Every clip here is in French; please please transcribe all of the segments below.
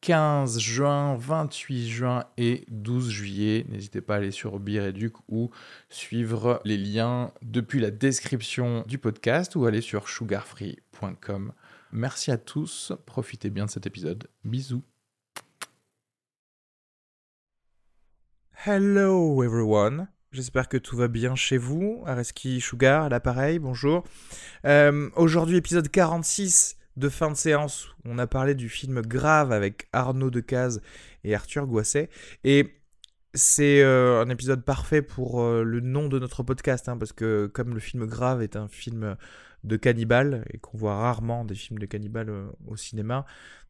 15 juin, 28 juin et 12 juillet. N'hésitez pas à aller sur Bireduc ou suivre les liens depuis la description du podcast ou aller sur sugarfree.com. Merci à tous, profitez bien de cet épisode. Bisous. Hello everyone. J'espère que tout va bien chez vous. Areski Sugar l'appareil, bonjour. Euh, Aujourd'hui, épisode 46 de fin de séance, on a parlé du film Grave avec Arnaud Decaze et Arthur Goisset. Et c'est euh, un épisode parfait pour euh, le nom de notre podcast, hein, parce que comme le film Grave est un film de cannibale, et qu'on voit rarement des films de cannibale euh, au cinéma,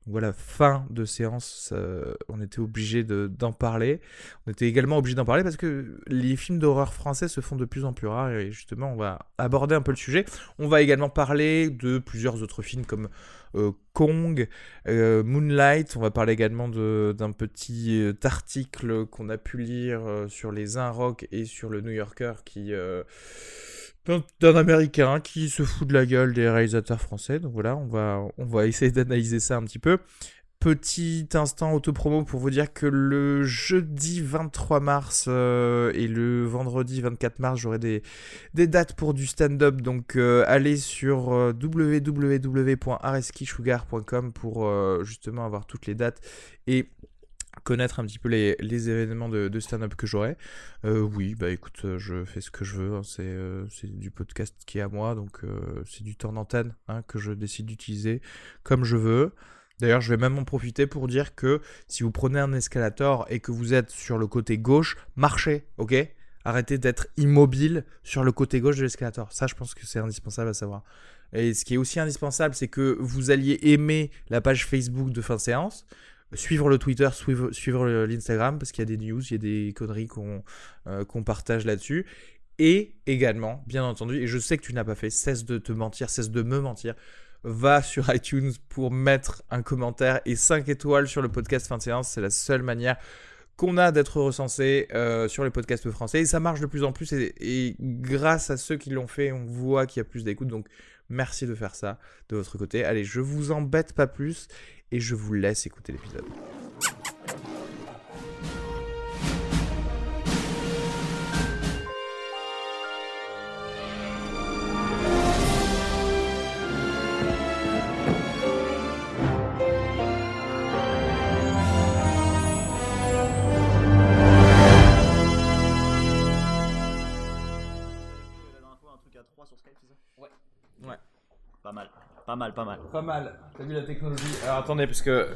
voilà, fin de séance, on était obligé d'en parler. On était également obligé d'en parler parce que les films d'horreur français se font de plus en plus rares et justement, on va aborder un peu le sujet. On va également parler de plusieurs autres films comme euh, Kong, euh, Moonlight. On va parler également d'un petit euh, article qu'on a pu lire sur les Un Rock et sur le New Yorker qui d'un américain qui se fout de la gueule des réalisateurs français. Donc voilà, on va, essayer d'analyser ça un petit peu. Petit instant autopromo pour vous dire que le jeudi 23 mars euh, et le vendredi 24 mars, j'aurai des, dates pour du stand-up. Donc euh, allez sur euh, pour justement avoir toutes les dates et connaître un petit peu les, événements de, stand-up que j'aurai. Euh, oui, bah écoute, euh, je fais ce que je veux. Hein. Euh, c'est du podcast qui est à moi, donc c'est du temps d'antenne hein, que je décide d'utiliser comme je veux. D'ailleurs, je vais même en profiter pour dire que si vous prenez un escalator et que vous êtes sur le côté gauche, marchez, ok? Arrêtez d'être immobile sur le côté gauche de l'escalator. Ça, je pense que c'est indispensable à savoir. Et ce qui est aussi indispensable, c'est que vous alliez aimer la page Facebook de fin de séance, suivre le Twitter, suivre, l'Instagram, parce qu'il y a des news, il y a des conneries qu'on euh, qu'on partage là-dessus. Et également, bien entendu, et je sais que tu n'as pas fait, cesse de te mentir, cesse de me mentir, va sur iTunes pour mettre un commentaire et 5 étoiles sur le podcast fin de séance. C'est la seule manière qu'on a d'être recensé euh, sur les podcasts français. Et ça marche de plus en plus. Et, et grâce à ceux qui l'ont fait, on voit qu'il y a plus d'écoute. Donc merci de faire ça de votre côté. Allez, je vous embête pas plus et je vous laisse écouter l'épisode. Pas mal, pas mal. Pas mal. T'as vu la technologie Alors attendez, parce que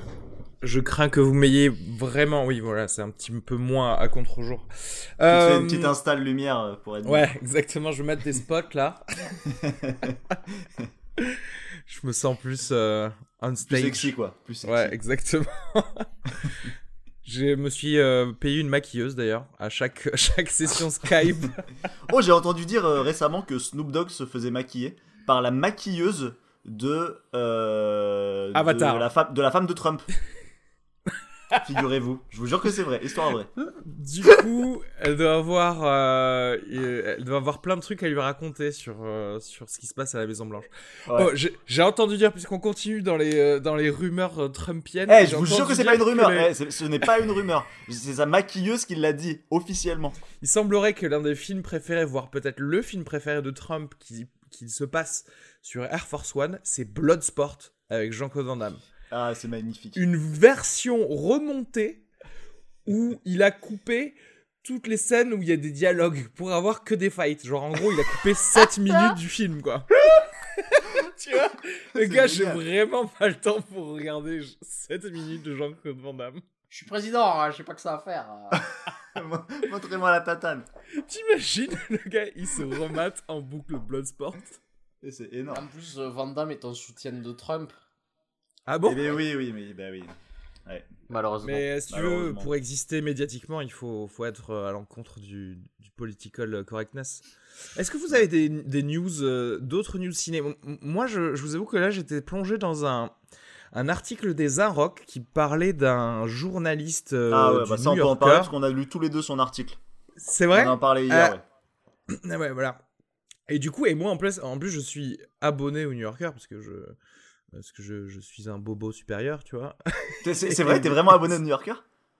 je crains que vous m'ayez vraiment. Oui, voilà, c'est un petit peu moins à contre-jour. Tu fais une petite euh, installe lumière euh, pour être. Ouais, exactement. Je vais mettre des spots là. je me sens plus euh, on stage. Plus sexy quoi. Plus sexy. Ouais, exactement. Je me suis payé une maquilleuse d'ailleurs à chaque, chaque session Skype. oh, j'ai entendu dire récemment que Snoop Dogg se faisait maquiller par la maquilleuse de, euh, Avatar. De, la femme, de la femme de Trump. Figurez-vous, je vous jure que c'est vrai, histoire vraie. Du coup, elle doit avoir, euh, elle doit avoir plein de trucs à lui raconter sur euh, sur ce qui se passe à la Maison Blanche. Oh, j'ai entendu dire puisqu'on continue dans les dans les rumeurs trumpiennes. Eh, je vous jure que c'est pas une rumeur. Eh, ce n'est pas une rumeur. C'est sa maquilleuse qui l'a dit officiellement. Il semblerait que l'un des films préférés, voire peut-être le film préféré de Trump, qui qui se passe sur Air Force One, c'est Bloodsport avec Jean-Claude Van Damme. Ah, c'est magnifique. Une version remontée où il a coupé toutes les scènes où il y a des dialogues pour avoir que des fights. Genre, en gros, il a coupé 7 minutes du film, quoi. tu vois Le gars, j'ai vraiment pas le temps pour regarder 7 minutes de Jean-Claude Van Damme. Je suis président, hein, je sais pas que ça à faire. Montrez-moi la tatane. T'imagines, le gars, il se remate en boucle Bloodsport c'est énorme. En plus, euh, Van Damme est en soutien de Trump. Ah bon eh ben oui, oui, mais bah oui. Malheureusement. Mais si tu veux, pour exister médiatiquement, il faut, faut être euh, à l'encontre du, du political correctness. Est-ce que vous avez des, des news, euh, d'autres news ciné? Moi, je, je vous avoue que là, j'étais plongé dans un, un article des Inrock qui parlait d'un journaliste euh, ah ouais, du bah ça on peut en parler parce qu'on a lu tous les deux son article. C'est On vrai en a parlé hier. Euh, ouais. Ah ouais, voilà. Et du coup, et moi en plus, en plus, je suis abonné au New Yorker parce que je, parce que je, je suis un bobo supérieur, tu vois. C'est vrai, t'es vraiment abonné au New Yorker?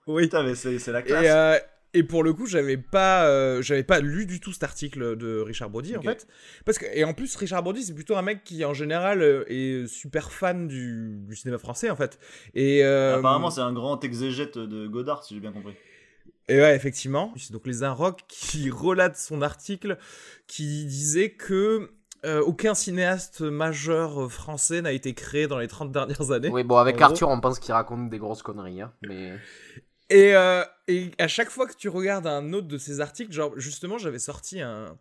Oui. Putain, mais c'est la classe. Et, euh, et pour le coup, j'avais pas, euh, j'avais pas lu du tout cet article de Richard Brody en fait, parce que et en plus Richard Brody c'est plutôt un mec qui en général euh, est super fan du, du cinéma français en fait. Et euh, Apparemment, c'est un grand exégète de Godard, si j'ai bien compris. Et ouais effectivement, c'est donc les Inrock qui relatent son article qui disait que euh, aucun cinéaste majeur euh, français n'a été créé dans les 30 dernières années. Oui, bon, avec. Arthur, on pense qu'il raconte des grosses conneries. Hein, mais... Et, euh, et à chaque fois que tu regardes un autre de ses articles, genre justement, j'avais sorti un,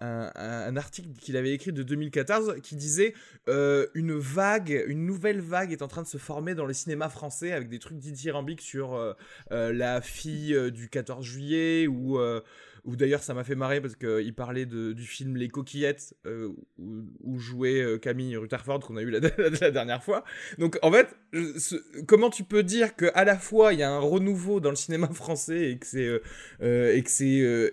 un, article qu'il avait écrit de 2014 qui disait euh, une vague, une nouvelle vague est en train de se former dans le cinéma français avec des trucs dithyrambiques sur euh, euh, la fille du 14 juillet ou ou d'ailleurs ça m'a fait marrer parce qu'il parlait de, du film Les Coquillettes euh, où, jouait euh, Camille Rutherford qu'on a eu la, dernière fois. Donc en fait, comment tu peux dire que à la fois il y a un renouveau dans le cinéma français et que c'est euh, euh, euh,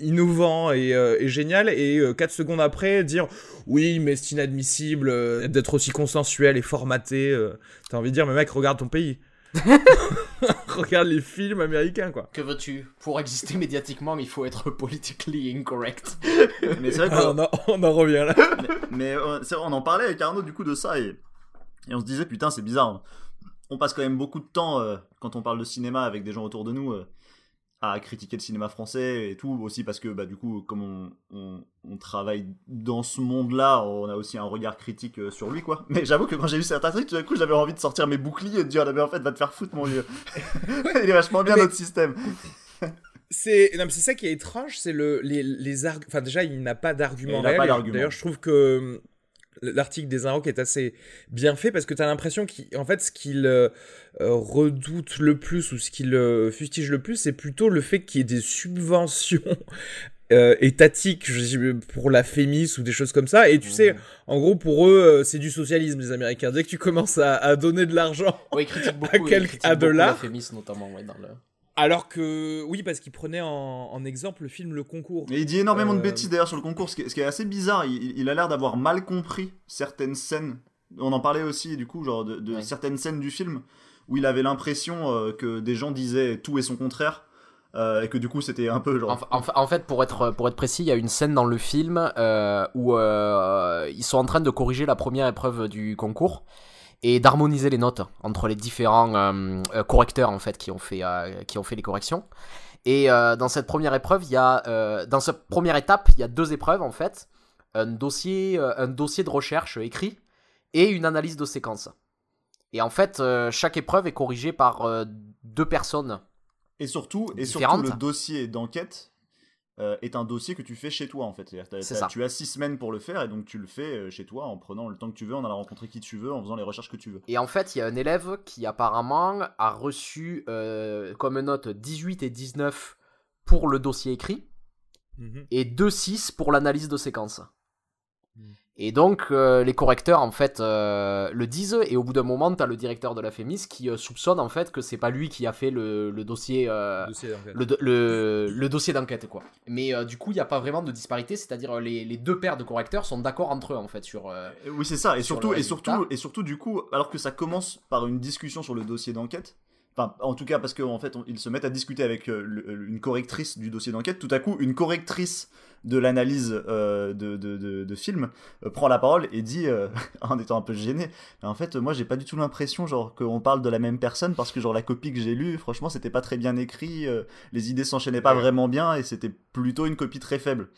innovant et, euh, génial et euh, quatre secondes après dire oui mais c'est inadmissible euh, d'être aussi consensuel et formaté. euh. T'as envie de dire mais mec regarde ton pays. regarde les films américains quoi. Que veux-tu? Pour exister médiatiquement, il faut être politically incorrect. Mais c'est vrai Ah, on, en, on en revient là. Mais euh, c'est vrai, on en parlait avec Arnaud du coup de ça et, et on se disait putain c'est bizarre. On passe quand même beaucoup de temps euh, quand on parle de cinéma avec des gens autour de nous euh, à critiquer le cinéma français et tout aussi parce que bah du coup comme on, on, on travaille dans ce monde-là, on a aussi un regard critique euh, sur lui quoi. Mais j'avoue que quand j'ai vu certains trucs, tout d'un coup j'avais envie de sortir mes boucliers et de dire ah, mais en fait va te faire foutre mon vieux. Il est vachement bien Mais- notre système. C'est non, c'est ça qui est étrange, c'est le les les arg- enfin déjà il n'a pas d'argument réel. D'ailleurs, je trouve que l'article des Inrocks est assez bien fait parce que tu as l'impression qu'en fait ce qu'il euh, euh, redoute le plus ou ce qu'il euh, fustige le plus, c'est plutôt le fait qu'il y ait des subventions euh, étatiques je- pour la Fémis ou des choses comme ça. Et tu sais en gros pour eux euh, c'est du socialisme les Américains. Dès que tu commences à, à donner de l'argent À quel- de l'art. Notamment, ouais, dans le... alors que oui parce qu'il prenait en, en exemple le film Le Concours. Et il dit énormément de Euh, bêtises d'ailleurs sur le concours, ce qui est, ce qui est assez bizarre. Il, il a l'air d'avoir mal compris certaines scènes. On en parlait aussi, du coup, genre de, de Ouais. certaines scènes du film où il avait l'impression euh, que des gens disaient tout et son contraire. euh, et que du coup, c'était un peu genre. En, en- en fait, pour être, pour être précis, il y a une scène dans le film euh, où euh, ils sont en train de corriger la première épreuve du concours et d'harmoniser les notes entre les différents euh, euh, correcteurs en fait qui ont fait, euh, qui ont fait les corrections. Et euh, dans cette première épreuve, il y a dans cette première étape, il y a deux épreuves en fait, un dossier, un dossier de recherche écrit et une analyse de séquence. Et en fait, chaque épreuve est corrigée par deux personnes Et surtout, et surtout le dossier d'enquête euh, est un dossier que tu fais chez toi en fait. C'est-à-dire, t'as- C'est t'as- ça. Tu as six semaines pour le faire et donc tu le fais euh, chez toi en prenant le temps que tu veux, en allant rencontrer qui tu veux, en faisant les recherches que tu veux. Et en fait, il y a un élève qui apparemment a reçu euh, comme note 18 et 19 pour le dossier écrit Mhm. et 2-6 pour l'analyse de séquence. Et donc, euh, les correcteurs, en fait, euh, le disent, et au bout d'un moment, t'as le directeur de la FEMIS qui euh, soupçonne, en fait, que c'est pas lui qui a fait le, le dossier... euh, le, do- le, le dossier d'enquête quoi. Mais euh, du coup, il n'y a pas vraiment de disparité, c'est-à-dire les, les deux paires de correcteurs sont d'accord entre eux en fait sur. Oui, c'est ça. Et sur surtout, et surtout, et surtout, du coup, alors que ça commence par une discussion sur le dossier d'enquête. Enfin, en tout cas, parce qu'en fait, on- ils se mettent à discuter avec euh, le- une correctrice du dossier d'enquête. Tout à coup, une correctrice de l'analyse euh, de, de, de, de film euh, prend la parole et dit, euh, en étant un peu gêné, Mais en fait, moi, j'ai pas du tout l'impression, genre, qu'on parle de la même personne parce que, genre, la copie que j'ai lue, franchement, c'était pas très bien écrit, les idées s'enchaînaient pas vraiment bien et c'était plutôt une copie très faible.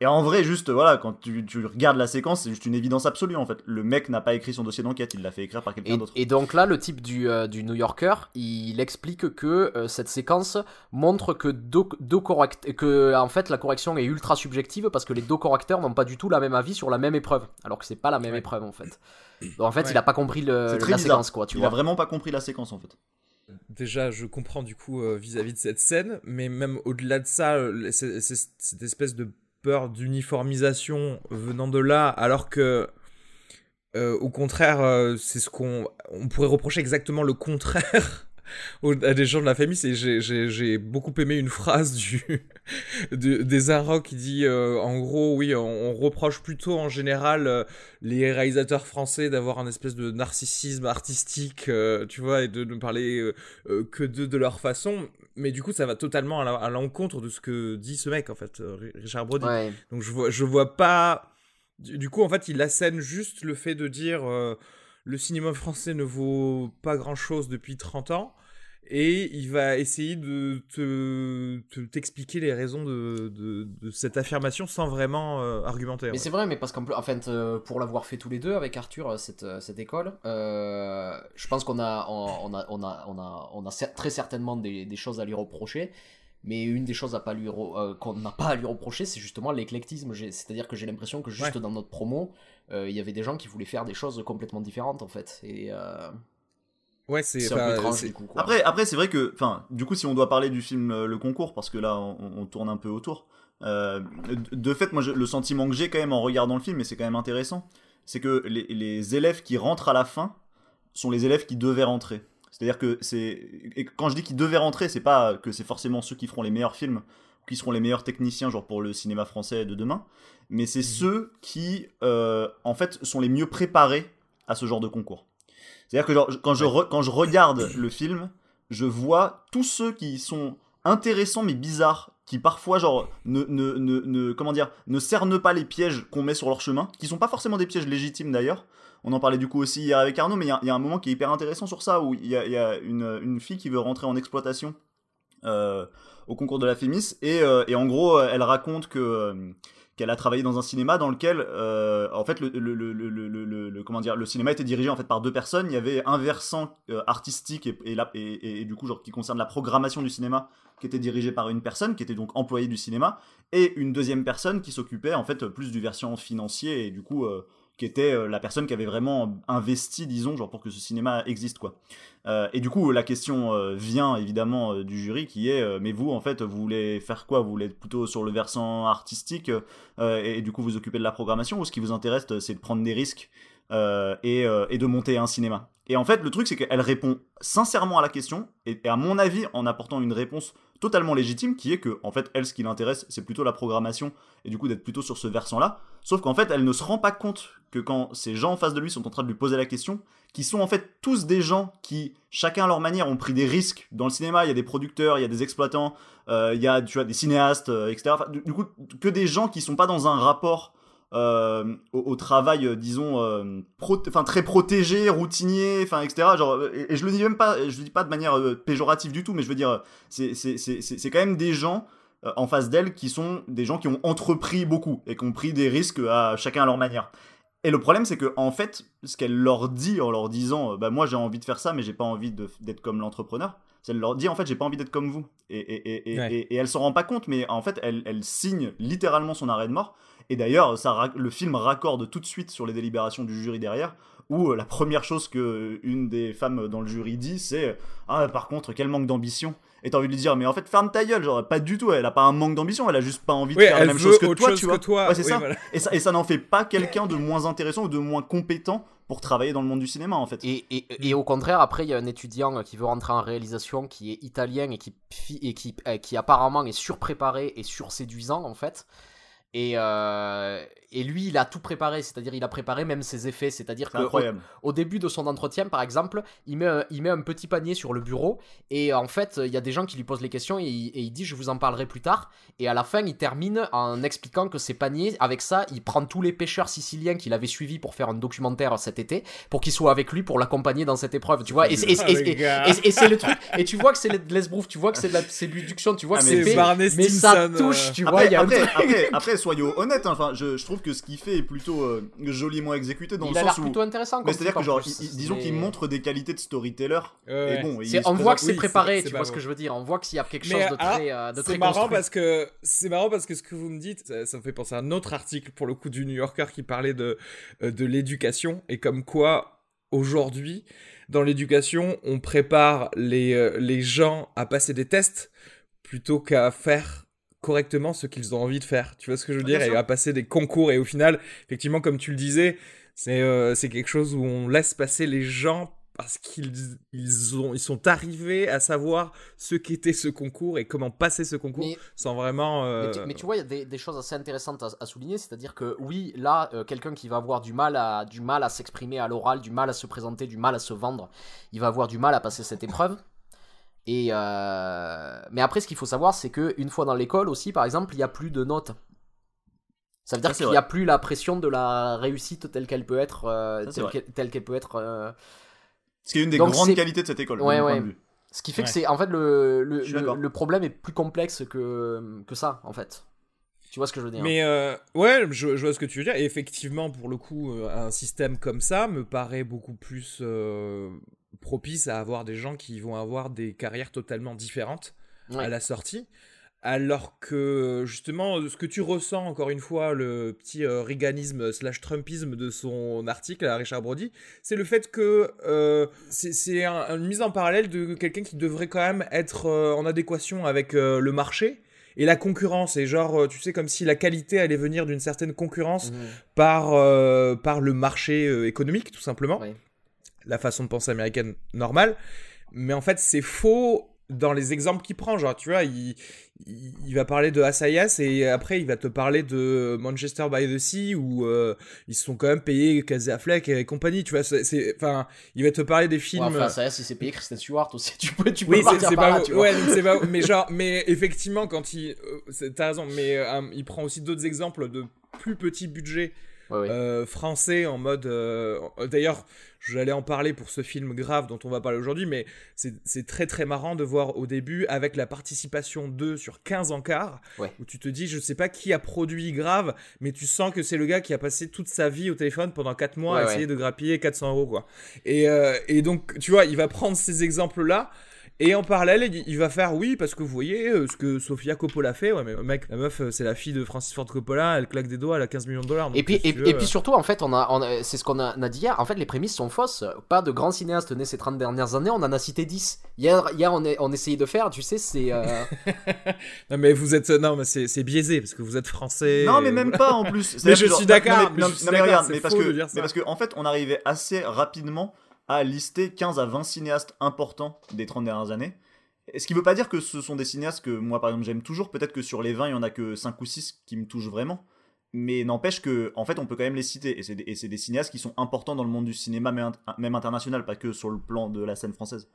Et en vrai, juste, voilà, quand tu, tu regardes la séquence, c'est juste une évidence absolue, en fait. Le mec n'a pas écrit son dossier d'enquête, il l'a fait écrire par quelqu'un d'autre. et donc là, le type du, euh, du New Yorker, il explique que euh, cette séquence montre que, deux, deux correct- que en fait la correction est ultra subjective parce que les deux correcteurs n'ont pas du tout la même avis sur la même épreuve, alors que c'est pas la même Ouais. épreuve en fait. Donc en fait, Ouais. il a pas compris le, la bizarre. séquence quoi, tu il vois. a vraiment pas compris la séquence, en fait. Déjà, je comprends du coup euh, vis-à-vis de cette scène, mais même au-delà de ça, euh, cette espèce de d'uniformisation venant de là, alors que, euh, au contraire, euh, c'est ce qu'on on pourrait reprocher exactement le contraire à des gens de la famille. C'est j'ai- beaucoup aimé une phrase du de- des Arocs qui dit euh, en gros oui on, reproche plutôt en général les réalisateurs français d'avoir un espèce de narcissisme artistique tu vois et de ne parler que de leur façon mais du coup ça va totalement à l'encontre de ce que dit ce mec en fait euh, Ri- Richard Brody Ouais. donc je vois, je vois pas. Du du coup, en fait, il assène juste le fait de dire euh, le cinéma français ne vaut pas grand chose depuis 30 ans. Et il va essayer de te te- t'expliquer les raisons de, de, de cette affirmation sans vraiment euh, argumenter. Mais ouais. c'est vrai, mais parce qu'en en fait, euh, pour l'avoir fait tous les deux avec Arthur, euh, cette, cette école, euh, je pense qu'on a, on, on a, on a, on a, on a cer- très certainement des, des choses à lui reprocher. Mais une des choses à pas lui re- qu'on n'a pas à lui reprocher, c'est justement l'éclectisme. C'est-à-dire que j'ai l'impression que juste Ouais. dans notre promo, il y avait des gens qui voulaient faire des choses complètement différentes en fait. Et Ouais, c'est c'est un enfin, peu étrange c'est- du coup. Quoi. Après, après c'est vrai que, enfin, du coup, si on doit parler du film euh, Le Concours, parce que là, on, on tourne un peu autour. euh, de- fait, moi, je- le sentiment que j'ai quand même en regardant le film, et c'est quand même intéressant, c'est que les, les élèves qui rentrent à la fin sont les élèves qui devaient rentrer. C'est-à-dire que c'est, quand je dis qu'ils devaient rentrer, c'est pas que c'est forcément ceux qui feront les meilleurs films, ou qui seront les meilleurs techniciens, genre pour le cinéma français de demain, mais c'est ceux qui, euh, en fait, sont les mieux préparés à ce genre de concours. C'est-à-dire que genre, quand, je re- quand je regarde le film, je vois tous ceux qui sont intéressants mais bizarres, qui parfois genre ne, ne, ne, ne- comment dire, ne cernent pas les pièges qu'on met sur leur chemin, qui sont pas forcément des pièges légitimes d'ailleurs. On en parlait du coup aussi hier avec Arnaud, mais il y a- il y, a un moment qui est hyper intéressant sur ça, où il y a, il y a une, une fille qui veut rentrer en exploitation euh, au concours de la Fémis, et, euh, et en gros, euh, elle raconte que... qu'elle a travaillé dans un cinéma dans lequel euh, en fait le, cinéma était dirigé par deux personnes. Il y avait un versant euh, artistique et, là- et, du coup qui concerne la programmation du cinéma qui était dirigé par une personne qui était donc employée du cinéma et une deuxième personne qui s'occupait en fait plus du versant financier et du coup euh, qui était euh, la personne qui avait vraiment investi disons genre pour que ce cinéma existe quoi. Euh, et du coup, la question euh, vient évidemment du jury qui est mais vous, en fait, vous voulez faire quoi? Vous voulez être plutôt sur le versant artistique et, du coup vous occupez de la programmation ou ce qui vous intéresse, c'est de prendre des risques et, de monter un cinéma? Et en fait, le truc, c'est qu'elle répond sincèrement à la question et à mon avis, en apportant une réponse totalement légitime qui est que, en fait, elle, ce qui l'intéresse, c'est plutôt la programmation et du coup d'être plutôt sur ce versant-là. Sauf qu'en fait, elle ne se rend pas compte que quand ces gens en face de lui sont en train de lui poser la question, qui sont en fait tous des gens qui, chacun à leur manière, ont pris des risques dans le cinéma. Il y a des producteurs, il y a des exploitants, euh, il y a tu vois, des cinéastes, euh, etc. Du coup, que des gens qui sont pas dans un rapport euh, au, au travail, euh, disons, euh, pro- très protégé, routinier, enfin etc. Genre, euh, et, et je le dis même pas, je le dis pas de manière euh, péjorative du tout, mais je veux dire, c'est quand même des gens en face d'elle qui sont des gens qui ont entrepris beaucoup et qui ont pris des risques à chacun à leur manière. Et le problème, c'est que en fait, ce qu'elle leur dit en leur disant, bah moi j'ai envie de faire ça, mais j'ai pas envie d'être comme l'entrepreneur. c'est Elle leur dit en fait, j'ai pas envie d'être comme vous. Et, et, et, et, Ouais. et- et elle s'en rend pas compte, mais en fait, elle, elle signe littéralement son arrêt de mort. Et d'ailleurs, le film raccorde tout de suite sur les délibérations du jury derrière, où euh, la première chose que euh, une des femmes dans le jury dit, c'est ah par contre quel manque d'ambition. Et t'as envie de lui dire mais en fait ferme ta gueule, genre pas du tout, elle a pas un manque d'ambition, elle a juste pas envie de Oui, faire la même chose que autre toi, chose tu que vois. toi. Ouais, c'est Oui, ça. voilà. Et ça, et ça n'en fait pas quelqu'un de moins intéressant ou de moins compétent pour travailler dans le monde du cinéma en fait. Et, et, et au contraire, après, il y a un étudiant qui veut rentrer en réalisation qui est italien et qui, et qui, euh, qui apparemment est surpréparé et surséduisant en fait. Et, euh, et lui, il a tout préparé, c'est-à-dire il a préparé même ses effets, c'est-à-dire C'est que incroyable. au début de son entretien, par exemple, il met, un, il met un petit panier sur le bureau et en fait, il y a des gens qui lui posent les questions et il, et il dit je vous en parlerai plus tard. Et à la fin, il termine en expliquant que ces paniers, avec ça, il prend tous les pêcheurs siciliens qu'il avait suivis pour faire un documentaire cet été pour qu'ils soient avec lui pour l'accompagner dans cette épreuve, tu vois. Et, c'est- et, Ah, et- et- et- et c'est le truc. Et tu vois que c'est de l'esbrouf, tu vois que c'est de la séduction, tu vois Ah, que mais c'est Mais ça Stinson, touche, euh. tu vois. Après, y a après, après, après, soyons honnêtes. hein. Enfin, je, je trouve que ce qu'il fait est plutôt euh, joliment exécuté dans il le a sens où. plutôt intéressant. Mais c'est-à-dire que genre, en plus. il- il- disons qu'il montre des qualités de storyteller. Et bon, il on voit que c'est préparé, c'est- tu vois ce que je veux dire. On voit qu'il y a quelque chose Mais, de alors, très, euh, de très C'est marrant construit. parce que c'est marrant parce que ce que vous me dites, ça, ça me fait penser à un autre article pour le coup du New Yorker qui parlait de euh, de l'éducation et comme quoi aujourd'hui dans l'éducation on prépare les les gens à passer des tests plutôt qu'à faire correctement ce qu'ils ont envie de faire. Tu vois ce que je veux Ah, dire? et à passer des concours et au final effectivement comme tu le disais c'est euh, c'est quelque chose où on laisse passer les gens parce qu'ils ils ont ils sont arrivés à savoir ce qu'était ce concours et comment passer ce concours Mais- sans vraiment euh, Mais tu, mais tu vois, il y a des, des choses assez intéressantes à, à souligner, c'est-à-dire que oui, là, euh, quelqu'un qui va avoir du mal à du mal à s'exprimer à l'oral, du mal à se présenter, du mal à se vendre, il va avoir du mal à passer cette épreuve. Et euh, mais après, ce qu'il faut savoir, c'est que une fois dans l'école aussi, par exemple, il n'y a plus de notes. Ça veut dire qu'il n'y a plus la pression de la réussite telle qu'elle peut être, euh, Ça, telle qu'elle peut être. euh, Ce qui est une des Donc, grandes qualités de cette école. Ouais, ouais. de. Ce qui fait que c'est en fait le, le, problème est plus complexe que, que ça en fait. Tu vois ce que je veux dire Mais euh, ouais, je, je vois ce que tu veux dire. Et effectivement, pour le coup, euh, un système comme ça me paraît beaucoup plus euh, propice à avoir des gens qui vont avoir des carrières totalement différentes Ouais. à la sortie. Alors que justement, ce que tu ressens, encore une fois, le petit euh, Reaganisme slash Trumpisme de son article à Richard Brody, c'est le fait que euh, c'est c'est un- une mise en parallèle de quelqu'un qui devrait quand même être euh, en adéquation avec euh, le marché et la concurrence. Et genre, tu sais, comme si la qualité allait venir d'une certaine concurrence Mhm. par, euh, par le marché euh, économique, tout simplement. La façon de penser américaine normale. Mais en fait, c'est faux dans les exemples qu'il prend. Genre, tu vois, il, il, il va parler de Asayas et après, il va te parler de Manchester by the Sea où euh, ils se sont quand même payés Casey Affleck et compagnie. Tu vois, c'est-. Enfin, il va te parler des films. Ouais, enfin, ça, si c'est payé Kristen Stewart aussi, tu peux, tu peux Oui, c'est partir par pas là, tu vois. ouais, donc c'est pas mais genre mais effectivement quand il euh, t'as raison mais euh, il prend aussi d'autres exemples de plus petits budgets Ouais, ouais. euh, français en mode euh, d'ailleurs j'allais en parler pour ce film grave dont on va parler aujourd'hui mais c'est très très marrant de voir au début avec la participation d'eux sur 15 encarts Ouais. où tu te dis je sais pas qui a produit grave mais tu sens que c'est le gars qui a passé toute sa vie au téléphone pendant 4 mois Ouais, à ouais. essayer de grappiller 400 euros quoi et, euh, et donc tu vois il va prendre ces exemples là et en parallèle, il- va faire oui, parce que vous voyez euh, ce que Sofia Coppola fait. Ouais, mais mec, la meuf, euh, c'est la fille de Francis Ford Coppola, elle claque des doigts, elle a 15 millions de dollars. Et puis, si et, tu veux, et puis euh, surtout, en fait, on a, on a- c'est ce qu'on a, dit hier. En fait, les prémices sont fausses. Pas de grands cinéastes nés ces 30 dernières années. On en a cité 10. Hier, hier on, est, on essayait de faire, tu sais, c'est. euh, Non, mais vous êtes. Non, mais c'est biaisé, parce que vous êtes français. Non, mais même voilà. pas en plus. Mais je genre- suis d'accord, non, mais mais- non, je suis non, mais d'accord, regarde, c'est mais parce que, mais parce que en fait, on arrivait assez rapidement à lister 15 à 20 cinéastes importants des 30 dernières années. Ce qui veut pas dire que ce sont des cinéastes que moi, par exemple, j'aime toujours. Peut-être que sur les 20, il y en a que 5 ou 6 qui me touchent vraiment. Mais n'empêche que, en fait, on peut quand même les citer. Et c'est des, cinéastes qui sont importants dans le monde du cinéma, même international, pas que sur le plan de la scène française.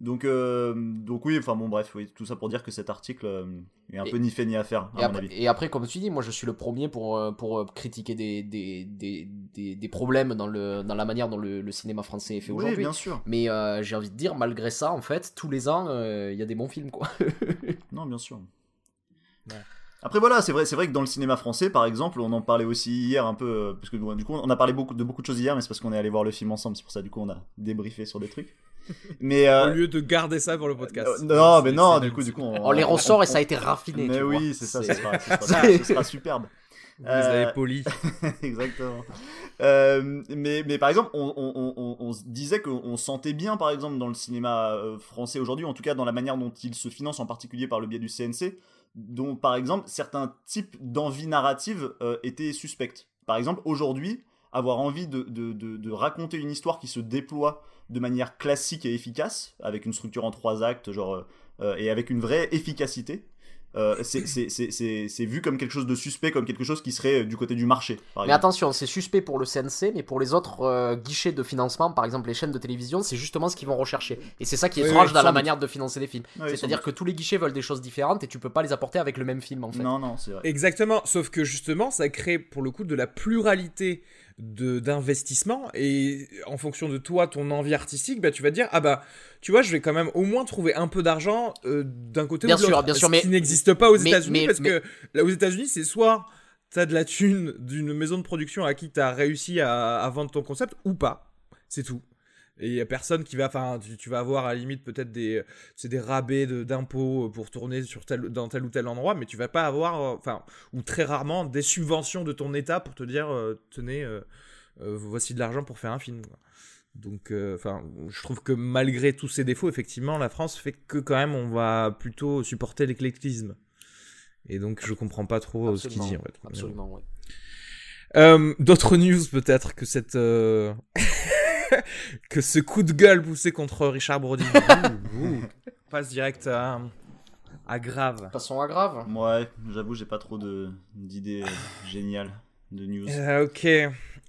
Donc, euh, donc oui, enfin bon, bref, oui, tout ça pour dire que cet article euh, est un Et- peu ni fait ni à faire, à et, mon après, avis. et après, comme tu dis, moi, je suis le premier pour, euh, pour critiquer des, des, des, des, des problèmes dans, le, dans la manière dont le, le cinéma français est fait Oui, aujourd'hui. bien sûr. Mais euh, j'ai envie de dire, malgré ça, en fait, tous les ans, euh, il y a des bons films, quoi. Non, bien sûr. Ouais. Après voilà, c'est vrai, c'est vrai que dans le cinéma français, par exemple, on en parlait aussi hier un peu, parce que du coup, on a parlé beaucoup de beaucoup de choses hier, mais c'est parce qu'on est allé voir le film ensemble, c'est pour ça du coup on a débriefé sur des trucs. Mais euh, Au lieu de garder ça pour le podcast. euh, non, mais non, du coup, du coup, on, On les ressort et ça a été raffiné. Mais tu vois. oui, c'est ça, ce C'est- sera, ce sera- ce sera superbe. Vous les avez Euh, polis. Exactement. Euh, mais, mais par exemple, on, on, on- on, on se disait qu'on sentait bien, par exemple, dans le cinéma français aujourd'hui, en tout cas dans la manière dont il se finance, en particulier par le biais du CNC, dont, par exemple, certains types d'envie narrative euh, étaient suspectes. Par exemple, aujourd'hui, avoir envie de, de, de, de raconter une histoire qui se déploie de manière classique et efficace, avec une structure en trois actes, genre, euh, euh, et avec une vraie efficacité, euh, c'est- c'est c'est- c'est- c'est vu comme quelque chose de suspect, comme quelque chose qui serait euh, du côté du marché. Par Mais exemple. attention, c'est suspect pour le CNC, mais pour les autres euh, guichets de financement, par exemple les chaînes de télévision, c'est justement ce qu'ils vont rechercher. Et c'est ça qui est Oui, étrange oui, dans la doute. manière de financer des films. C'est-à-dire que tous les guichets veulent des choses différentes et tu peux pas les apporter avec le même film en fait. Non, non, c'est vrai. Exactement, sauf que justement, ça crée pour le coup de la pluralité d'investissement et en fonction de toi, ton envie artistique, bah tu vas te dire ah bah tu vois, je vais quand même au moins trouver un peu d'argent euh, d'un côté Bien ou de l'autre. sûr, bien sûr, Ce mais- qui n'existe pas aux États-Unis parce mais- que là aux États-Unis, c'est soit t'as de la thune d'une maison de production à qui t'as réussi à, à vendre ton concept ou pas. C'est tout. Et il y a personne qui va, enfin, tu, tu vas avoir à la limite peut-être des, c'est des rabais de- d'impôts pour tourner sur tel, dans tel ou tel endroit, mais tu vas pas avoir, euh, enfin, ou très rarement des subventions de ton État pour te dire, euh, tenez, euh, euh, voici de l'argent pour faire un film. quoi. Donc, euh, enfin, je trouve que malgré tous ces défauts, effectivement, la France fait que quand même, on va plutôt supporter l'éclectisme. Et donc, je comprends pas trop euh, ce qu'il dit en fait. Absolument, ouais. Euh, D'autres news peut-être que cette euh, que ce coup de gueule poussé contre Richard Brody. Passe direct à, à grave. Passons à grave. Ouais, j'avoue, j'ai pas trop de d'idées euh, géniales de news. Euh, ok.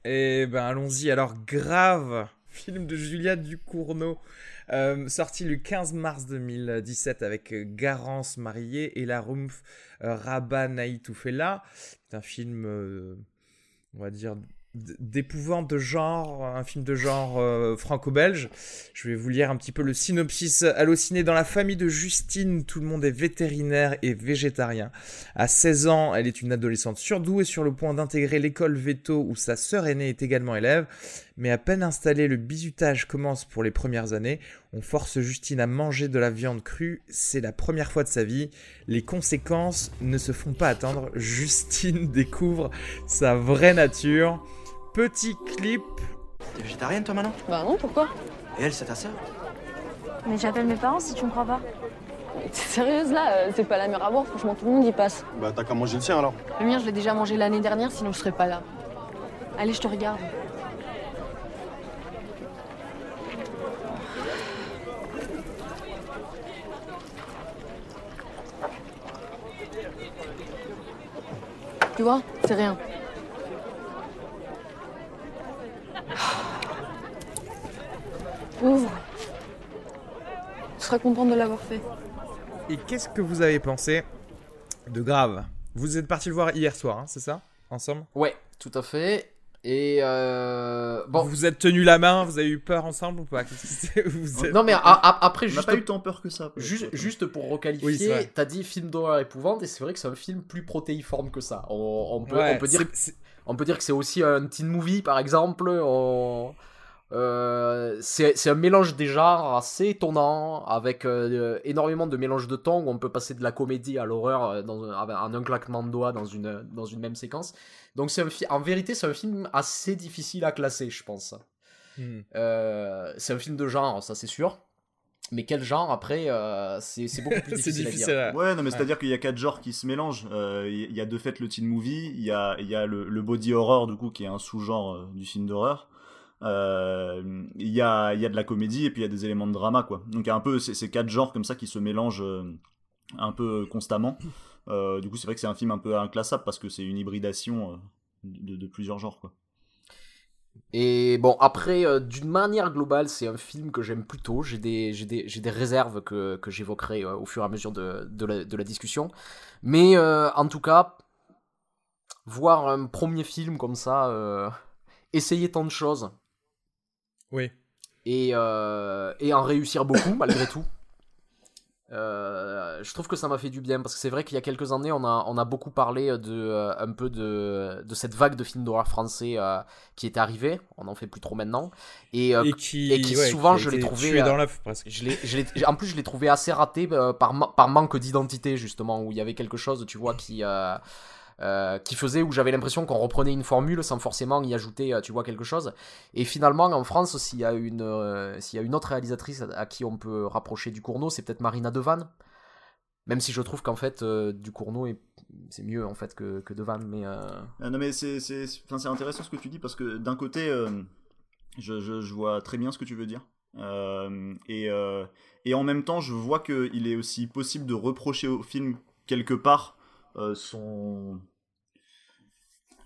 Et ben allons-y. Alors grave, film de Julia Ducournau, euh, sorti le 15 mars 2017 avec Garance Marié et la Rumpf euh, Rabat Naïtoufela. C'est un film, euh, on va dire d'épouvante de genre, un film de genre euh, franco-belge. Je vais vous lire un petit peu le synopsis. Allociné dans la famille de Justine, tout le monde est vétérinaire et végétarien. À 16 ans, elle est une adolescente surdouée sur le point d'intégrer l'école veto où sa sœur aînée est également élève. Mais à peine installé, le bizutage commence pour les premières années. On force Justine à manger de la viande crue. C'est la première fois de sa vie. Les conséquences ne se font pas attendre. Justine découvre sa vraie nature. Petit clip. T'es végétarienne toi maintenant Bah non, pourquoi Et elle, c'est ta sœur Mais j'appelle mes parents si tu me crois pas. T'es sérieuse là euh, C'est pas la mer à boire, franchement tout le monde y passe. Bah t'as qu'à manger le sien alors. Le mien, je l'ai déjà mangé l'année dernière, sinon je serais pas là. Allez, je te regarde. Tu vois, c'est rien. Pauvre. Tu seras contente de l'avoir fait. Et qu'est-ce que vous avez pensé de grave? Vous êtes parti le voir hier soir, hein, c'est ça? Ensemble? Ouais, tout à fait. Et euh... bon, Vous vous êtes tenu la main, vous avez eu peur ensemble ou pas? Vous êtes- non mais a- a- après On n'a juste pas eu tant peur que ça. Juste, pour Oui, requalifier, t'as dit film d'horreur épouvante et c'est vrai que c'est un film plus protéiforme que ça. On, on peut, Ouais, on, peut dire, on peut dire que c'est aussi un teen movie par exemple. On- euh, c'est c'est un mélange des genres assez étonnant avec euh, énormément de mélange de tons où on peut passer de la comédie à l'horreur euh, dans un- avec- en un claquement de doigts dans une, dans une même séquence. Donc c'est un en vérité c'est un film assez difficile à classer je pense. Hmm. Euh, c'est un film de genre, ça c'est sûr. Mais quel genre après, euh, c'est c'est beaucoup plus c'est difficile, difficile. à dire. à- Ouais, non, mais Ouais. c'est-à-dire qu'il y a quatre genres qui se mélangent. Euh, Il y a de fait le teen movie, il y a, il y a le, le body horror, du coup, qui est un sous-genre euh, du film d'horreur. Euh, Il y, a, y a de la comédie et puis il y a des éléments de drama, quoi. Donc il y a un peu ces, quatre genres comme ça qui se mélangent euh, un peu constamment. Euh, du coup, c'est vrai que c'est un film un peu inclassable parce que c'est une hybridation de, plusieurs genres, quoi. Et bon, après, d'une manière globale, c'est un film que j'aime plutôt. J'ai des, des, des réserves que, que j'évoquerai au fur et à mesure de, de, la, discussion. Mais en tout cas, voir un premier film comme ça, essayer tant de choses Oui. et, euh, et en réussir beaucoup malgré tout. Euh, je trouve que ça m'a fait du bien parce que c'est vrai qu'il y a quelques années on a, on a beaucoup parlé de euh, un peu de, de cette vague de films d'horreur français euh, qui est arrivée on en fait plus trop maintenant et, et qui, et qui ouais, souvent, je l'ai trouvé, dans l'œuf presque. je l'ai, je l'ai- en plus je l'ai trouvé assez raté par, par manque d'identité justement où il y avait quelque chose tu vois qui euh, qui faisait où j'avais l'impression qu'on reprenait une formule sans forcément y ajouter euh, tu vois quelque chose. Et finalement en France s'il y a une euh, y a une autre réalisatrice à, qui on peut rapprocher du Cournot c'est peut-être Marina Devanne. Même si je trouve qu'en fait euh, du Cournot est c'est mieux en fait que, que Devanne mais Ah, non mais c'est c'est intéressant ce que tu dis parce que d'un côté je, je, vois très bien ce que tu veux dire. Et, et en même temps je vois que il est aussi possible de reprocher au film quelque part son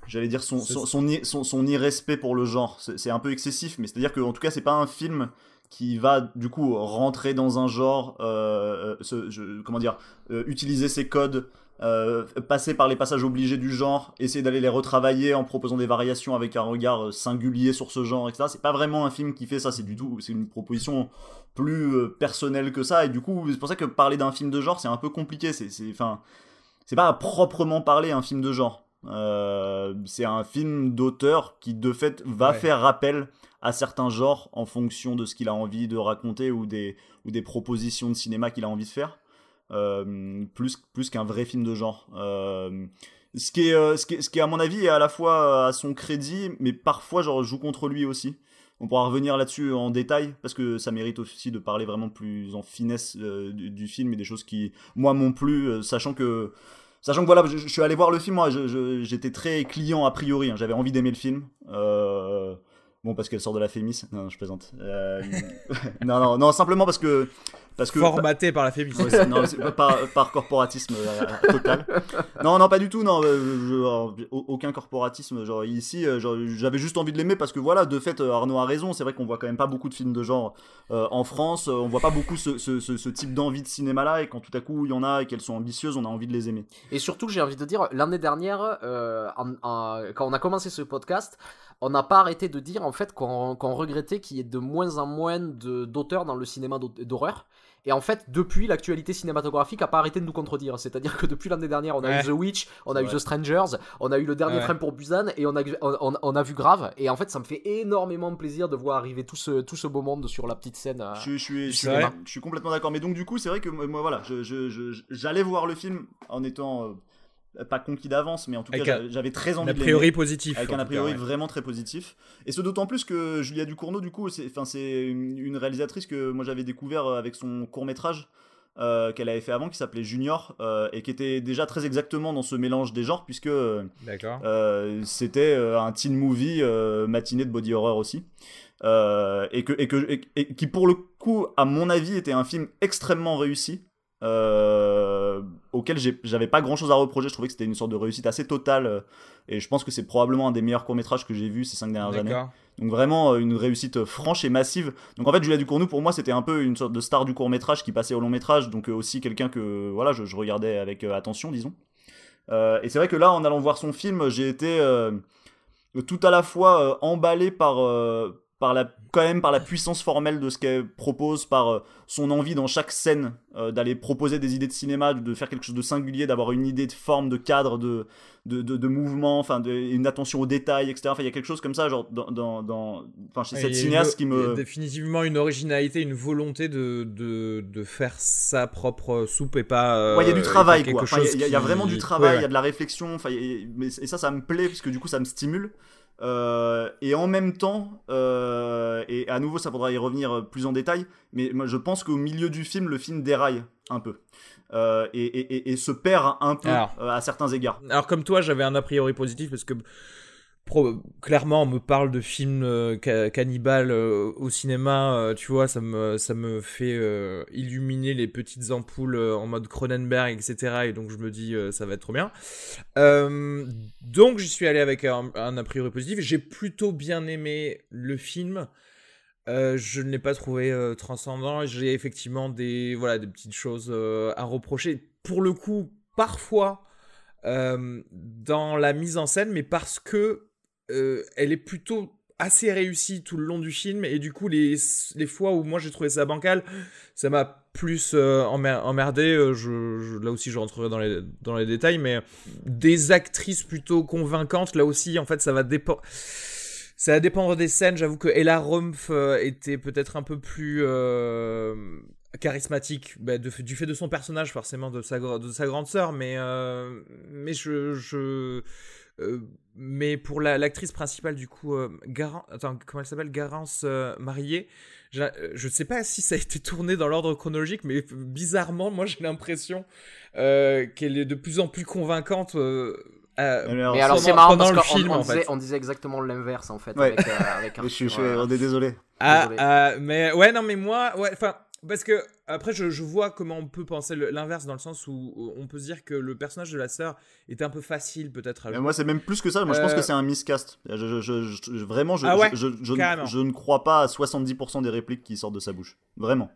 j'allais dire son son, son, son, son irrespect pour le genre c'est un peu excessif mais c'est à dire que en tout cas c'est pas un film qui va du coup rentrer dans un genre euh, euh, ce- je- comment dire euh, utiliser ses codes euh, passer par les passages obligés du genre, essayer d'aller les retravailler en proposant des variations avec un regard singulier sur ce genre, etc. C'est pas vraiment un film qui fait ça, c'est du tout, c'est une proposition plus personnelle que ça, et du coup, c'est pour ça que parler d'un film de genre, c'est un peu compliqué, c'est, c'est, enfin, c'est pas à proprement parler un film de genre. Euh, c'est un film d'auteur qui de fait va Ouais. faire rappel à certains genres en fonction de ce qu'il a envie de raconter ou des, ou des propositions de cinéma qu'il a envie de faire, euh, plus, plus qu'un vrai film de genre. Euh, ce, qui est, ce, qui est, ce qui, à mon avis, est à la fois à son crédit, mais parfois genre, joue contre lui aussi. On pourra revenir là-dessus en détail, parce que ça mérite aussi de parler vraiment plus en finesse du, du film et des choses qui, moi, m'ont plu, sachant que Sachant que voilà, je, suis allé voir le film, moi, j'étais très client a priori, hein, j'avais envie d'aimer le film. Euh, bon, parce qu'elle sort de la Fémis. Non, non, je plaisante. Euh, non, non, non, simplement parce que. Parce que Formaté par la féministe. Ouais, non, c'est pas par, par corporatisme euh, total. Non, non, pas du tout. Non, euh, je- alors, au- aucun corporatisme. Genre ici, euh, genre, j'avais juste envie de l'aimer parce que voilà, de fait, Arnaud a raison. C'est vrai qu'on voit quand même pas beaucoup de films de genre euh, en France. On voit pas beaucoup ce, ce, ce, ce type d'envie de cinéma-là. Et quand tout à coup il y en a et qu'elles sont ambitieuses, on a envie de les aimer. Et surtout, j'ai envie de dire, l'année dernière, euh, en- en- quand on a commencé ce podcast, on n'a pas arrêté de dire en fait qu'on qu'on regrettait qu'il y ait de moins en moins de- d'auteurs dans le cinéma d'hor- d'horreur. Et en fait, depuis, l'actualité cinématographique a pas arrêté de nous contredire. C'est-à-dire que depuis l'année dernière, on a Ouais. eu The Witch, on a eu. The Strangers, on a eu le dernier Ouais. train pour Busan, et on a, on, on- on a vu Grave. Et en fait, ça me fait énormément plaisir de voir arriver tout ce, tout ce beau monde sur la petite scène. euh. Je, je suis, je, suis, je complètement d'accord. Mais donc, du coup, c'est vrai que moi, voilà, je- je- je- j'allais voir le film en étant euh, pas conquis d'avance, mais en tout Avec cas, un- j'avais très Un envie a de l'aimer. priori positif. avec un a cas, priori ouais. vraiment très positif. Et ce d'autant plus que Julia Ducournau, du coup, c'est une, une réalisatrice que moi j'avais découvert euh, avec son court métrage. qu'elle avait fait avant qui s'appelait Junior euh, et qui était déjà très exactement dans ce mélange des genres puisque euh, euh, c'était euh, un teen movie euh, matinée de body horror aussi Euh, et que et que et- et qui pour le coup à mon avis était un film extrêmement réussi euh, auquel j'avais pas grand chose à reprocher je trouvais que c'était une sorte de réussite assez totale euh, et je pense que c'est probablement un des meilleurs courts métrages que j'ai vu ces cinq dernières années donc vraiment euh, une réussite franche et massive. Donc en fait Julia Ducournau pour moi c'était un peu une sorte de star du court métrage qui passait au long métrage, donc aussi quelqu'un que voilà je, je regardais avec attention disons. Euh, et c'est vrai que là en allant voir son film j'ai été euh, tout à la fois euh, emballé par par la quand même par la puissance formelle de ce qu'elle propose, par euh, son envie dans chaque scène euh, d'aller proposer des idées de cinéma, de, faire quelque chose de singulier, d'avoir une idée de forme, de cadre, de, de, de, de mouvement, enfin une attention aux détails, etc. Enfin, il y a quelque chose comme ça, genre dans, dans, dans- chez cette il cinéaste qui une- il y a me. définitivement une originalité, une volonté de, de, de faire sa propre soupe et pas. euh, Ouais, il y a du travail, quoi. quelque Enfin, il y il y, a- il y a qui- vraiment du travail, il ouais. y a de la réflexion. Enfin, il a- et ça, ça me plaît parce que du coup, ça me stimule. Euh, et en même temps, euh, et à nouveau, ça faudra y revenir plus en détail. Mais moi, je pense qu'au milieu du film, le film déraille un peu Euh, et, et- et- et se perd un peu Alors. euh, à certains égards. Alors comme toi, j'avais un a priori positif parce que clairement on me parle de films euh, ca- cannibales euh, au cinéma, euh, tu vois, ça me ça me fait euh, illuminer les petites ampoules en mode Cronenberg, etc. Et donc je me dis ça va être trop bien. Donc j'y suis allé avec un, un a priori positif. J'ai plutôt bien aimé le film. Je ne l'ai pas trouvé transcendant. J'ai effectivement des voilà des petites choses à reprocher. Pour le coup, parfois dans la mise en scène, mais parce que euh, elle est plutôt assez réussie tout le long du film et du coup les, les fois où moi j'ai trouvé ça bancal ça m'a plus euh, emmer- emmerdé euh, je, là aussi je rentrerai dans les, dans les détails mais des actrices plutôt convaincantes là aussi en fait ça va dépendre ça va dépendre des scènes. J'avoue que Ella Rumpf euh, était peut-être un peu plus charismatique bah, du fait de son personnage forcément de sa, de sa grande sœur mais mais je, mais pour la- l'actrice principale du coup euh, Garan attends comment elle s'appelle? Garance euh, Mariée je, je sais pas si ça a été tourné dans l'ordre chronologique mais bizarrement moi j'ai l'impression euh, qu'elle est de plus en plus convaincante euh, alors, Mais alors pendant- c'est marrant pendant parce le qu'on film, on en disait, fait. on disait exactement l'inverse en fait Ouais. avec, euh, avec je suis, je euh, on est désolé. Ah, Désolé. ah, mais ouais, non, mais moi, ouais, enfin, parce que après, je, je vois comment on peut penser l'inverse dans le sens où on peut se dire que le personnage de la sœur était un peu facile peut-être à moi, c'est même plus que ça. Moi, je pense Euh, que c'est un miscast. Je, je- vraiment, je, Ah ouais, ne- crois pas à 70% des répliques qui sortent de sa bouche. Vraiment.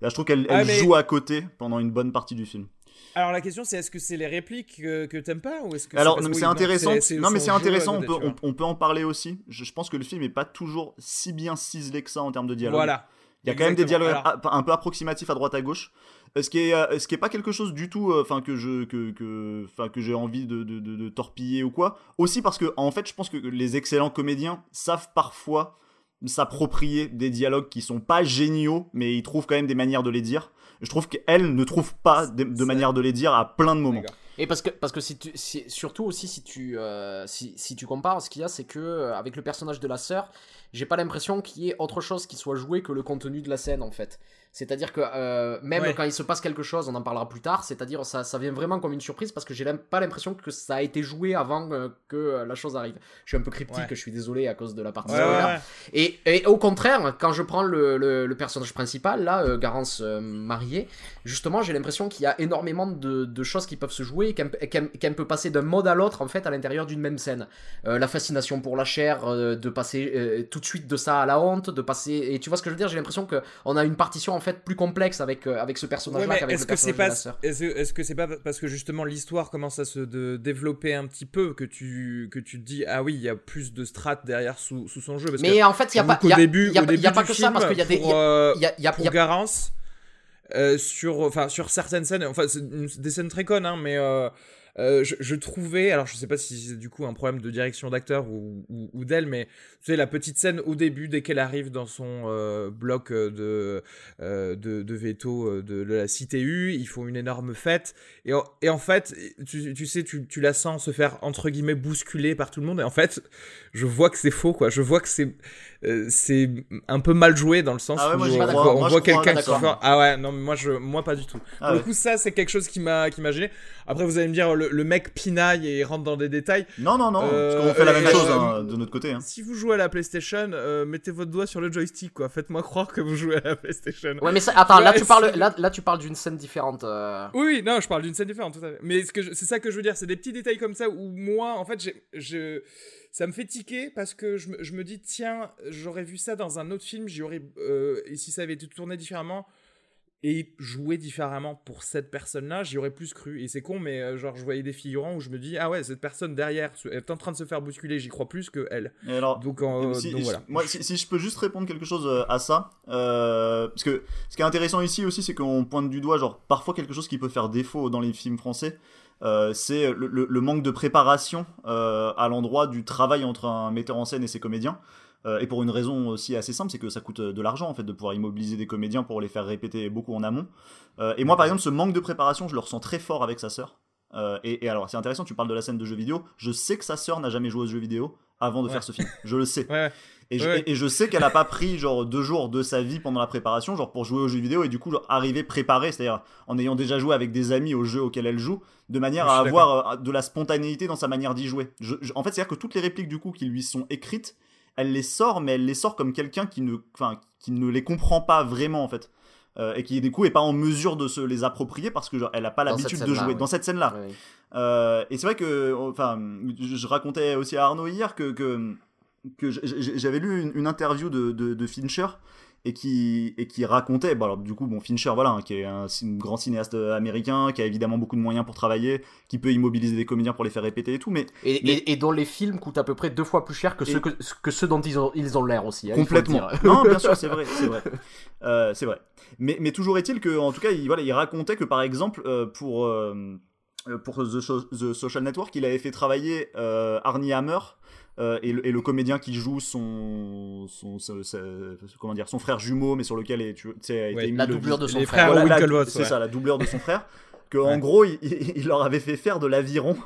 Là, je trouve qu'elle Ah, mais- joue à côté pendant une bonne partie du film. Alors la question, c'est est-ce que c'est les répliques que, que t'aimes pas ou est-ce que Alors, c'est intéressant. non, mais c'est intéressant. On peut, tu vois. on, on peut en parler aussi. Je, je pense que le film est pas toujours si bien ciselé que ça en termes de dialogue. Voilà. Il y a quand même des dialogues Alors- un peu approximatifs à droite à gauche. ce qui est ce qui est pas quelque chose du tout euh, enfin que je que que enfin que j'ai envie de, de, de, de torpiller ou quoi? Aussi parce que en fait je pense que les excellents comédiens savent parfois s'approprier des dialogues qui sont pas géniaux mais ils trouvent quand même des manières de les dire je trouve qu'elle ne trouve pas de, manière de les dire à plein de moments. Et parce que, parce que si tu, si- surtout aussi si tu, euh, si, si tu compares, ce qu'il y a, c'est que euh, avec le personnage de la sœur, j'ai pas l'impression qu'il y ait autre chose qui soit joué que le contenu de la scène en fait. C'est-à-dire que euh, même Ouais. quand il se passe quelque chose, on en parlera plus tard, c'est-à-dire ça, ça vient vraiment comme une surprise parce que j'ai pas l'impression que ça a été joué avant euh, que euh, la chose arrive. Je suis un peu cryptique, Ouais. je suis désolé à cause de la partie Ouais. Et, et au contraire, quand je prends le, le- le personnage principal, là, euh, Garance mariée, justement, j'ai l'impression qu'il y a énormément de, de choses qui peuvent se jouer et qu'elle qu'elle peut passer d'un mode à l'autre, en fait, à l'intérieur d'une même scène. La fascination pour la chair, de passer tout de suite de ça à la honte, de passer... Et tu vois ce que je veux dire J'ai l'impression qu'on a une partition, en fait, plus complexe avec, euh, avec ce Ouais, personnage-là mais qu'avec le que personnage de la sœur. est-ce est-ce que c'est pas parce que justement l'histoire commence à se de- développer un petit peu que tu que tu te dis ah oui il y a plus de strates derrière sous, sous son jeu? Parce que Mais en fait, il n'y a pas... y a- début y a y a pas que ça, parce qu'il y a des... pour, y a- euh, y pour Garance euh, sur enfin sur certaines scènes enfin c'est une- des scènes très connes hein, mais euh, euh, je, trouvais, alors je sais pas si c'est du coup un problème de direction d'acteur ou, ou, d'elle, mais tu sais, la petite scène au début, dès qu'elle arrive dans son euh, bloc euh, de, de, veto de, de la CTU, ils font une énorme fête. Et, en- et en fait, tu, tu sais, tu, tu la sens se faire entre guillemets bousculer par tout le monde. Et en fait, je vois que c'est faux, quoi. Je vois que c'est euh, c'est un peu mal joué dans le sens Ah ouais, où moi, on, crois. voit- on quelqu'un qui fait ah ouais non mais moi je moi pas du tout. Ah Pour le ouais. coup ça c'est quelque chose qui m'a qui m'a gêné. Après vous allez me dire le, le mec pinaille et rentre dans des détails. non non non Euh, parce qu'on fait la même euh, chose euh, hein, de notre côté hein. Si vous jouez à la PlayStation, euh, mettez votre doigt sur le joystick quoi. Faites-moi croire que vous jouez à la PlayStation. Ouais, mais ça- attends, là tu parles, là, là tu parles d'une scène différente. euh. Oui, non, je parle d'une scène différente, tout à fait. Mais ce que je- c'est ça que je veux dire, c'est des petits détails comme ça où moi, en fait, j'ai, je, ça me fait tiquer parce que je, me- je me dis, tiens, j'aurais vu ça dans un autre film, j'y aurais, euh, et si ça avait été tourné différemment et joué différemment pour cette personne-là, j'y aurais plus cru. Et c'est con, mais euh, genre, je voyais des figurants où je me dis, ah ouais, cette personne derrière est en train de se faire bousculer, j'y crois plus que elle. Et alors Donc, euh, Si- donc voilà. Moi, si, si je peux juste répondre quelque chose à ça, parce que ce qui est intéressant ici aussi, c'est qu'on pointe du doigt, genre parfois quelque chose qui peut faire défaut dans les films français, euh, c'est le, le- le manque de préparation euh, à l'endroit du travail entre un metteur en scène et ses comédiens. Euh, et pour une raison aussi assez simple, c'est que ça coûte de l'argent en fait de pouvoir immobiliser des comédiens pour les faire répéter beaucoup en amont. Et moi, par exemple, ce manque de préparation, je le ressens très fort avec sa sœur. Et, et alors, c'est intéressant, tu parles de la scène de jeu vidéo. Je sais que sa sœur n'a jamais joué aux jeux vidéo avant de Ouais. faire ce film. Je le sais. Ouais, ouais. Et, je, Ouais. et- et je sais qu'elle a pas pris genre deux jours de sa vie pendant la préparation, genre pour jouer aux jeux vidéo et du coup genre, arriver préparée, c'est-à-dire en ayant déjà joué avec des amis aux jeux auxquels elle joue, de manière à avoir euh, de la spontanéité dans sa manière d'y jouer. Je- je- en fait, c'est-à-dire que toutes les répliques du coup qui lui sont écrites, elle les sort, mais elle les sort comme quelqu'un qui ne, enfin, qui ne les comprend pas vraiment en fait. Euh, et qui du coup est pas en mesure de se les approprier parce que genre, elle a pas l'habitude de jouer oui. dans cette scène-là. Ouais, ouais. Euh, et c'est vrai que, enfin, je je racontais aussi à Arnaud hier que, que, que j'avais lu une, une interview de, de, de Fincher et qui, et qui racontait, bon alors du coup, bon, Fincher, voilà, hein, qui est un, grand cinéaste américain, qui a évidemment beaucoup de moyens pour travailler, qui peut immobiliser des comédiens pour les faire répéter et tout, mais Et, Mais- et, et dont les films coûtent à peu près deux fois plus cher que ceux, que, que ceux dont ils ont ils ont l'air aussi. hein, complètement. Non, bien sûr, c'est vrai, c'est vrai. Euh, c'est vrai. Mais, mais toujours est-il que, en tout cas, il, voilà, il racontait que par exemple, euh, pour, euh, euh, pour The Social Network, il avait fait travailler euh, Arnie Hammer. Euh, et, le, et le comédien qui joue son, son, son- son- comment dire, son frère jumeau, mais sur lequel est, tu, sais, a été Ouais, La doublure de son frère. frères voilà, c'est ouais. ça, la doubleur de son frère. Que Ouais. en gros, il, leur avait fait faire de l'aviron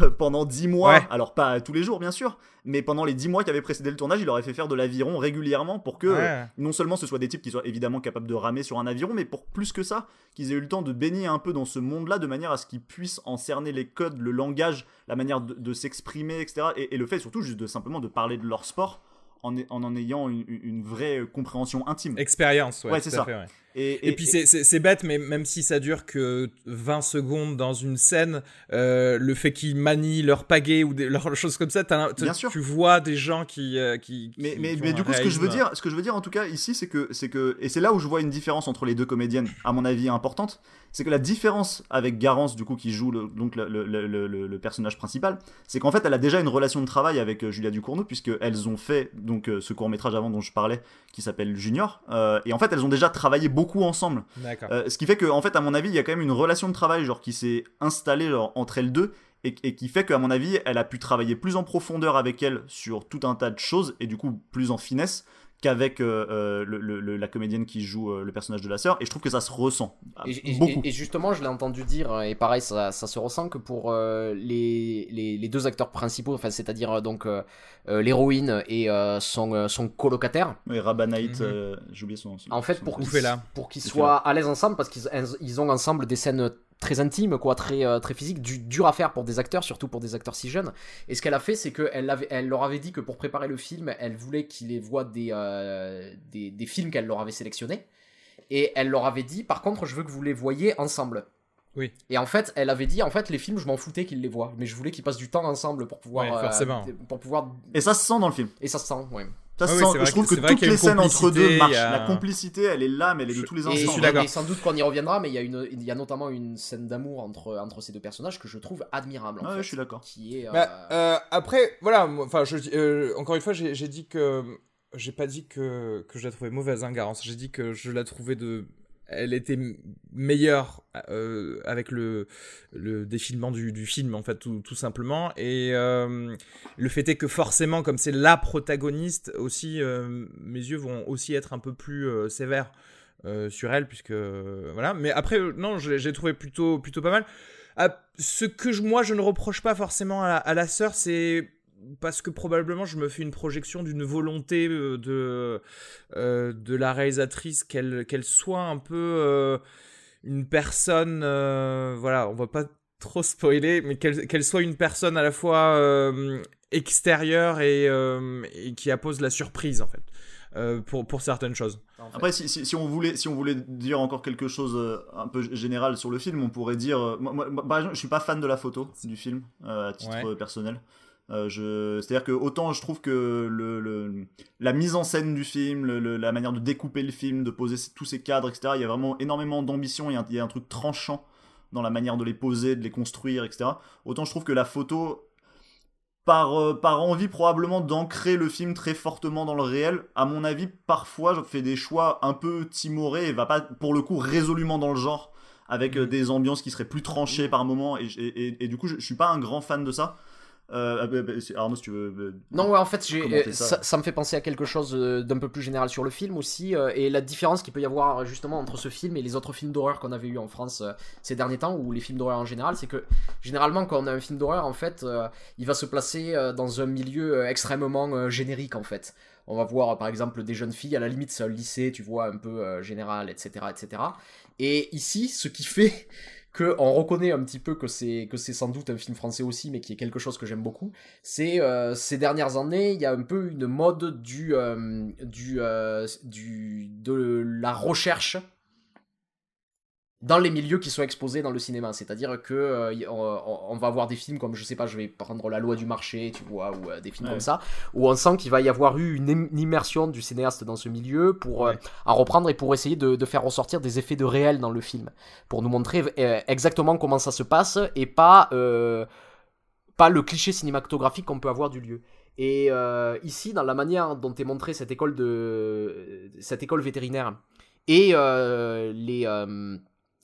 euh, pendant 10 mois. Ouais. Alors, pas tous les jours, bien sûr, mais pendant les 10 mois qui avaient précédé le tournage, il leur avait fait faire de l'aviron régulièrement pour que Ouais. non seulement ce soit des types qui soient évidemment capables de ramer sur un aviron, mais pour plus que ça, qu'ils aient eu le temps de baigner un peu dans ce monde-là de manière à ce qu'ils puissent en cerner les codes, le langage, la manière de, de s'exprimer, etc. Et, et le fait surtout juste de simplement de parler de leur sport en en, en ayant une, une vraie compréhension intime. Expérience, ouais. C'est ça. fait, ouais. Et, Et, puis c'est- c'est bête, mais même si ça dure que 20 secondes dans une scène, euh, le fait qu'ils manient leur pagaie ou des leurs choses comme ça, t'as- Bien sûr. tu vois des gens qui. euh, qui, Mais, qui- mais, qui mais du coup, ce que je veux dire, ce que je veux dire en tout cas ici, c'est que, que, et c'est là où je vois une différence entre les deux comédiennes, à mon avis importante, c'est que la différence avec Garance, du coup, qui joue le, donc le, le- le- personnage principal, c'est qu'en fait, elle a déjà une relation de travail avec euh, Julia Ducournau, puisque elles ont fait donc ce court métrage avant dont je parlais, qui s'appelle Junior, euh, et en fait, elles ont déjà travaillé beaucoup beaucoup ensemble. Euh, ce qui fait que, en fait, à mon avis, il y a quand même une relation de travail genre qui s'est installée genre, entre elles deux et, et qui fait qu'à mon avis, elle a pu travailler plus en profondeur avec elle sur tout un tas de choses et du coup plus en finesse qu'avec euh, euh, le- le- le- la comédienne qui joue euh, le personnage de la sœur et je trouve que ça se ressent Et, beaucoup. et- et justement, je l'ai entendu dire, et pareil, ça, ça se ressent que pour euh, les, les, les deux acteurs principaux, enfin, c'est-à-dire donc l'héroïne et euh, son, son colocataire, Et Rabanite, Mhm. euh, j'ai oublié son, son- en fait, son- pour qu'ils soient à l'aise ensemble, parce qu'ils ils ont ensemble des scènes très intimes, quoi, très, euh, très physiques, du, dur à faire pour des acteurs, surtout pour des acteurs si jeunes. Et ce qu'elle a fait, c'est qu'elle elle leur avait dit que pour préparer le film, elle voulait qu'ils les voient des, euh, des, des films qu'elle leur avait sélectionnés. Et elle leur avait dit, par contre, je veux que vous les voyiez ensemble. Oui. Et en fait, elle avait dit, en fait, les films, je m'en foutais qu'ils les voient, mais je voulais qu'ils passent du temps ensemble pour pouvoir, Ouais, forcément. pour pouvoir, Et ça se sent dans le film. et ça se sent, ouais. Ça Ah oui, je trouve que- toutes les scènes entre deux marchent. a- La complicité, elle est là, mais elle est de Je- tous les et, suis d'accord. et sans doute qu'on y reviendra, mais il y, a une, il y a notamment une scène d'amour entre, entre ces deux personnages que je trouve admirable. En fait, je suis d'accord. Qui est. euh, Bah, euh, après, voilà, enfin, euh, encore une fois, j'ai j'ai dit que. J'ai pas dit que, que je la trouvais mauvaise, hein, Garance. J'ai dit que je la trouvais de. Elle était meilleure euh, avec le, le défilement du, film, en fait, tout, simplement. Et euh, le fait est que forcément, comme c'est la protagoniste aussi, euh, mes yeux vont aussi être un peu plus sévères sur elle, puisque. voilà. Mais après, non, j'ai trouvé plutôt, plutôt pas mal. Ah, ce que moi je ne reproche pas forcément à à la sœur, c'est parce que probablement je me fais une projection d'une volonté euh, de, euh, de la réalisatrice qu'elle qu'elle soit un peu euh, une personne, euh, voilà, on va pas trop spoiler, mais qu'elle qu'elle soit une personne à la fois euh, extérieure et, euh, et qui appose la surprise en fait. euh, pour, pour certaines choses. en fait. Après, si, si, si on voulait, si on voulait dire encore quelque chose euh, un peu général sur le film, on pourrait dire. euh, moi, moi, par exemple, je suis pas fan de la photo du film euh, à titre Ouais. euh, personnel. Euh, je... C'est-à-dire que autant je trouve que le, le- la mise en scène du film, le- la manière de découper le film, de poser tous ces cadres, etc., il y a vraiment énormément d'ambition, il y, a un- il y a un truc tranchant dans la manière de les poser, de les construire, etc. Autant je trouve que la photo, par, euh, par envie probablement d'ancrer le film très fortement dans le réel, à mon avis, parfois, je fais des choix un peu timorés et va pas, pour le coup, résolument dans le genre, avec euh, des ambiances qui seraient plus tranchées par moment, et, et, et- et du coup, je, je suis pas un grand fan de ça. Euh, euh, bah, Arnaud, si tu veux. euh, Non, ouais, en fait, j'ai, euh, ça. ça, ça me fait penser à quelque chose euh, d'un peu plus général sur le film aussi, euh, et la différence qu'il peut y avoir justement entre ce film et les autres films d'horreur qu'on avait eu en France ces derniers temps, ou les films d'horreur en général, c'est que généralement quand on a un film d'horreur, en fait, il va se placer dans un milieu extrêmement générique en fait. On va voir par exemple des jeunes filles, à la limite c'est un lycée, tu vois, un peu euh, général, etc., etc. Et ici, ce qui fait que on reconnaît un petit peu que c'est que c'est sans doute un film français aussi, mais qui est quelque chose que j'aime beaucoup. C'est euh, ces dernières années, il y a un peu une mode du euh, du euh, du de la recherche dans les milieux qui sont exposés dans le cinéma. C'est-à-dire que euh, on, on va avoir des films comme, je sais pas, je vais prendre La Loi du marché, tu vois, ou euh, des films Ouais. comme ça, où on sent qu'il va y avoir eu une, im- une immersion du cinéaste dans ce milieu pour euh, Ouais. à reprendre et pour essayer de, de faire ressortir des effets de réel dans le film, pour nous montrer euh, exactement comment ça se passe et pas pas le cliché cinématographique qu'on peut avoir du lieu. Et ici, dans la manière dont est montrée cette école de cette école vétérinaire et les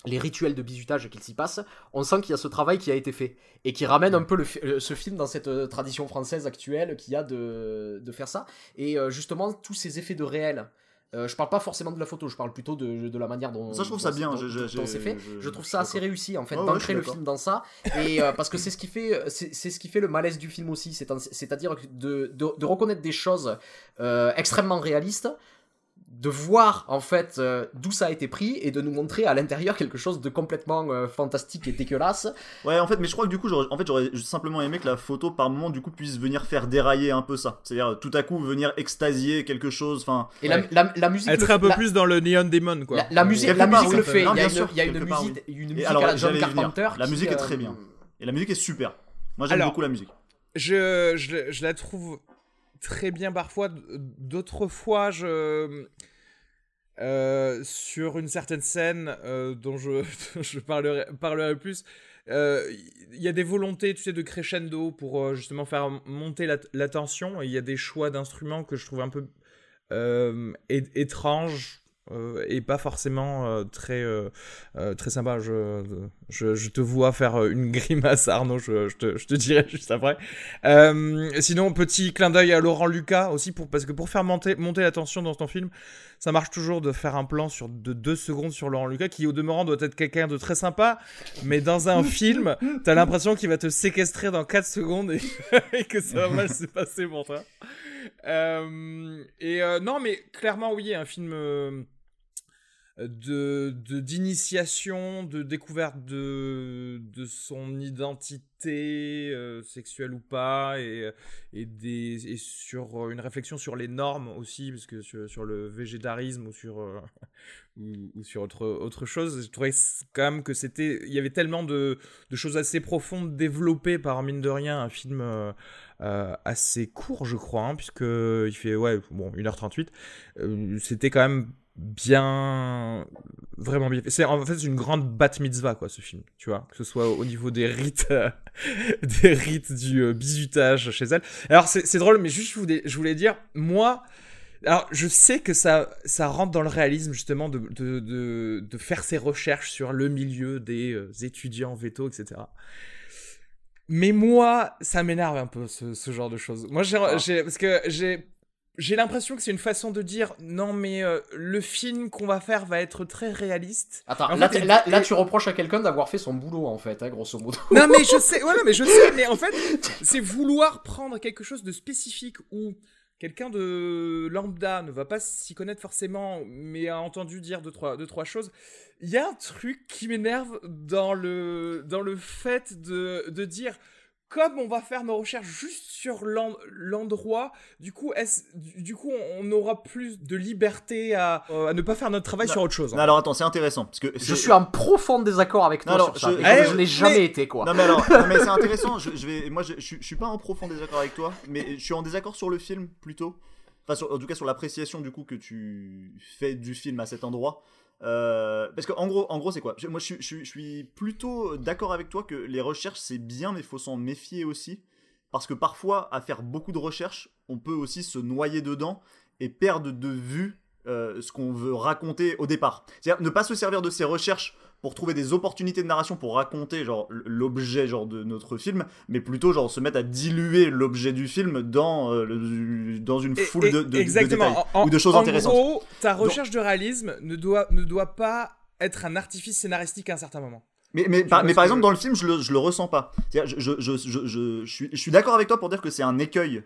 les rituels de bizutage qu'il s'y passe, on sent qu'il y a ce travail qui a été fait et qui ramène un peu le, fi- euh, ce film dans cette euh, tradition française actuelle qu'il y a de, de faire ça. Et euh, justement, tous ces effets de réel. Euh, je parle pas forcément de la photo, je parle plutôt de, de la manière dont, Ça, je trouve ça bien, c'est fait. je- Je trouve ça assez réussi en fait je d'ancrer le film dans ça et euh, parce que c'est ce qui fait c'est ce qui fait le malaise du film aussi c'est c'est-à-dire de, de, de reconnaître des choses euh, extrêmement réalistes de voir en fait euh, d'où ça a été pris et de nous montrer à l'intérieur quelque chose de complètement euh, fantastique et dégueulasse Ouais, en fait, mais je crois que du coup, j'aurais, en fait, j'aurais simplement aimé que la photo, par moment, du coup, puisse venir faire dérailler un peu ça. C'est-à-dire, tout à coup, venir extasier quelque chose. Enfin, et Ouais. la, la, la musique Être le- un peu la- plus dans le Neon Demon, quoi. la, la musique, la musique le fait. Il y a bien une, sûr, il y a une musique, une musique alors, à la John. Carpenter. La qui, musique est euh, très bien. et la musique est super. Moi, j'aime Alors, beaucoup la musique. je, je, je la trouve très bien parfois. D'autres fois, je. euh, sur une certaine scène euh, dont je, je parlerai, plus, euh, il y a des volontés, tu sais, de crescendo pour justement faire monter la, tension. Il y a des choix d'instruments que je trouve un peu étranges. Euh, et pas forcément euh, très euh, très sympa. Je, je, je te vois faire une grimace, Arnaud. Je, je, te, je te dirai juste après. Sinon, petit clin d'œil à Laurent Lucas aussi pour parce que pour faire monter monter la tension dans ton film, ça marche toujours de faire un plan sur de deux secondes sur Laurent Lucas qui au demeurant doit être quelqu'un de très sympa, mais dans un film, t'as l'impression qu'il va te séquestrer dans 4 secondes et, et que ça va mal se passer pour toi. Et non, mais clairement, oui, un film de d'initiation, de, découverte de, de son identité euh, sexuelle ou pas, et, et, des, et sur une réflexion sur les normes aussi, parce que sur, sur le végétarisme ou sur, euh, ou, sur autre, autre chose, je trouvais quand même que c'était. Il y avait tellement de, de choses assez profondes développées par, mine de rien, un film. euh, euh, assez court, je crois, hein, puisque il fait ouais, bon, 1h38. Euh, C'était quand même bien, vraiment bien fait. C'est en fait une grande bat mitzvah quoi, ce film, tu vois, que ce soit au niveau des rites, euh, des rites du euh, bizutage chez elle. Alors c'est drôle, mais juste je voulais, je voulais dire, moi. Alors, je sais que ça, ça rentre dans le réalisme, justement, de, de, de, de faire ses recherches sur le milieu des euh, étudiants véto, etc. Mais moi, ça m'énerve un peu ce, ce genre de choses. Moi, j'ai, j'ai- parce que j'ai, j'ai l'impression que c'est une façon de dire non, mais euh, le film qu'on va faire va être très réaliste. Attends, En là, fait, là, là, tu reproches à quelqu'un d'avoir fait son boulot, en fait, hein, grosso modo. Non, mais je sais, ouais, non, mais je sais, mais en fait, c'est vouloir prendre quelque chose de spécifique où quelqu'un de lambda ne va pas s'y connaître forcément, mais a entendu dire deux trois, deux, trois choses. Il y a un truc qui m'énerve dans le, dans le fait de, de dire. Comme on va faire nos recherches juste sur l'en- l'endroit, du coup, est-ce- du du coup, on aura plus de liberté à, euh, à ne pas faire notre travail Non. sur autre chose. Non, alors attends, c'est intéressant parce que Je suis en profond désaccord avec toi Non, alors, sur ça. je- et Eh, je n'ai jamais mais- été, quoi. Non mais alors, non, mais c'est intéressant. Je, je vais, moi, je, je, suis- je suis pas en profond désaccord avec toi, mais je suis en désaccord sur le film plutôt. Enfin, sur- en tout cas sur l'appréciation du coup que tu fais du film à cet endroit. Euh, parce que en gros, en gros, c'est quoi? Moi, je suis plutôt d'accord avec toi que les recherches c'est bien, mais il faut s'en méfier aussi, parce que parfois, à faire beaucoup de recherches, on peut aussi se noyer dedans et perdre de vue euh, ce qu'on veut raconter au départ. C'est-à-dire ne pas se servir de ces recherches pour trouver des opportunités de narration pour raconter genre l'objet genre de notre film, mais plutôt genre se mettre à diluer l'objet du film dans euh, le- dans une foule et- de, de- de exactement. détails En- ou de choses en intéressantes. gros, ta recherche de réalisme ne doit, ne doit pas être un artifice scénaristique à un certain moment. Mais, mais, par, mais exemple, dans le film, je le, je le ressens pas. Je, je, je, je, je, je suis, je suis d'accord avec toi pour dire que c'est un écueil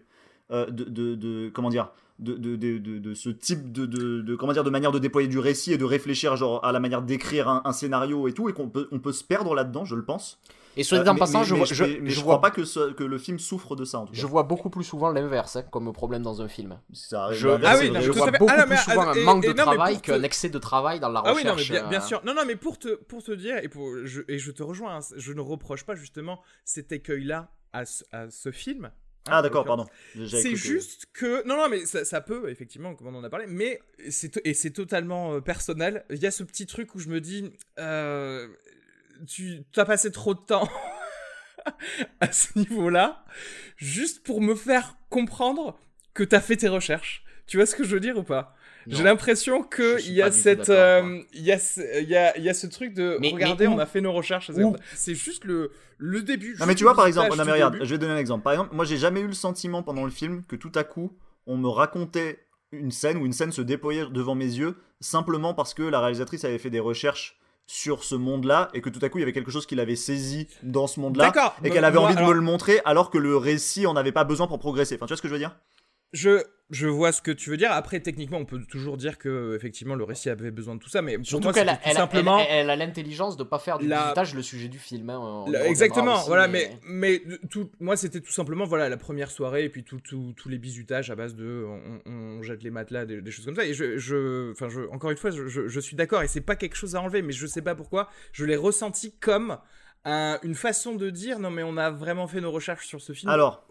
euh, de, de, de- Comment dire de, de, de, de, de ce type de, comment dire de manière de déployer du récit et de réfléchir genre à la manière d'écrire un, un scénario et tout et qu'on peut on peut se perdre là-dedans je le pense Et soit Euh, dit en mais- passant, mais- je mais je, mais- je vois crois pas que, ce- que le film souffre de ça en tout cas Je vois beaucoup plus souvent l'inverse hein, comme problème dans un film. Ça Je, Ah oui, non, vrai. je vois beaucoup Ah non, plus souvent euh, un et- manque et de non, travail pour te- qu'un excès de travail dans la Ah oui, non, recherche. mais bien, bien euh, sûr. Non, non, mais pour te, pour te dire, et, pour, je, et je te rejoins, hein, je ne reproche pas justement cet écueil-là à, ce- à ce film. Hein, ah en d'accord l'occurrence. pardon C'est juste que non non mais ça, ça peut effectivement comme on en a parlé mais c'est et c'est totalement euh, personnel il y a ce petit truc où je me dis euh, tu as passé trop de temps à ce niveau là juste pour me faire comprendre que t'as fait tes recherches tu vois ce que je veux dire ou pas? J'ai l'impression que Je suis il y a cette euh, il y a ce- il y a il y a ce truc de Mais- regardez mais on a fait nos recherches c'est juste le le début Non mais tu vois par exemple, non mais regarde, début. je vais donner un exemple. Par exemple, moi j'ai jamais eu le sentiment pendant le film que tout à coup on me racontait une scène où une scène se déployait devant mes yeux simplement parce que la réalisatrice avait fait des recherches sur ce monde-là et que tout à coup il y avait quelque chose qui l'avait saisi dans ce monde-là et qu'elle avait Moi, envie de alors- me le montrer alors que le récit en avait pas besoin pour progresser. Enfin tu vois ce que je veux dire? Je, je vois ce que tu veux dire. Après, techniquement, on peut toujours dire que effectivement le récit avait besoin de tout ça, mais pour Surtout qu'elle elle, simplement. elle, elle a l'intelligence de pas faire du La- visitage le sujet du film. hein, la- exactement, aussi, voilà, mais, mais tout, moi c'était tout simplement voilà la première soirée et puis tout, tout- tous les bisutages à base de on, on jette les matelas, des, des choses comme ça. Et je, je, enfin, je, encore une fois, je, je- je suis d'accord et c'est pas quelque chose à enlever, mais je sais pas pourquoi je l'ai ressenti comme un- une façon de dire non mais on a vraiment fait nos recherches sur ce film. Alors,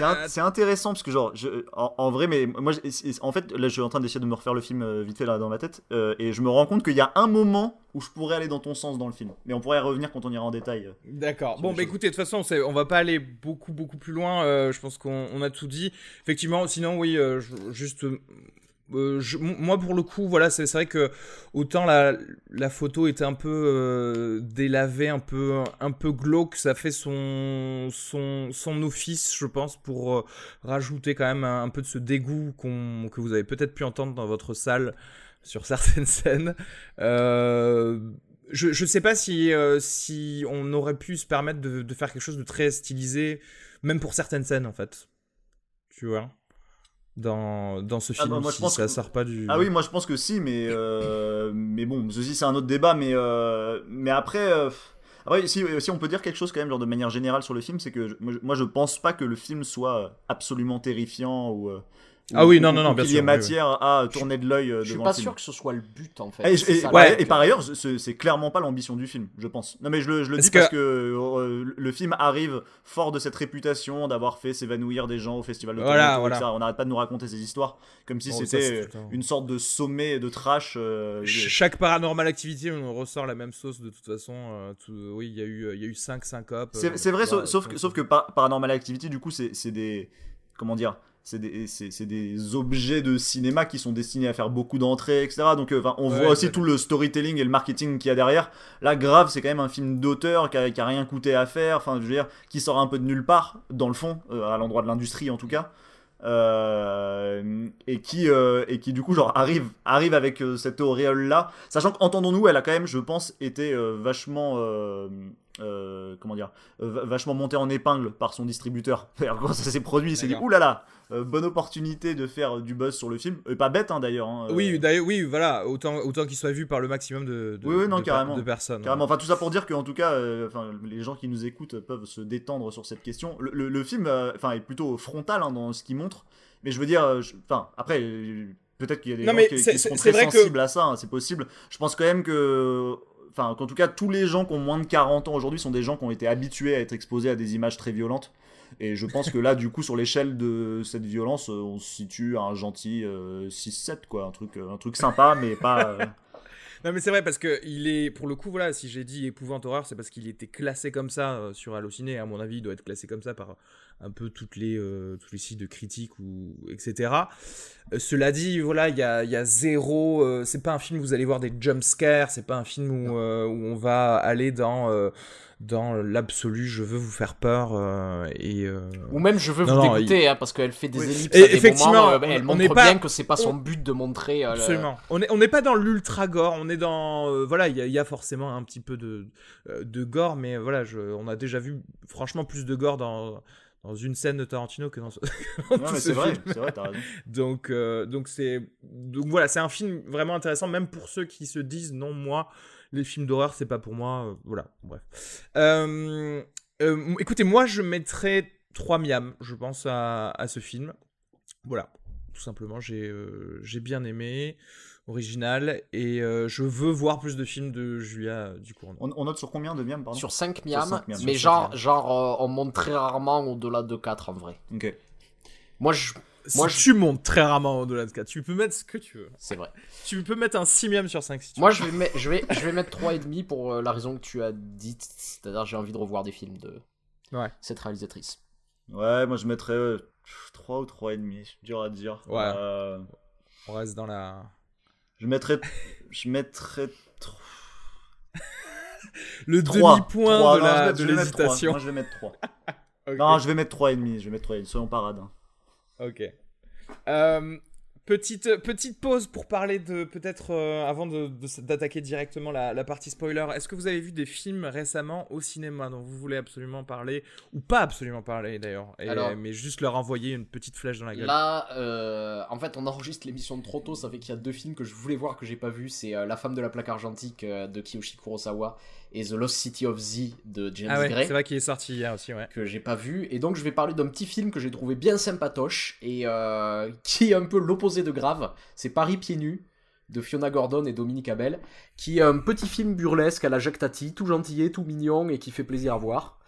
euh, c'est intéressant parce que genre, je, en, en vrai, mais moi, en fait, là, je suis en train d'essayer de me refaire le film euh, vite fait là dans ma tête, euh, et je me rends compte qu'il y a un moment où je pourrais aller dans ton sens dans le film, mais on pourrait y revenir quand on ira en détail. euh. D'accord. Bon, bah choses. écoutez, de toute façon, on va pas aller beaucoup, beaucoup plus loin. euh, je pense qu'on on a tout dit. Effectivement, sinon, oui, euh, je- juste. Euh, moi pour le coup voilà c'est vrai que autant la, photo était un peu euh, délavée un peu un peu glauque ça fait son son son office je pense pour euh, rajouter quand même un, peu de ce dégoût qu'on que vous avez peut-être pu entendre dans votre salle sur certaines scènes. Euh, je je sais pas si si on aurait pu se permettre de faire quelque chose de très stylisé même pour certaines scènes en fait. Tu vois? Dans, dans ce Ah, film bah, moi, je pense ça que- sort pas du Ah oui, moi je pense que si, mais euh, mais bon, ceci c'est un autre débat, mais euh, mais après. euh, après, si, si on peut dire quelque chose quand même, genre de manière générale sur le film, c'est que je- moi, je- moi je pense pas que le film soit absolument terrifiant ou. Ah ou- oui, ou- non, non, non, bien qu'il y ait sûr, oui, oui. matière à tourner de l'œil euh, Je suis devant pas sûr que ce soit le but en fait. Et, C'est et- ça, le ouais, truc. et par ailleurs, c'est clairement pas l'ambition du film, je pense. Non mais je le, je le Parce dis que- parce que euh, le film arrive fort de cette réputation d'avoir fait s'évanouir des gens au festival de Voilà, Toronto, voilà. On n'arrête pas de nous raconter ces histoires comme si ça, c'était euh, une sorte de sommet de trash. euh, Ch- Chaque paranormal activité, on ressort la même sauce de toute façon. euh, tout- oui, il y a eu, il y a eu 5 syncopes. C'est vrai, sauf, sauf que, ouais. sauf que Par- Paranormal Activity, du coup, c'est des. Comment dire c'est des, des objets de cinéma qui sont destinés à faire beaucoup d'entrées, etc. Donc, euh, on Ouais, voit aussi ouais. tout le storytelling et le marketing qu'il y a derrière. Là, Grave, c'est quand même un film d'auteur qui a, qui a rien coûté à faire, enfin, je veux dire, qui sort un peu de nulle part, dans le fond, euh, à l'endroit de l'industrie en tout cas. Euh, et qui euh, et qui du coup genre arrive arrive avec cette auréole là sachant qu'entendons-nous elle a quand même je pense été vachement euh, euh, comment dire euh, va- vachement montée en épingle par son distributeur quand ça s'est produit il s'est dit oulala euh, bonne opportunité de faire du buzz sur le film et pas bête hein, d'ailleurs hein, euh, Oui, d'ailleurs, oui, voilà, autant, autant qu'il soit vu par le maximum de, de, Oui, oui, non, de, per- carrément. de personnes. Carrément. Enfin, tout ça pour dire qu'en tout cas, euh, enfin, les gens qui nous écoutent peuvent se détendre sur cette question. Le, le- le film, euh, enfin, est plutôt frontal hein, dans ce qu'il montre. Mais je veux dire, euh, enfin, après, euh, peut-être qu'il y a des Non, gens mais qui, qui c'est très vrai que- sensibles à ça. hein, c'est possible. Je pense quand même que, enfin, tout cas, tous les gens qui ont moins de 40 ans aujourd'hui sont des gens qui ont été habitués à être exposés à des images très violentes. Et je pense que là, du coup, sur l'échelle de cette violence, euh, on se situe à un gentil euh, 6-7, quoi. Un truc, euh, un truc sympa, mais pas. euh, Non, mais c'est vrai parce que il est, pour le coup, voilà, si j'ai dit épouvante horreur, c'est parce qu'il était classé comme ça euh, sur Allociné. À mon avis, il doit être classé comme ça par un peu toutes les, euh, tous les sites de critique ou etc. Euh, cela dit, voilà, il y a, il y a zéro. euh, c'est pas un film où vous allez voir des jump scares. C'est pas un film où, euh, où on va aller dans euh, dans l'absolu. Je veux vous faire peur euh, et. euh, Ou même je veux Non, vous non, dégoûter, hein, parce qu'elle fait des Oui. ellipses Et à des effectivement, moments, euh, elle on montre n'est pas- bien que c'est pas son on- but de montrer. euh, le- Absolument. On est- on n'est pas dans l'ultra gore, on est dans euh, voilà, il y, a- il y a forcément un petit peu de de gore, mais voilà, je, on a déjà vu franchement plus de gore dans dans une scène de Tarantino que dans, ce- Non, mais ce c'est vrai, film. c'est vrai, t'as raison. Donc euh, donc c'est donc voilà, c'est un film vraiment intéressant, même pour ceux qui se disent non moi les films d'horreur c'est pas pour moi, euh, voilà, bref. Euh, écoutez, moi je mettrais 3 miams, je pense à, à ce film. Voilà, tout simplement, j'ai j'ai bien aimé, original, et euh, je veux voir plus de films de Julia Ducournau. On, on note sur combien de miam, pardon? Sur 5 Sur miams, cinq miams. mais Sur genre, genre euh, on monte très rarement au-delà de 4 en vrai. Ok. Moi, je... Si moi, je- tu montes très rarement au-delà de 4, tu peux mettre ce que tu veux. c'est vrai. Tu peux mettre un 6 miams sur 5 si tu Moi, veux. je vais, mettre, je, vais, je vais mettre 3,5 pour euh, la raison que tu as dite, c'est-à-dire j'ai envie de revoir des films de Ouais. cette réalisatrice. Ouais, moi je mettrais euh, 3 ou 3,5, c'est dur à dire. Ouais. Euh, On reste dans la. Je mettrais. Je mettrais. tr- Le demi-point de Non, je la- vais- de je vais mettre trois. l'hésitation. Moi je vais mettre 3. Ok. Non, je vais mettre 3,5, je vais mettre 3,5, soyons parades. hein. Ok. Euh, petite, petite pause pour parler de peut-être euh, avant de- de- d'attaquer directement la, la partie spoiler. Est-ce que vous avez vu des films récemment au cinéma dont vous voulez absolument parler ou pas absolument parler d'ailleurs, mais juste leur envoyer une petite flèche dans la gueule? Là, euh, en fait, on enregistre l'émission de trop tôt, ça fait qu'il y a deux films que je voulais voir que j'ai pas vu. C'est euh, La femme de la plaque argentique euh, de Kiyoshi Kurosawa et The Lost City of Z de James ah ouais, Gray. c'est vrai qu'il est sorti hier aussi, ouais. que j'ai pas vu et donc je vais parler d'un petit film que j'ai trouvé bien sympatoche et euh, qui est un peu l'opposé de grave c'est Paris pieds nus de Fiona Gordon et Dominique Abel qui est un petit film burlesque à la Jacques Tati tout gentillet tout mignon et qui fait plaisir à voir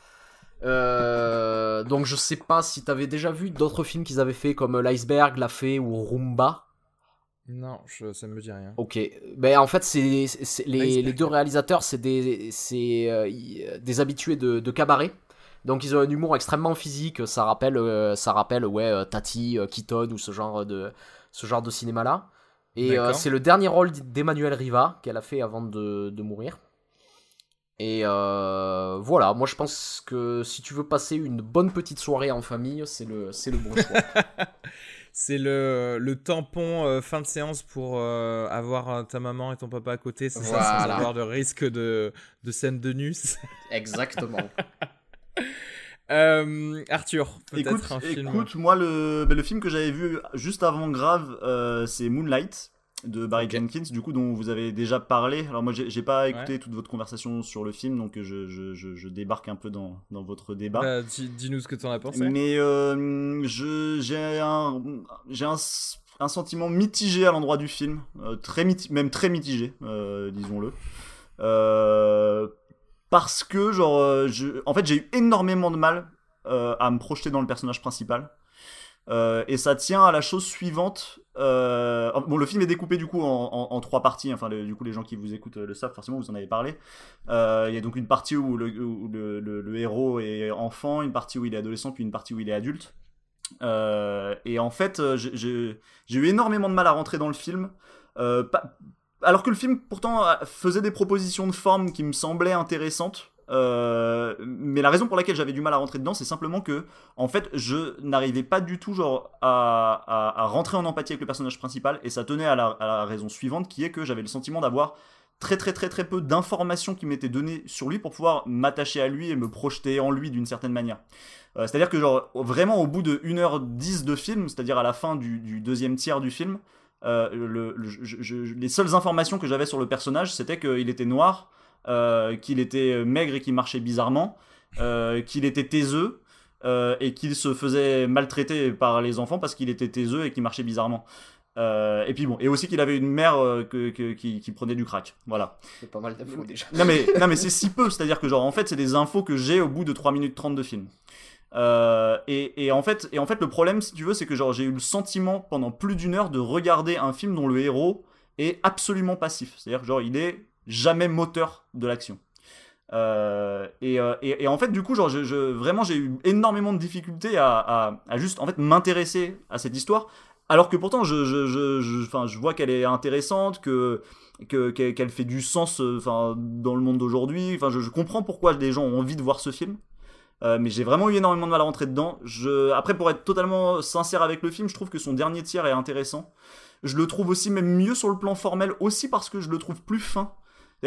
Euh, donc je sais pas si t'avais déjà vu d'autres films qu'ils avaient fait comme L'iceberg, La Fée ou Rumba Non, je, ça me dit rien. Ok, ben en fait c'est les, deux réalisateurs c'est des c'est euh, des habitués de, de cabaret. Donc ils ont un humour extrêmement physique, ça rappelle euh, ça rappelle ouais euh, Tati, euh, Keaton ou ce genre de ce genre de cinéma là. Et euh, c'est le dernier rôle d'Emmanuel Riva qu'elle a fait avant de, de mourir. Et euh, voilà, moi je pense que si tu veux passer une bonne petite soirée en famille, c'est le, c'est le bon choix. C'est le, le tampon euh, fin de séance pour euh, avoir euh, ta maman et ton papa à côté, c'est ça, sans avoir de risque de, de scène de nus. Exactement. Euh, Arthur, Écoute, peut-être un film. écoute, moi le, ben, le film que j'avais vu juste avant Grave, euh, c'est Moonlight de Barry. Jenkins, du coup dont vous avez déjà parlé. Alors moi j'ai pas écouté toute votre conversation sur le film, donc je, je, je, je débarque un peu dans, dans votre débat. Bah, dis- Dis-nous ce que tu en as pensé. Mais euh, j'ai un un, sentiment mitigé à l'endroit du film, euh, très même très mitigé, euh, disons-le. Parce que genre je, en fait j'ai eu énormément de mal à me projeter dans le personnage principal. Et ça tient à la chose suivante. Euh, bon, le film est découpé du coup en, trois parties. Enfin, du coup, les gens qui vous écoutent euh, le savent forcément, vous en avez parlé. Euh, Il y a donc une partie où, le, héros est enfant, une partie où il est adolescent, puis une partie où il est adulte. Et en fait, j'ai- eu énormément de mal à rentrer dans le film. Alors que le film pourtant faisait des propositions de forme qui me semblaient intéressantes. Euh, mais la raison pour laquelle j'avais du mal à rentrer dedans, c'est simplement que, en fait, je n'arrivais pas du tout genre à, à- rentrer en empathie avec le personnage principal, et ça tenait à la, à la raison suivante, qui est que j'avais le sentiment d'avoir très très très très peu d'informations qui m'étaient données sur lui pour pouvoir m'attacher à lui et me projeter en lui d'une certaine manière. Euh, c'est-à-dire que genre vraiment au bout de 1h10 de film, c'est-à-dire à la fin du, du deuxième tiers du film, euh, les seules informations que j'avais sur le personnage, c'était qu'il était noir, euh, qu'il était maigre et qu'il marchait bizarrement, euh, qu'il était taiseux euh, et qu'il se faisait maltraiter par les enfants parce qu'il était taiseux et qu'il marchait bizarrement. Euh, et puis bon, et aussi qu'il avait une mère euh, que- que- qui, qui prenait du crack. Voilà. C'est pas mal d'infos déjà. Non mais, non mais c'est si peu, c'est-à-dire que genre en fait c'est des infos que j'ai au bout de 3 minutes 30 de film. Euh, et, et en fait, et en fait le problème si tu veux c'est que genre j'ai eu le sentiment pendant plus d'une heure de regarder un film dont le héros est absolument passif. C'est-à-dire que genre il est jamais moteur de l'action. Euh, et, euh, et, en fait du coup genre vraiment j'ai eu énormément de difficultés à, juste en fait m'intéresser à cette histoire alors que pourtant je, vois qu'elle est intéressante que que- qu'elle fait du sens euh, enfin dans le monde d'aujourd'hui. Enfin je, comprends pourquoi des gens ont envie de voir ce film. Mais j'ai vraiment eu énormément de mal à rentrer dedans. Après pour être totalement sincère avec le film je trouve que son dernier tiers est intéressant. Je le trouve aussi même mieux sur le plan formel aussi parce que je le trouve plus fin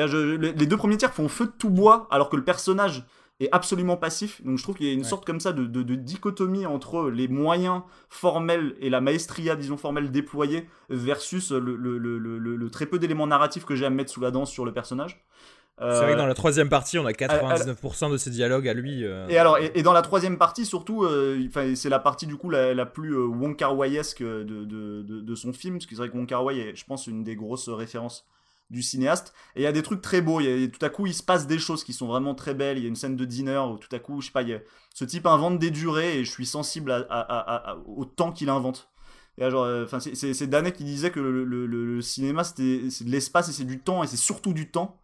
je- les deux premiers tiers font feu de tout bois alors que le personnage est absolument passif donc je trouve qu'il y a une Ouais. sorte comme ça de, de- de dichotomie entre les moyens formels et la maestria disons formelle déployée versus le, le- le- le- le- le très peu d'éléments narratifs que j'ai à me mettre sous la dent sur le personnage C'est vrai que Euh, dans la troisième partie, on a 99% de ses dialogues à lui. euh, et alors, et, et dans la troisième partie, surtout, euh, c'est la partie du coup la, la plus euh, Wong de, de, de, de son film, parce que c'est vrai que Wong est, je pense, une des grosses références du cinéaste. Et il y a des trucs très beaux. Il y a, tout à coup, il se passe des choses qui sont vraiment très belles. Il y a une scène de dîner où tout à coup, je sais pas, y a- ce type invente des durées et je suis sensible à, à- à- au temps qu'il invente. Et euh, enfin, c'est- c'est Danet qui disait que le, cinéma c'est de l'espace et c'est du temps et c'est surtout du temps.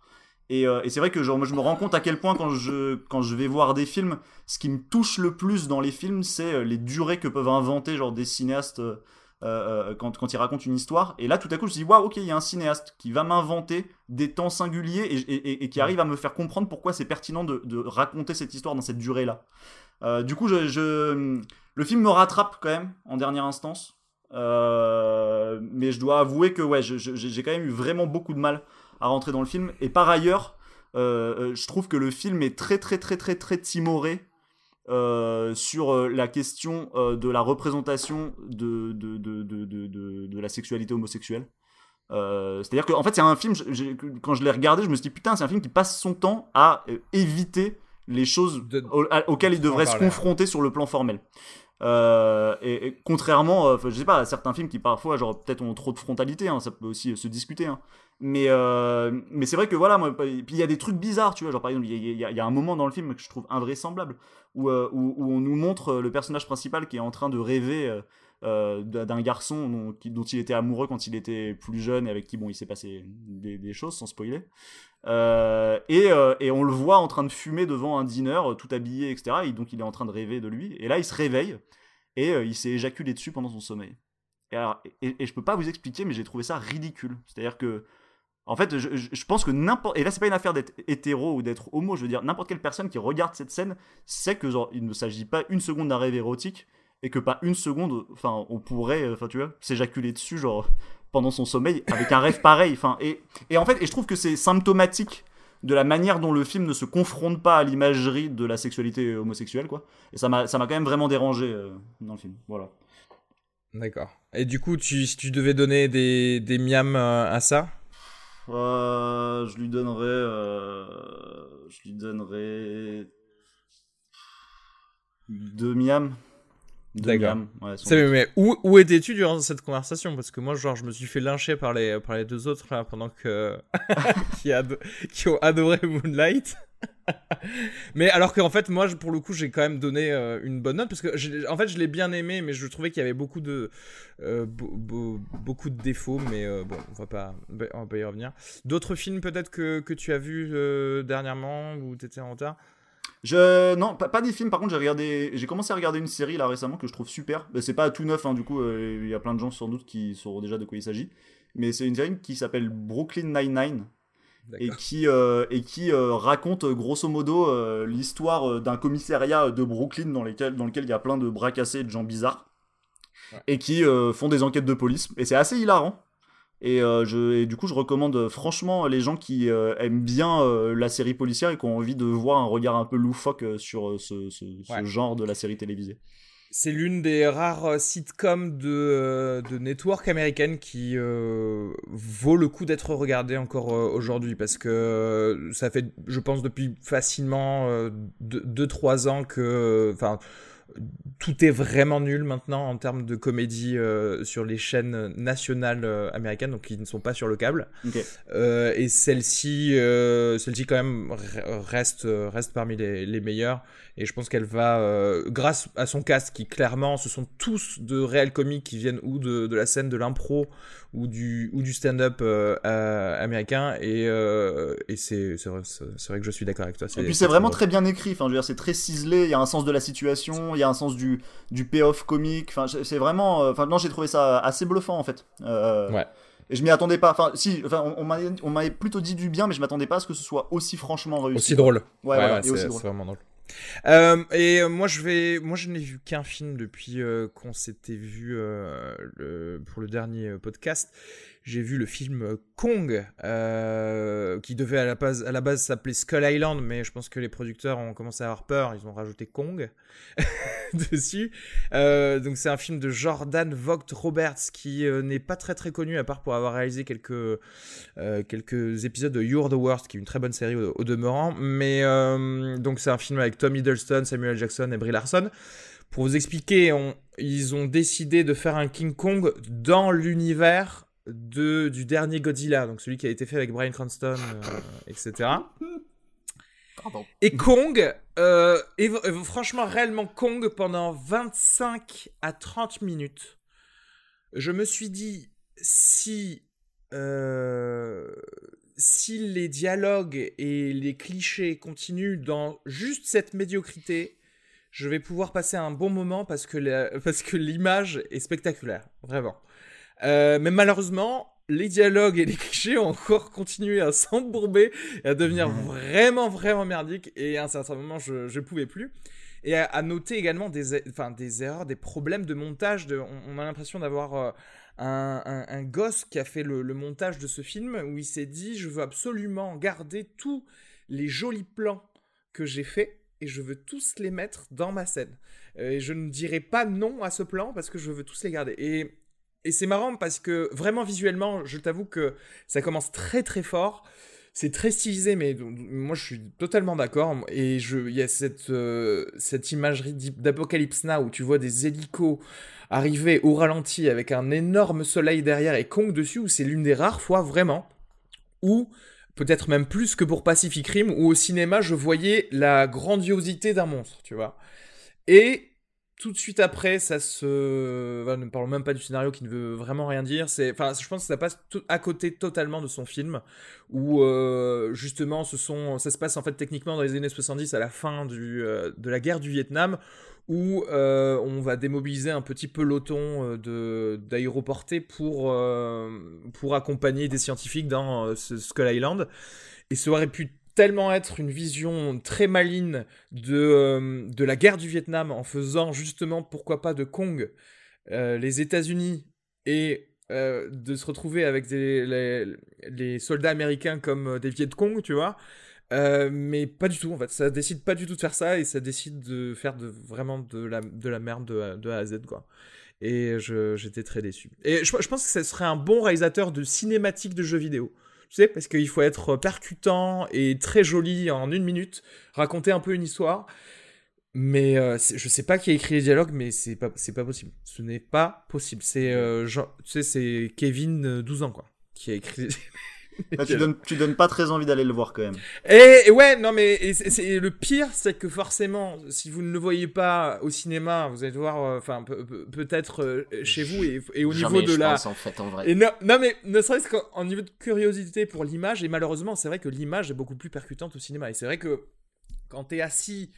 Et, euh, et c'est vrai que genre, moi, je me rends compte à quel point quand je, quand je vais voir des films, ce qui me touche le plus dans les films, c'est euh, les durées que peuvent inventer genre des cinéastes euh, euh, quand, quand ils racontent une histoire. Et là, tout à coup, je me dis, waouh, ok, il y a un cinéaste qui va m'inventer des temps singuliers et, et- et- et qui arrive à me faire comprendre pourquoi c'est pertinent de, de raconter cette histoire dans cette durée-là. Euh, du coup, je, je- le film me rattrape quand même en dernière instance. Euh, mais je dois avouer que ouais, j'ai quand même eu vraiment beaucoup de mal à rentrer dans le film. Et par ailleurs, euh, euh, je trouve que le film est très très très très très timoré euh, sur euh, la question euh, de la représentation de, de, de, de, de, la sexualité homosexuelle. Euh, C'est-à-dire qu'en fait, c'est un film, je- quand je l'ai regardé, je me suis dit, putain, c'est un film qui passe son temps à éviter les choses à- auxquelles il en devrait se confronter sur le plan formel. Euh, et, et contrairement, euh, je sais pas, à certains films qui parfois, genre, peut-être ont trop de frontalité, hein, ça peut aussi euh, se discuter. hein. Mais, euh, mais c'est vrai que voilà, moi, puis il y a des trucs bizarres, tu vois, genre par exemple, il y, a- un moment dans le film que je trouve invraisemblable où, euh, où, on nous montre euh, le personnage principal qui est en train de rêver d'un garçon dont, il était amoureux quand il était plus jeune et avec qui bon il s'est passé des, choses sans spoiler. Et, et on le voit en train de fumer devant un dîner tout habillé etc et donc il est en train de rêver de lui. Et là il se réveille et il s'est éjaculé dessus pendant son sommeil. Et, alors, et, et je peux pas vous expliquer, mais j'ai trouvé ça ridicule. C'est-à-dire que, en fait, je, pense que n'importe. Et là, c'est pas une affaire d'être hétéro ou d'être homo, je veux dire, n'importe quelle personne qui regarde cette scène sait que, genre, il ne s'agit pas une seconde d'un rêve érotique et que pas une seconde, enfin, on pourrait, euh, enfin, tu vois, s'éjaculer dessus, genre, pendant son sommeil avec un rêve pareil. Enfin, et, et en fait, et je trouve que c'est symptomatique de la manière dont le film ne se confronte pas à l'imagerie de la sexualité homosexuelle, quoi. Et ça m'a quand même vraiment dérangé euh, dans le film. Voilà. D'accord. Et du coup, tu, si tu devais donner des, des miams euh, à ça je lui donnerais. euh, je lui donnerais. Deux miams. Deux D'accord. ouais, mais où, où étais-tu durant cette conversation? Parce que moi, genre, je me suis fait lyncher par les, par les deux autres là, pendant que. qui ont adoré Moonlight. mais alors qu'en fait, moi, pour le coup, j'ai quand même donné euh, une bonne note parce que, en fait, je l'ai bien aimé, mais je trouvais qu'il y avait beaucoup de, euh, beau- beau- beaucoup de défauts. Mais euh, bon, on va pas, on va pas y revenir. D'autres films peut-être que, que tu as euh, dernièrement ou t'étais en retard? Je... Non, pas, des films. Par contre, j'ai regardé... j'ai commencé à regarder une série là récemment que je trouve super. Mais C'est pas tout neuf, hein, du coup, il y a plein de gens sans doute qui sauront déjà de quoi il s'agit. Mais c'est une série qui s'appelle Brooklyn Nine-Nine. Et qui, euh, et qui euh, raconte euh, grosso modo euh, l'histoire d'un commissariat de Brooklyn dans, lesquels, dans lequel il y a plein de bras cassés et de gens bizarres Ouais. et qui font des enquêtes de police et c'est assez hilarant et, je, et du coup je recommande franchement les gens qui aiment bien la série policière et qui ont envie de voir un regard un peu loufoque sur ce, ce- ce Ouais. genre de la série télévisée. C'est l'une des rares euh, sitcoms de, euh, de network américaine qui euh, vaut le coup d'être regardée encore aujourd'hui parce que ça fait, je pense, depuis facilement 2-3 ans que, enfin, tout est vraiment nul maintenant en termes de comédie euh, sur les chaînes nationales euh, américaines, donc qui ne sont pas sur le câble. Euh, et celle-ci, celle-ci quand même re- reste, reste parmi les, les meilleures. Et je pense qu'elle va, grâce à son cast, qui clairement, ce sont tous de réels comiques qui viennent ou de, de la scène de l'impro ou du, ou du stand-up euh, américain. Et, euh, et c'est, c'est, vrai, c'est c'est vrai que je suis d'accord avec toi. Et puis c'est vraiment très bien écrit, enfin, je veux dire, c'est très ciselé, il y a un sens de la situation, il y a un sens du, du payoff comique, enfin, c'est vraiment. euh, Enfin, non, j'ai trouvé ça assez bluffant en fait. Ouais. Et je m'y attendais pas, enfin, si, enfin, on, on m'avait- plutôt dit du bien, mais je m'attendais pas à ce que ce soit aussi franchement réussi. Aussi drôle. Ouais, Ouais, voilà, ouais, et c'est, aussi drôle. c'est vraiment drôle. Euh, et euh, moi je vais, moi je n'ai vu qu'un film depuis euh, qu'on s'était vu euh, pour le dernier podcast. J'ai vu le film Kong, euh, qui devait à la base, s'appeler Skull Island, mais je pense que les producteurs ont commencé à avoir peur, ils ont rajouté Kong dessus. Euh, donc c'est un film de Jordan Vogt Roberts qui euh, n'est pas très très connu à part pour avoir réalisé quelques quelques épisodes de You're the Worst, qui est une très bonne série au, demeurant. Mais donc c'est un film avec Tom Hiddleston, Samuel Jackson et Brie Larson. Pour vous expliquer, ils ont décidé de faire un King Kong dans l'univers de du dernier Godzilla, donc celui qui a été fait avec Bryan Cranston, euh, etc. Pardon. Et Kong, euh, euh, franchement, réellement Kong pendant 25 à 30 minutes. Je me suis dit, si, euh, si les dialogues et les clichés continuent dans juste cette médiocrité, je vais pouvoir passer un bon moment parce que la- parce que l'image est spectaculaire, vraiment. Euh, mais malheureusement, les dialogues et les clichés ont encore continué à s'embourber et à devenir vraiment, vraiment merdiques. Et à un certain moment, je ne pouvais plus. Et à, à noter également des, enfin, des erreurs, des problèmes de montage. De, on, on a l'impression d'avoir euh, un, un- un gosse qui a fait le, le montage de ce film où il s'est dit je veux absolument garder tous les jolis plans que j'ai faits et je veux tous les mettre dans ma scène. Euh, Et je ne dirai pas non à ce plan parce que je veux tous les garder. Et, et c'est marrant parce que vraiment visuellement, je t'avoue que ça commence très très fort. C'est très stylisé, mais moi je suis totalement d'accord. Et il y a cette, euh, cette imagerie d'Apocalypse Now où tu vois des hélicos arriver au ralenti avec un énorme soleil derrière et Kong dessus, où c'est l'une des rares fois vraiment où, peut-être même plus que pour Pacific Rim, où au cinéma je voyais la grandiosité d'un monstre, tu vois. Et tout de suite après, ça se. Ne parlons même pas du scénario qui ne veut vraiment rien dire. Enfin, je pense que ça passe à côté totalement de son film, où euh, justement, ce sont, ça se passe en fait techniquement dans les années 70 à la fin du, euh, de la guerre du Vietnam, où euh, on va démobiliser un petit peloton de d'aéroportés pour pour accompagner des scientifiques dans Skull Island et ça aurait pu tellement être une vision très maligne de euh, de la guerre du Vietnam en faisant justement pourquoi pas de Kong euh, les États-Unis et euh, de se retrouver avec les, soldats américains comme des Viet Cong, tu vois. Mais pas du tout en fait, ça décide pas du tout de faire ça et ça décide de faire de, vraiment de la, de la merde de, A- à Z quoi. Et j'étais très déçu. Et je, je pense que ce serait un bon réalisateur de cinématique de jeux vidéo. Tu sais, parce qu'il faut être percutant et très joli en une minute, raconter un peu une histoire. Mais euh, je sais pas qui a écrit les dialogues, mais c'est pas, c'est pas possible. Ce n'est pas possible. C'est, euh, tu sais, c'est Kevin, euh, 12 ans, quoi, qui a écrit. Bah, tu, donnes, tu donnes pas très envie d'aller le voir quand même. Et, et ouais, non, mais et le pire, c'est que forcément, si vous ne le voyez pas au cinéma, vous allez voir, euh, enfin, pe- pe- peut-être euh, chez vous et, et au Jamais, niveau de je la. pense, en fait, en vrai. Et non, non, mais ne serait-ce qu'en en niveau de curiosité pour l'image, et malheureusement, c'est vrai que l'image est beaucoup plus percutante au cinéma. Et c'est vrai que quand t'es assis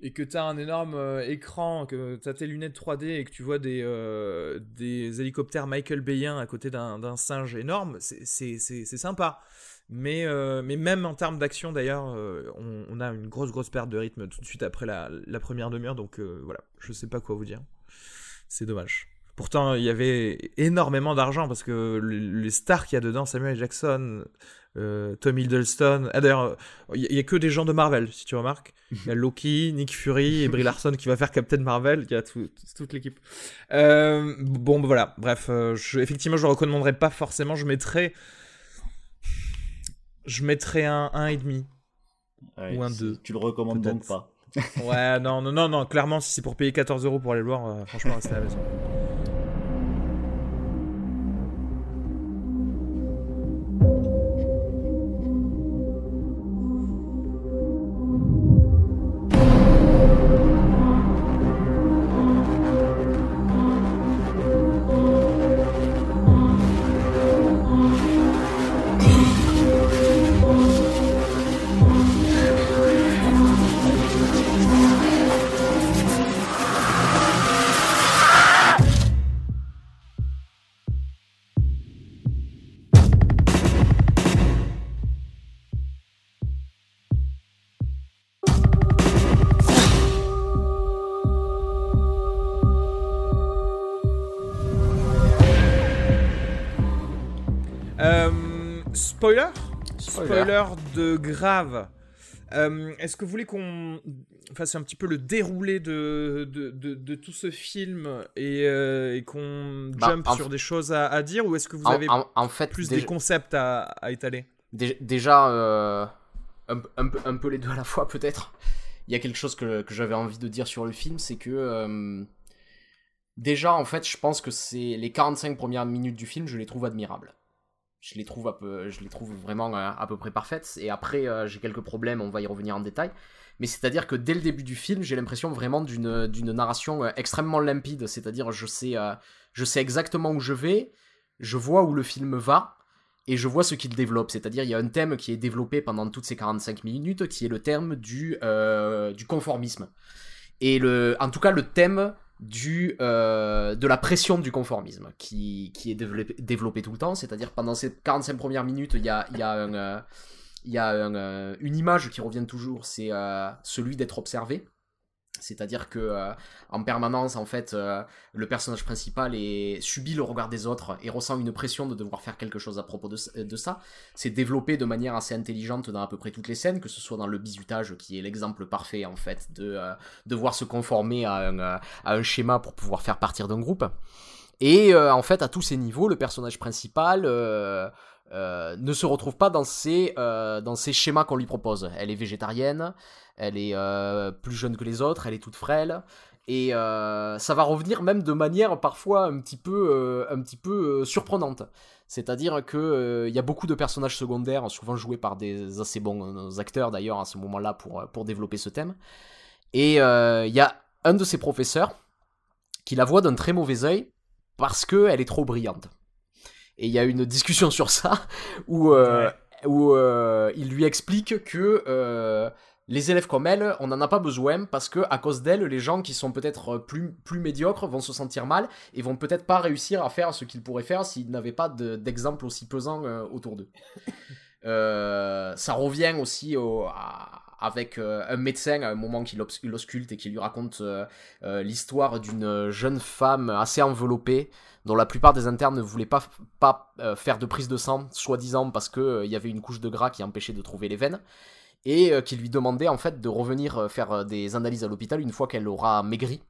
et que t'as un énorme euh, écran, que t'as tes lunettes 3D et que tu vois des, euh, des hélicoptères Michael Bayen à côté d'un singe énorme, c'est- sympa. Mais, euh, mais même en termes d'action, d'ailleurs, on, on a une grosse, grosse perte de rythme tout de suite après la, la première demi-heure. Donc voilà, je sais pas quoi vous dire. C'est dommage. Pourtant, il y avait énormément d'argent parce que le- les stars qu'il y a dedans, Samuel. Jackson, euh, Tom Hiddleston. Ah, d'ailleurs, il y, a que des gens de Marvel, si tu remarques. Il y a Loki, Nick Fury et Brie Larson qui va faire Captain Marvel. Il y a tout- toute l'équipe. Euh, bon, bah, voilà. Bref, euh, je- effectivement, je le recommanderais pas forcément. Je mettrais. Je mettrais un 1,5. Ouais, Ou un si deux, Tu le recommandes donc pas. Ouais, non, non, non, non. Clairement, si c'est pour payer 14 euros pour aller le voir, euh, franchement, restez à la maison. De grave. Euh, Est-ce que vous voulez qu'on fasse un petit peu le déroulé de, de, de, de tout ce film et, euh, et qu'on Bah, jump sur des choses à, à dire ou est-ce que vous avez en- en fait, plus des concepts à, à étaler? Dé- déjà euh, un, peu- un peu, un peu les deux à la fois peut-être. Il y a quelque chose que, que j'avais envie de dire sur le film, c'est que déjà en fait, je pense que c'est les 45 premières minutes du film, je les trouve admirables. Je les trouve, je les trouve vraiment euh, à peu près parfaites. Et après, euh, j'ai quelques problèmes, on va y revenir en détail. Mais c'est-à-dire que dès le début du film, j'ai l'impression vraiment d'une d'une narration euh, extrêmement limpide. C'est-à-dire, je sais, je sais exactement où je vais, je vois où le film va, et je vois ce qu'il développe. C'est-à-dire, il y a un thème qui est développé pendant toutes ces 45 minutes, qui est le thème du, du conformisme. Et le, en tout cas, le thème du, euh, de la pression du conformisme, qui, est développé, développé tout le temps. C'est-à-dire, pendant ces 45 premières minutes, il y a, un... euh, y a un, euh, une image qui revient toujours, c'est euh, celui d'être observé. C'est-à-dire que euh, en permanence, en fait, euh, le personnage principal est, subit le regard des autres et ressent une pression de devoir faire quelque chose à propos de, ça. C'est développé de manière assez intelligente dans à peu près toutes les scènes, que ce soit dans le bizutage, qui est l'exemple parfait, en fait, de euh, devoir se conformer à un, schéma pour pouvoir faire partir d'un groupe. Et en fait, à tous ces niveaux, le personnage principal euh, ne se retrouve pas dans ces, euh, dans ces schémas qu'on lui propose. Elle est végétarienne, elle est euh, plus jeune que les autres, elle est toute frêle. Et ça va revenir même de manière parfois un petit peu, surprenante. C'est-à-dire que euh, il y a beaucoup de personnages secondaires, souvent joués par des assez bons acteurs d'ailleurs à ce moment-là pour, pour développer ce thème. Et il y a un de ses professeurs qui la voit d'un très mauvais œil parce qu'elle est trop brillante. Et il y a une discussion sur ça où, euh, où euh, il lui explique que euh, les élèves comme elle, on n'en a pas besoin parce que à cause d'elle, les gens qui sont peut-être plus, plus médiocres vont se sentir mal et vont peut-être pas réussir à faire ce qu'ils pourraient faire s'ils n'avaient pas de- d'exemple aussi pesant euh, autour d'eux. Euh, ça revient aussi au- à- avec euh, un médecin à un moment qui l'ausculte et qui lui raconte euh, euh, l'histoire d'une jeune femme assez enveloppée dont la plupart des internes ne voulaient pas, pas faire de prise de sang, soi-disant parce qu'il y avait une couche de gras qui empêchait de trouver les veines et qui lui demandait en fait de revenir faire des analyses à l'hôpital une fois qu'elle aura maigri.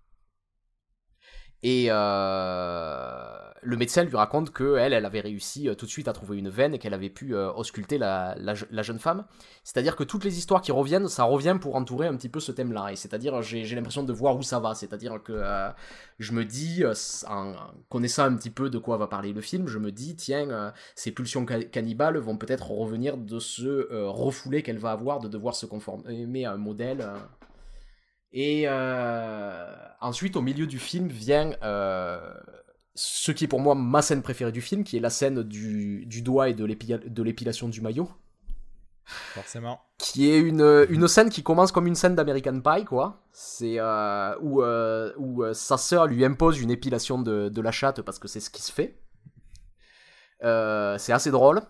Et euh, le médecin lui raconte que elle, elle avait réussi euh, tout de suite à trouver une veine et qu'elle avait pu euh, ausculter la, la je- la jeune femme. C'est-à-dire que toutes les histoires qui reviennent, ça revient pour entourer un petit peu ce thème-là. Et c'est-à-dire, j'ai l'impression de voir où ça va. C'est-à-dire que je me dis, en connaissant un petit peu de quoi va parler le film, je me dis, tiens, ces pulsions ca- cannibales vont peut-être revenir de ce refoulé qu'elle va avoir de devoir se conformer à un modèle. Et euh, ensuite, au milieu du film, vient euh, ce qui est pour moi ma scène préférée du film, qui est la scène du, du doigt et de l'épi- de l'épilation du maillot Forcément. qui est une, une scène qui commence comme une scène d'American Pie, quoi. C'est euh, où, euh, où sa sœur lui impose une épilation de, de la chatte parce que c'est ce qui se fait. Euh, c'est assez drôle.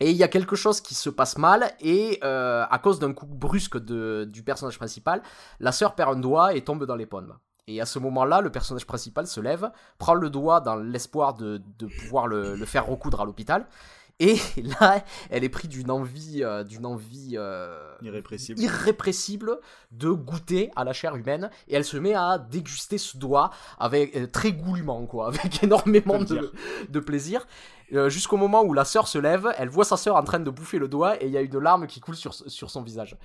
Et il y a quelque chose qui se passe mal, et euh, à cause d'un coup brusque du personnage principal, la sœur perd un doigt et tombe dans les pommes. Et à ce moment-là, le personnage principal se lève, prend le doigt dans l'espoir de, pouvoir le faire recoudre à l'hôpital. Et là, elle est prise d'une envie, euh, d'une envie euh, Irrépressible. irrépressible de goûter à la chair humaine. Et elle se met à déguster ce doigt avec euh, très goulûment quoi avec énormément de, de plaisir. Jusqu'au moment où la sœur se lève elle voit sa sœur en train de bouffer le doigt et il y a une larme qui coule sur, sur son visage.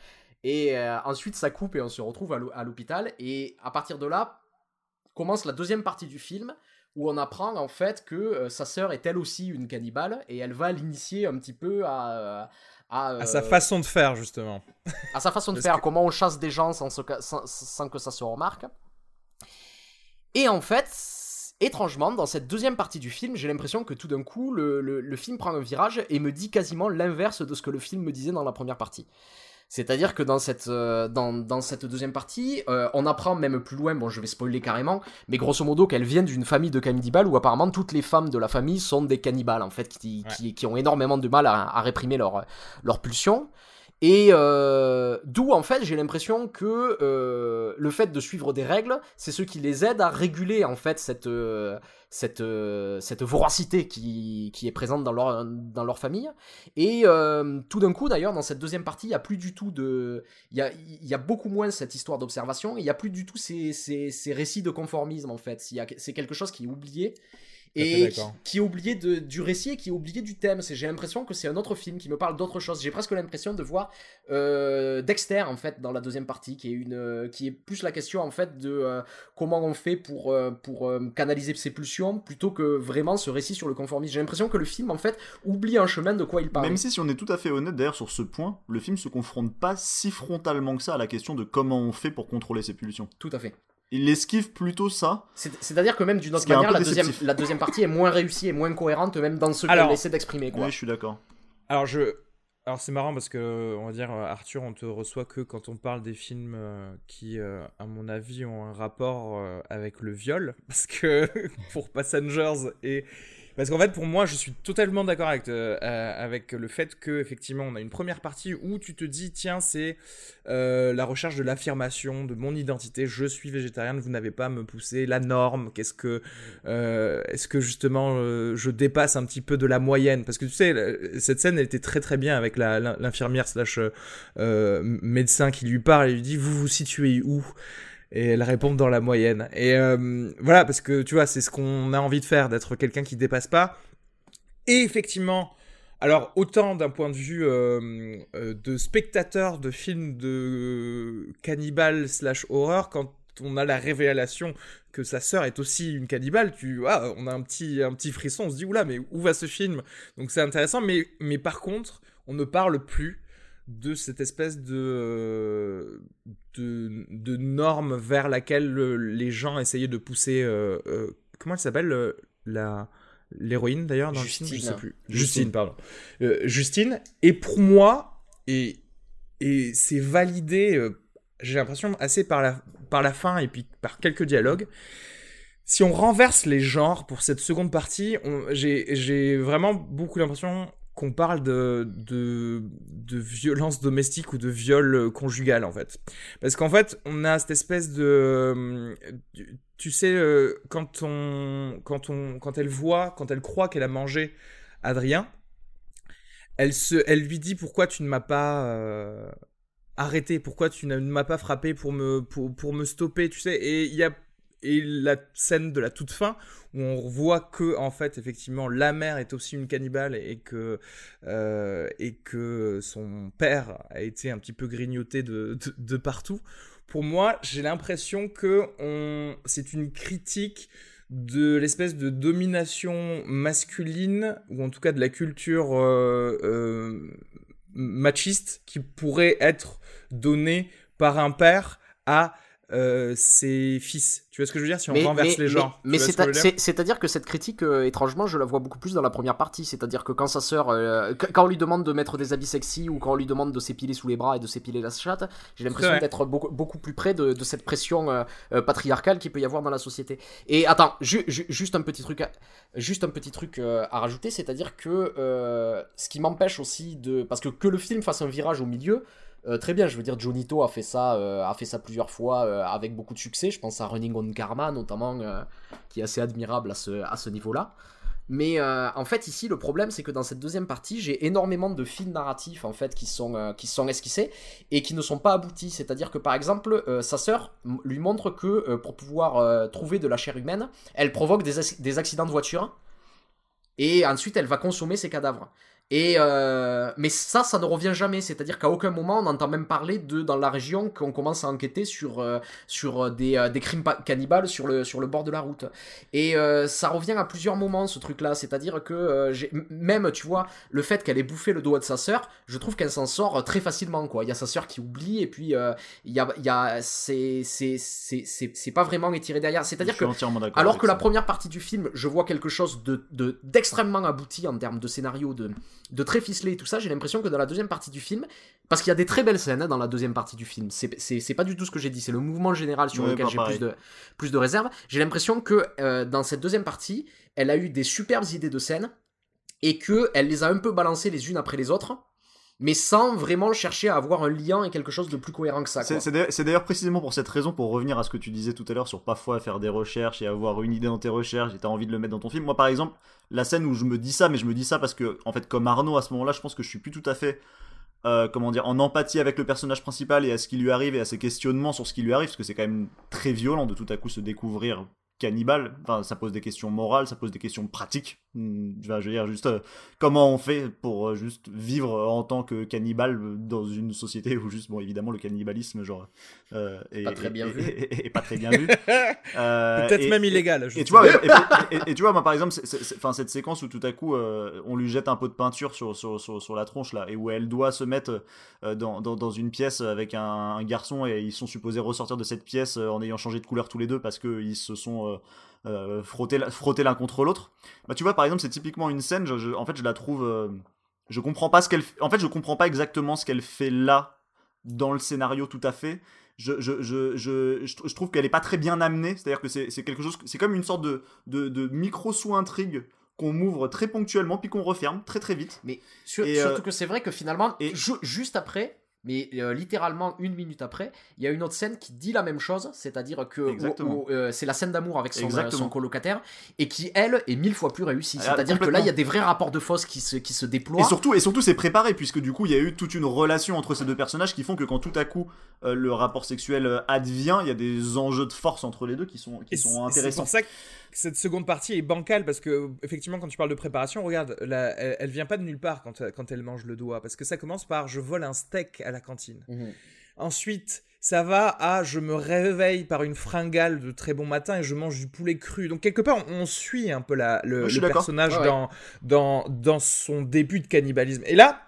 Et ensuite ça coupe et on se retrouve à l'hôpital. Et à partir de là commence la deuxième partie du film où on apprend en fait que euh, sa sœur est elle aussi une cannibale et elle va l'initier un petit peu à à, À sa euh, façon de faire, justement. à sa façon de faire, que- comment on chasse des gens sans, se ca- sans- sans que ça se remarque. Et en fait, étrangement, dans cette deuxième partie du film, j'ai l'impression que tout d'un coup, le, le- le film prend un virage et me dit quasiment l'inverse de ce que le film me disait dans la première partie. C'est-à-dire que dans cette, euh, dans, dans cette deuxième partie, euh, on apprend même plus loin, bon je vais spoiler carrément, mais grosso modo qu'elle vient d'une famille de cannibales où apparemment toutes les femmes de la famille sont des cannibales en fait, qui, Ouais. qui, qui ont énormément de mal à, à réprimer leur, leur pulsion. Et euh, d'où en fait j'ai l'impression que euh, le fait de suivre des règles, c'est ce qui les aide à réguler en fait cette euh, cette cette voracité qui, qui est présente dans leur dans leur famille. Et tout d'un coup d'ailleurs dans cette deuxième partie, il y a plus du tout de il y a y a beaucoup moins cette histoire d'observation, il y a plus du tout ces, ces, ces récits de conformisme en fait. C'est quelque chose qui est oublié. Et qui, qui est oublié de, du récit et qui est oublié du thème. J'ai l'impression que c'est un autre film qui me parle d'autre chose. J'ai presque l'impression de voir euh, Dexter en fait dans la deuxième partie, qui est une, euh, qui est plus la question en fait de euh, comment on fait pour pour canaliser ses pulsions, plutôt que vraiment ce récit sur le conformisme. J'ai l'impression que le film en fait oublie un chemin de quoi il parle. Même si, si on est tout à fait honnête d'ailleurs sur ce point, le film se confronte pas si frontalement que ça à la question de comment on fait pour contrôler ses pulsions. Tout à fait. Il esquive plutôt ça. C'est- C'est-à-dire que même d'une autre manière, la deuxième, déceptif. la deuxième partie est moins réussie et moins cohérente, même dans ce qu'elle essaie d'exprimer. Oui, je suis d'accord. Alors je, alors c'est marrant parce que on va dire euh, Arthur, on te reçoit que quand on parle des films euh, qui, euh, à mon avis, ont un rapport avec le viol, parce que pour Passengers et parce qu'en fait pour moi je suis totalement d'accord avec euh, euh, avec le fait que effectivement on a une première partie où tu te dis tiens c'est euh, la recherche de l'affirmation de mon identité, je suis végétarienne, vous n'avez pas à me pousser la norme, qu'est-ce que est-ce que justement je dépasse un petit peu de la moyenne? Parce que tu sais cette scène elle était très très bien avec l'infirmière slash médecin qui lui parle et lui dit vous vous situez où? Et elle répond dans la moyenne. Et euh, voilà parce que tu vois c'est ce qu'on a envie de faire d'être quelqu'un qui dépasse pas. Et effectivement alors autant d'un point de vue euh, euh, de spectateur de films de cannibale slash horreur quand on a la révélation que sa sœur est aussi une cannibale, tu ah, on a un petit un petit frisson, on se dit oula mais où va ce film? Donc c'est intéressant, mais mais par contre on ne parle plus de cette espèce de euh, de, de norme vers laquelle le- les gens essayaient de pousser. euh, euh, comment elle s'appelle la l'héroïne d'ailleurs dans le film? Je Justine. sais plus. Justine. Justine, pardon. Euh, Justine. Et pour moi et et c'est validé, j'ai l'impression, assez par la, par la fin et puis par quelques dialogues. Si on renverse les genres pour cette seconde partie, j'ai vraiment beaucoup l'impression qu'on parle de, de, de violence domestique ou de viol euh, conjugal en fait. Parce qu'en fait, on a cette espèce de... euh, tu- sais, euh, quand, on, quand, on, quand elle voit, quand elle croit qu'elle a mangé Adrien, elle, se, elle lui dit pourquoi tu ne m'as pas arrêté, pourquoi tu ne m'as pas frappé pour me, pour, pour me stopper, tu sais. Et il y a et la scène de la toute fin où on voit que en fait effectivement la mère est aussi une cannibale et que euh, et que son père a été un petit peu grignoté de, de, partout. Pour moi, j'ai l'impression que on c'est une critique de l'espèce de domination masculine ou en tout cas de la culture euh, euh, machiste qui pourrait être donnée par un père à euh, ses fils. Tu vois ce que je veux dire? Si on renverse les genres. Mais, ce que c'est-à-dire que cette critique, euh, étrangement, je la vois beaucoup plus dans la première partie. C'est-à-dire que quand sa sœur, euh, qu- quand on lui demande de mettre des habits sexy ou quand on lui demande de s'épiler sous les bras et de s'épiler la chatte, j'ai l'impression d'être beaucoup, beaucoup plus près de, de cette pression patriarcale qu'il peut y avoir dans la société. Et attends, ju- ju- juste un petit truc, à, juste un petit truc à rajouter, c'est-à-dire que ce qui m'empêche aussi de, parce que que le film fasse un virage au milieu. Euh, très bien, je veux dire, Jonito a fait ça, euh, a fait ça plusieurs fois euh, avec beaucoup de succès. Je pense à Running on Karma notamment, qui est assez admirable à ce, niveau-là. Mais en fait, ici, le problème, c'est que dans cette deuxième partie, j'ai énormément de fils narratifs en fait qui sont, qui esquissés et qui ne sont pas aboutis. C'est-à-dire que par exemple, sa sœur lui montre que pour pouvoir trouver de la chair humaine, elle provoque des, des accidents de voiture et ensuite elle va consommer ses cadavres. Et euh, mais ça, ça ne revient jamais. C'est-à-dire qu'à aucun moment on entend même parler de dans la région qu'on commence à enquêter sur euh, sur des, euh, des crimes pa- cannibales sur le sur le bord de la route. Et ça revient à plusieurs moments ce truc-là. C'est-à-dire que même tu vois le fait qu'elle ait bouffé le doigt de sa sœur, je trouve qu'elle s'en sort très facilement. Quoi. Il y a sa sœur qui oublie et puis il y a il y a c'est c'est c'est c'est c'est pas vraiment étiré derrière. C'est-à-dire que alors que la première partie du film, je vois quelque chose de de- d'extrêmement abouti en termes de scénario, de, de très ficelé et tout ça, j'ai l'impression que dans la deuxième partie du film, parce qu'il y a des très belles scènes hein, dans la deuxième partie du film, c'est- pas du tout ce que j'ai dit, c'est le mouvement général sur lequel j'ai plus de, plus de réserve. J'ai l'impression que euh, dans cette deuxième partie, elle a eu des superbes idées de scène et que elle les a un peu balancées les unes après les autres. Mais sans vraiment chercher à avoir un lien et quelque chose de plus cohérent que ça. C'est d'ailleurs- précisément pour cette raison, pour revenir à ce que tu disais tout à l'heure sur parfois faire des recherches et avoir une idée dans tes recherches et t'as envie de le mettre dans ton film. Moi, par exemple, la scène où je me dis ça, mais je me dis ça parce que, en fait, comme Arnaud, à ce moment-là, je pense que je suis plus tout à fait, euh, comment dire, en empathie avec le personnage principal et à ce qui lui arrive et à ses questionnements sur ce qui lui arrive, parce que c'est quand même très violent de tout à coup se découvrir cannibale. Enfin, ça pose des questions morales, ça pose des questions pratiques. Hmm, Enfin, je veux dire, juste euh, comment on fait pour euh, juste vivre en tant que cannibale dans une société où juste, bon, évidemment, le cannibalisme, genre, euh, est, Pas très bien est- vu. est- est- est pas très bien vu. Euh, Peut-être même illégal. je et tu vois, et, et- et- et tu vois, moi par exemple, enfin cette séquence où tout à coup euh, on lui jette un pot de peinture sur, sur, sur, sur la tronche là, et où elle doit se mettre euh, dans, dans, dans une pièce avec un, un garçon et ils sont supposés ressortir de cette pièce en ayant changé de couleur tous les deux parce qu'ils se sont euh, euh, frottés, frottés l'un contre l'autre. Bah tu vois, par exemple, c'est typiquement une scène, je, je- en fait je la trouve, euh, je comprends pas ce qu'elle, en fait je comprends pas exactement ce qu'elle fait là dans le scénario tout à fait je, je, je, je, je tr- je trouve qu'elle est pas très bien amenée. C'est-à-dire que c'est quelque chose, c'est comme une sorte de, de, de micro sous-intrigue qu'on m'ouvre très ponctuellement puis qu'on referme très très vite. Mais sur- Et, surtout euh, que c'est vrai que finalement, et- ju- juste après, mais euh, littéralement une minute après, il y a une autre scène qui dit la même chose, c'est-à-dire que euh, c'est la scène d'amour avec son, euh, son colocataire, et qui elle est mille fois plus réussie. C'est-à-dire que là, il y a des vrais rapports de force qui se, qui se Et déploient. surtout, et surtout, c'est préparé puisque du coup, il y a eu toute une relation entre ces deux personnages qui font que quand tout à coup euh, le rapport sexuel advient, il y a des enjeux de force entre les deux qui sont qui Et c'est- sont C'est intéressants. pour ça que cette seconde partie est bancale parce que effectivement quand tu parles de préparation, regarde, elle, elle vient pas de nulle part quand, quand elle mange le doigt parce que ça commence par je vole un steak à la cantine. Mhm. Ensuite, ça va à je me réveille par une fringale de très bon matin et je mange du poulet cru. Donc quelque part, on, on suit un peu la, le, personnage Ouais, ouais. dans, dans, dans son début de cannibalisme. Et là,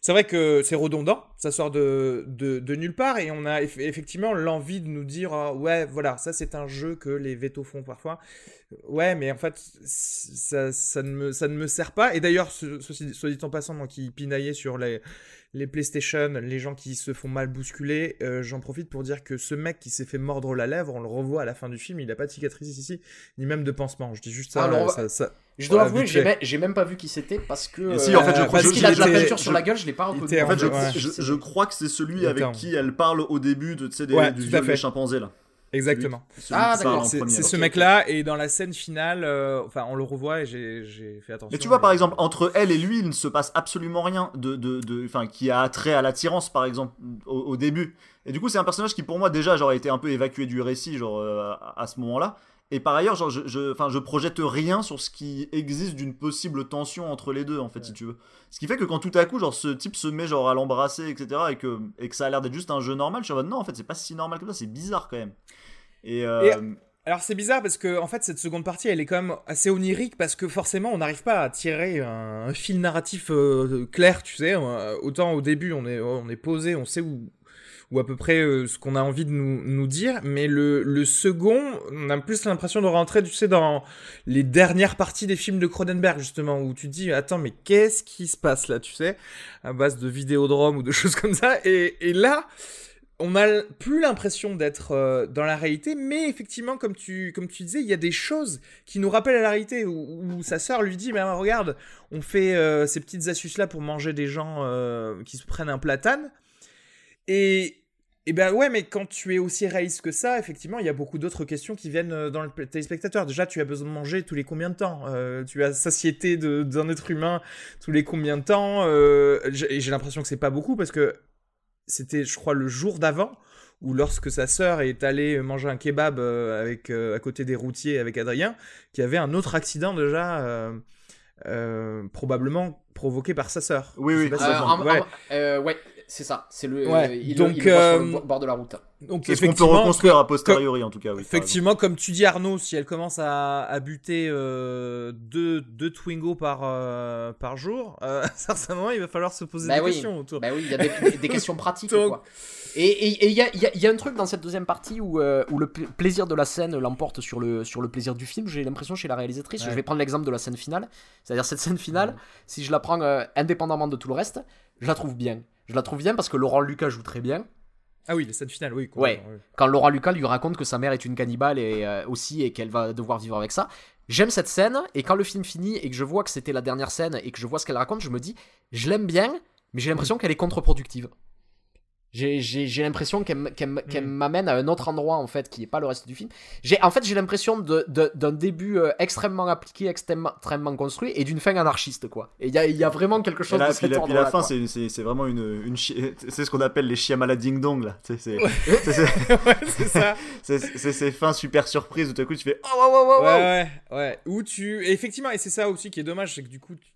c'est vrai que c'est redondant, ça sort de, de, de nulle part et on a eff- effectivement l'envie de nous dire ah, ouais voilà ça c'est un jeu que les vétos font parfois. Ouais mais en fait ça, ça, ne, me, ça ne me sert pas et d'ailleurs ce, ceci- soit dit en passant moi qui pinaillais sur les, les PlayStation, les gens qui se font mal bousculer, euh, j'en profite pour dire que ce mec qui s'est fait mordre la lèvre, on le revoit à la fin du film, il a pas de cicatrice ici, ni même de pansement. Je dis juste ça. Alors, va- ça, ça- Je dois avouer j'ai même, pas vu qui c'était parce que. Et si, en fait, je euh, crois parce que qu'il a de la peinture sur je- la gueule, je l'ai pas reconnu. En fait, je, Ouais. je, je crois que c'est celui avec qui elle parle au début de, des, Ouais, du viol des chimpanzés là. Exactement. Celui Ah, d'accord. C'est ce mec-là, et dans la scène finale, euh, enfin, on le revoit et j'ai fait attention. Mais tu vois, par exemple, entre elle et lui, il ne se passe absolument rien de, de, de, enfin, qui a trait à l'attirance, par exemple, au, au début. Et du coup, c'est un personnage qui, pour moi, déjà, a été un peu évacué du récit, genre, euh, à, à ce moment-là. Et par ailleurs, genre, je, je, je projette rien sur ce qui existe d'une possible tension entre les deux, en fait, si tu veux. Ce qui fait que quand tout à coup, genre, ce type se met, genre, à l'embrasser, etc., et que, et que ça a l'air d'être juste un jeu normal, je suis en mode, non, en fait, c'est pas si normal que ça, c'est bizarre quand même. Et, euh, Alors c'est bizarre parce que en fait cette seconde partie elle est quand même assez onirique parce que forcément on n'arrive pas à tirer un, un fil narratif euh, clair, tu sais. Euh, Autant au début on est on est posé, on sait où ou à peu près euh, ce qu'on a envie de nous, nous dire, mais le, le second, on a plus l'impression de rentrer, tu sais, dans les dernières parties des films de Cronenberg, justement, où tu te dis, attends, mais qu'est-ce qui se passe là, tu sais, à base de vidéodrome ou de choses comme ça, et, et là, on a plus l'impression d'être euh, dans la réalité, mais effectivement, comme tu, comme tu disais, il y a des choses qui nous rappellent la réalité, où, sa sœur lui dit, mais regarde, on fait euh, ces petites astuces-là pour manger des gens qui se prennent un platane, et, et ben ouais, mais quand tu es aussi réaliste que ça, effectivement, il y a beaucoup d'autres questions qui viennent euh, dans le téléspectateur. Déjà, tu as besoin de manger tous les combien de temps Euh, Tu as satiété d'un être humain tous les combien de temps Euh, j'ai- Et j'ai l'impression que c'est pas beaucoup parce que c'était, je crois, le jour d'avant où lorsque sa sœur est allée manger un kebab euh, avec, euh, à côté des routiers avec Adrien, qu'il y avait un autre accident déjà, euh, euh, probablement provoqué par sa sœur. Oui, oui. Euh, si en- en- ouais. euh, ouais, c'est ça. C'est le. Ouais, il, donc, il le voit sur le euh, bo- bord de la route. Donc c'est ce qu'on peut reconstruire a posteriori, en tout cas, oui. Effectivement, comme tu dis Arnaud, si elle commence à, à buter euh, deux, deux Twingo par, euh, par jour, euh, certainement il va falloir se poser Bah des oui. questions autour. Bah oui, il y a des, des questions pratiques. Donc- quoi. Et il y, a, il y a- y a un truc dans cette deuxième partie où, euh, où le pla- plaisir de la scène l'emporte sur le, sur le plaisir du film. J'ai l'impression chez la réalisatrice. Ouais. Je vais prendre l'exemple de la scène finale. C'est-à-dire cette scène finale, si je la prends euh, indépendamment de tout le reste, je la trouve bien. Je la trouve bien parce que Laurent Lucas joue très bien. Ah oui, les scènes finales, oui. Ouais. oui. Quand Laurent Lucas lui raconte que sa mère est une cannibale et euh, aussi et qu'elle va devoir vivre avec ça. J'aime cette scène et quand le film finit et que je vois que c'était la dernière scène et que je vois ce qu'elle raconte, je me dis je l'aime bien, mais j'ai l'impression qu'elle est contre-productive. J'ai- J'ai j'ai l'impression qu'elle m- qu'elle m- qu'elle Mm. m'amène à un autre endroit en fait qui est pas le reste du film. J'ai en fait j'ai l'impression d'un début euh, extrêmement appliqué, extrêmement, extrêmement construit et d'une fin anarchiste quoi. Et il y a, y a vraiment quelque Et chose là, de puis la, puis la fin, c'est- vraiment une, une c'est ce qu'on appelle les Shyamala Ding Dong là. C'est ouais, ça. c'est- ces fins super surprises où tout à coup tu fais oh wow wow wow. ouais, ouais, ouais. Où tu. et effectivement, et c'est ça aussi qui est dommage, c'est que du coup. tu-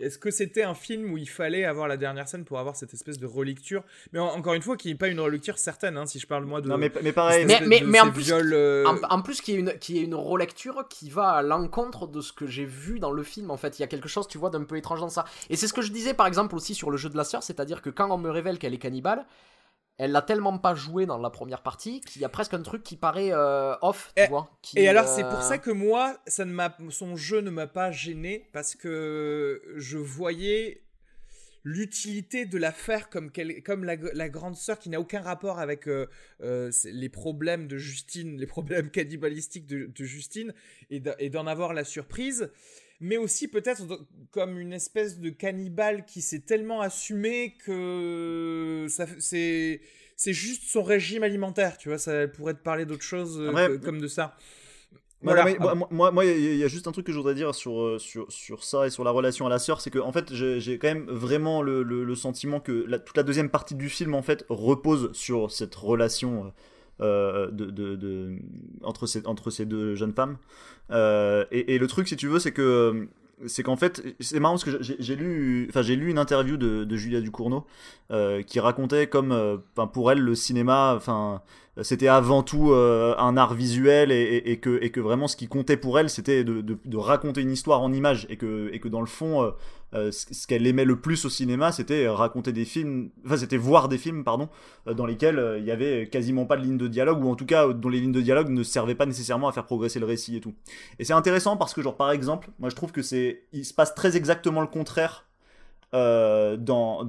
Est-ce que c'était un film où il fallait avoir la dernière scène pour avoir cette espèce de relecture? Mais en- encore une fois, qui n'est pas une relecture certaine, hein, si je parle moi de. Non mais, mais pareil. Mais- en plus- viols, euh, En, en plus, qu'il y, ait une, qu'il y ait une relecture qui va à l'encontre de ce que j'ai vu dans le film. En fait, il y a quelque chose, tu vois, d'un peu étrange dans ça. Et c'est ce que je disais, par exemple, aussi sur le jeu de la sœur, c'est-à-dire que quand on me révèle qu'elle est cannibale, elle l'a tellement pas joué dans la première partie qu'il y a presque un truc qui paraît euh, off, tu Et- vois. qui, Et alors, euh, c'est pour ça que moi, ça ne m'a, son jeu ne m'a pas gêné parce que je voyais l'utilité de la faire comme, la, la grande sœur qui n'a aucun rapport avec euh, euh, les problèmes de Justine, les problèmes cannibalistiques de, de Justine et d'en avoir la surprise. Mais aussi peut-être comme une espèce de cannibale qui s'est tellement assumé que c'est, c'est juste son régime alimentaire, tu vois. Ça pourrait te parler d'autre chose euh, Après, que- comme de ça. Voilà, Voilà. mais moi, moi, moi, il y, a- juste un truc que je voudrais dire sur, euh, sur, sur ça et sur la relation à la sœur, c'est que en fait, j'ai quand même vraiment le, le- le sentiment que la- toute la deuxième partie du film en fait repose sur cette relation euh, de, de- entre, ces, deux jeunes femmes. Euh, et, le truc, si tu veux, c'est que c'est qu'en fait, c'est marrant parce que j'ai lu, enfin j'ai lu une interview de, Julia Ducournau euh, qui racontait comme, euh, pour elle le cinéma, enfin c'était avant tout euh, un art visuel et, que, vraiment ce qui comptait pour elle c'était de, raconter une histoire en images et que, dans le fond euh, euh, ce qu'elle aimait le plus au cinéma c'était raconter des films, enfin c'était voir des films pardon euh, dans lesquels euh, il y avait quasiment pas de ligne de dialogue ou en tout cas euh, dont les lignes de dialogue ne servaient pas nécessairement à faire progresser le récit et tout. Et c'est intéressant parce que genre par exemple moi je trouve que c'est il se passe très exactement le contraire euh, dans,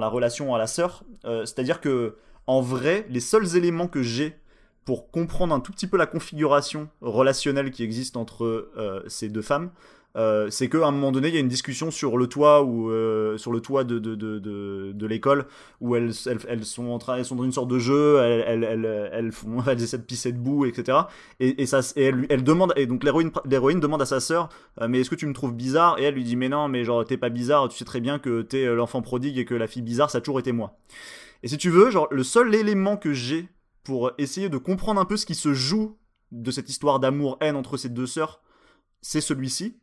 la relation à la sœur. Euh, C'est-à-dire que, en vrai, les seuls éléments que j'ai pour comprendre un tout petit peu la configuration relationnelle qui existe entre euh, ces deux femmes, euh, c'est qu'à un moment donné, il y a une discussion sur le toit ou euh, sur le toit de, l'école où elles, sont en train, elles sont dans une sorte de jeu, elles, elles, font, essaient de pisser debout, etc. Et, ça, elle, demande, et donc l'héroïne, l'héroïne demande à sa sœur, euh, mais est-ce que tu me trouves bizarre? Et elle lui dit, mais non, mais genre t'es pas bizarre, tu sais très bien que t'es l'enfant prodigue et que la fille bizarre, ça a toujours été moi. Et si tu veux, genre le seul élément que j'ai pour essayer de comprendre un peu ce qui se joue de cette histoire d'amour-haine entre ces deux sœurs, c'est celui-ci.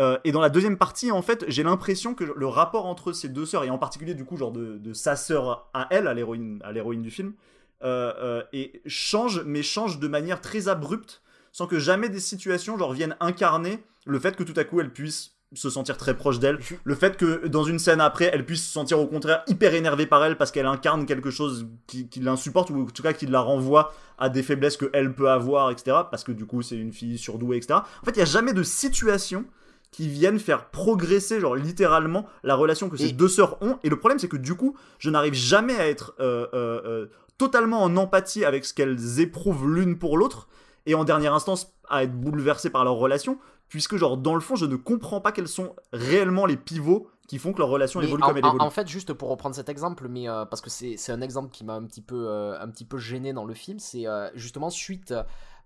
Euh, et dans la deuxième partie, en fait, j'ai l'impression que le rapport entre ces deux sœurs, et en particulier du coup, genre de, sa sœur à elle, à l'héroïne, à l'héroïne du film, euh, euh, et change, mais change de manière très abrupte, sans que jamais des situations genre viennent incarner le fait que tout à coup elle puisse se sentir très proche d'elle, le fait que dans une scène après elle puisse se sentir au contraire hyper énervée par elle parce qu'elle incarne quelque chose qui, qui l'insupporte ou en tout cas qui la renvoie à des faiblesses que elle peut avoir, etc. Parce que du coup c'est une fille surdouée, etc. En fait il n'y a jamais de situation qui viennent faire progresser genre littéralement la relation que ces Et- deux sœurs ont et le problème c'est que du coup je n'arrive jamais à être euh, euh, euh, totalement en empathie avec ce qu'elles éprouvent l'une pour l'autre et en dernière instance à être bouleversé par leur relation puisque genre dans le fond je ne comprends pas quels sont réellement les pivots qui font que leur relation Mais évolue en, comme elle évolue. en fait, juste pour reprendre cet exemple, mais euh, parce que c'est un exemple qui m'a un petit peu euh, un petit peu gêné dans le film, c'est euh, justement suite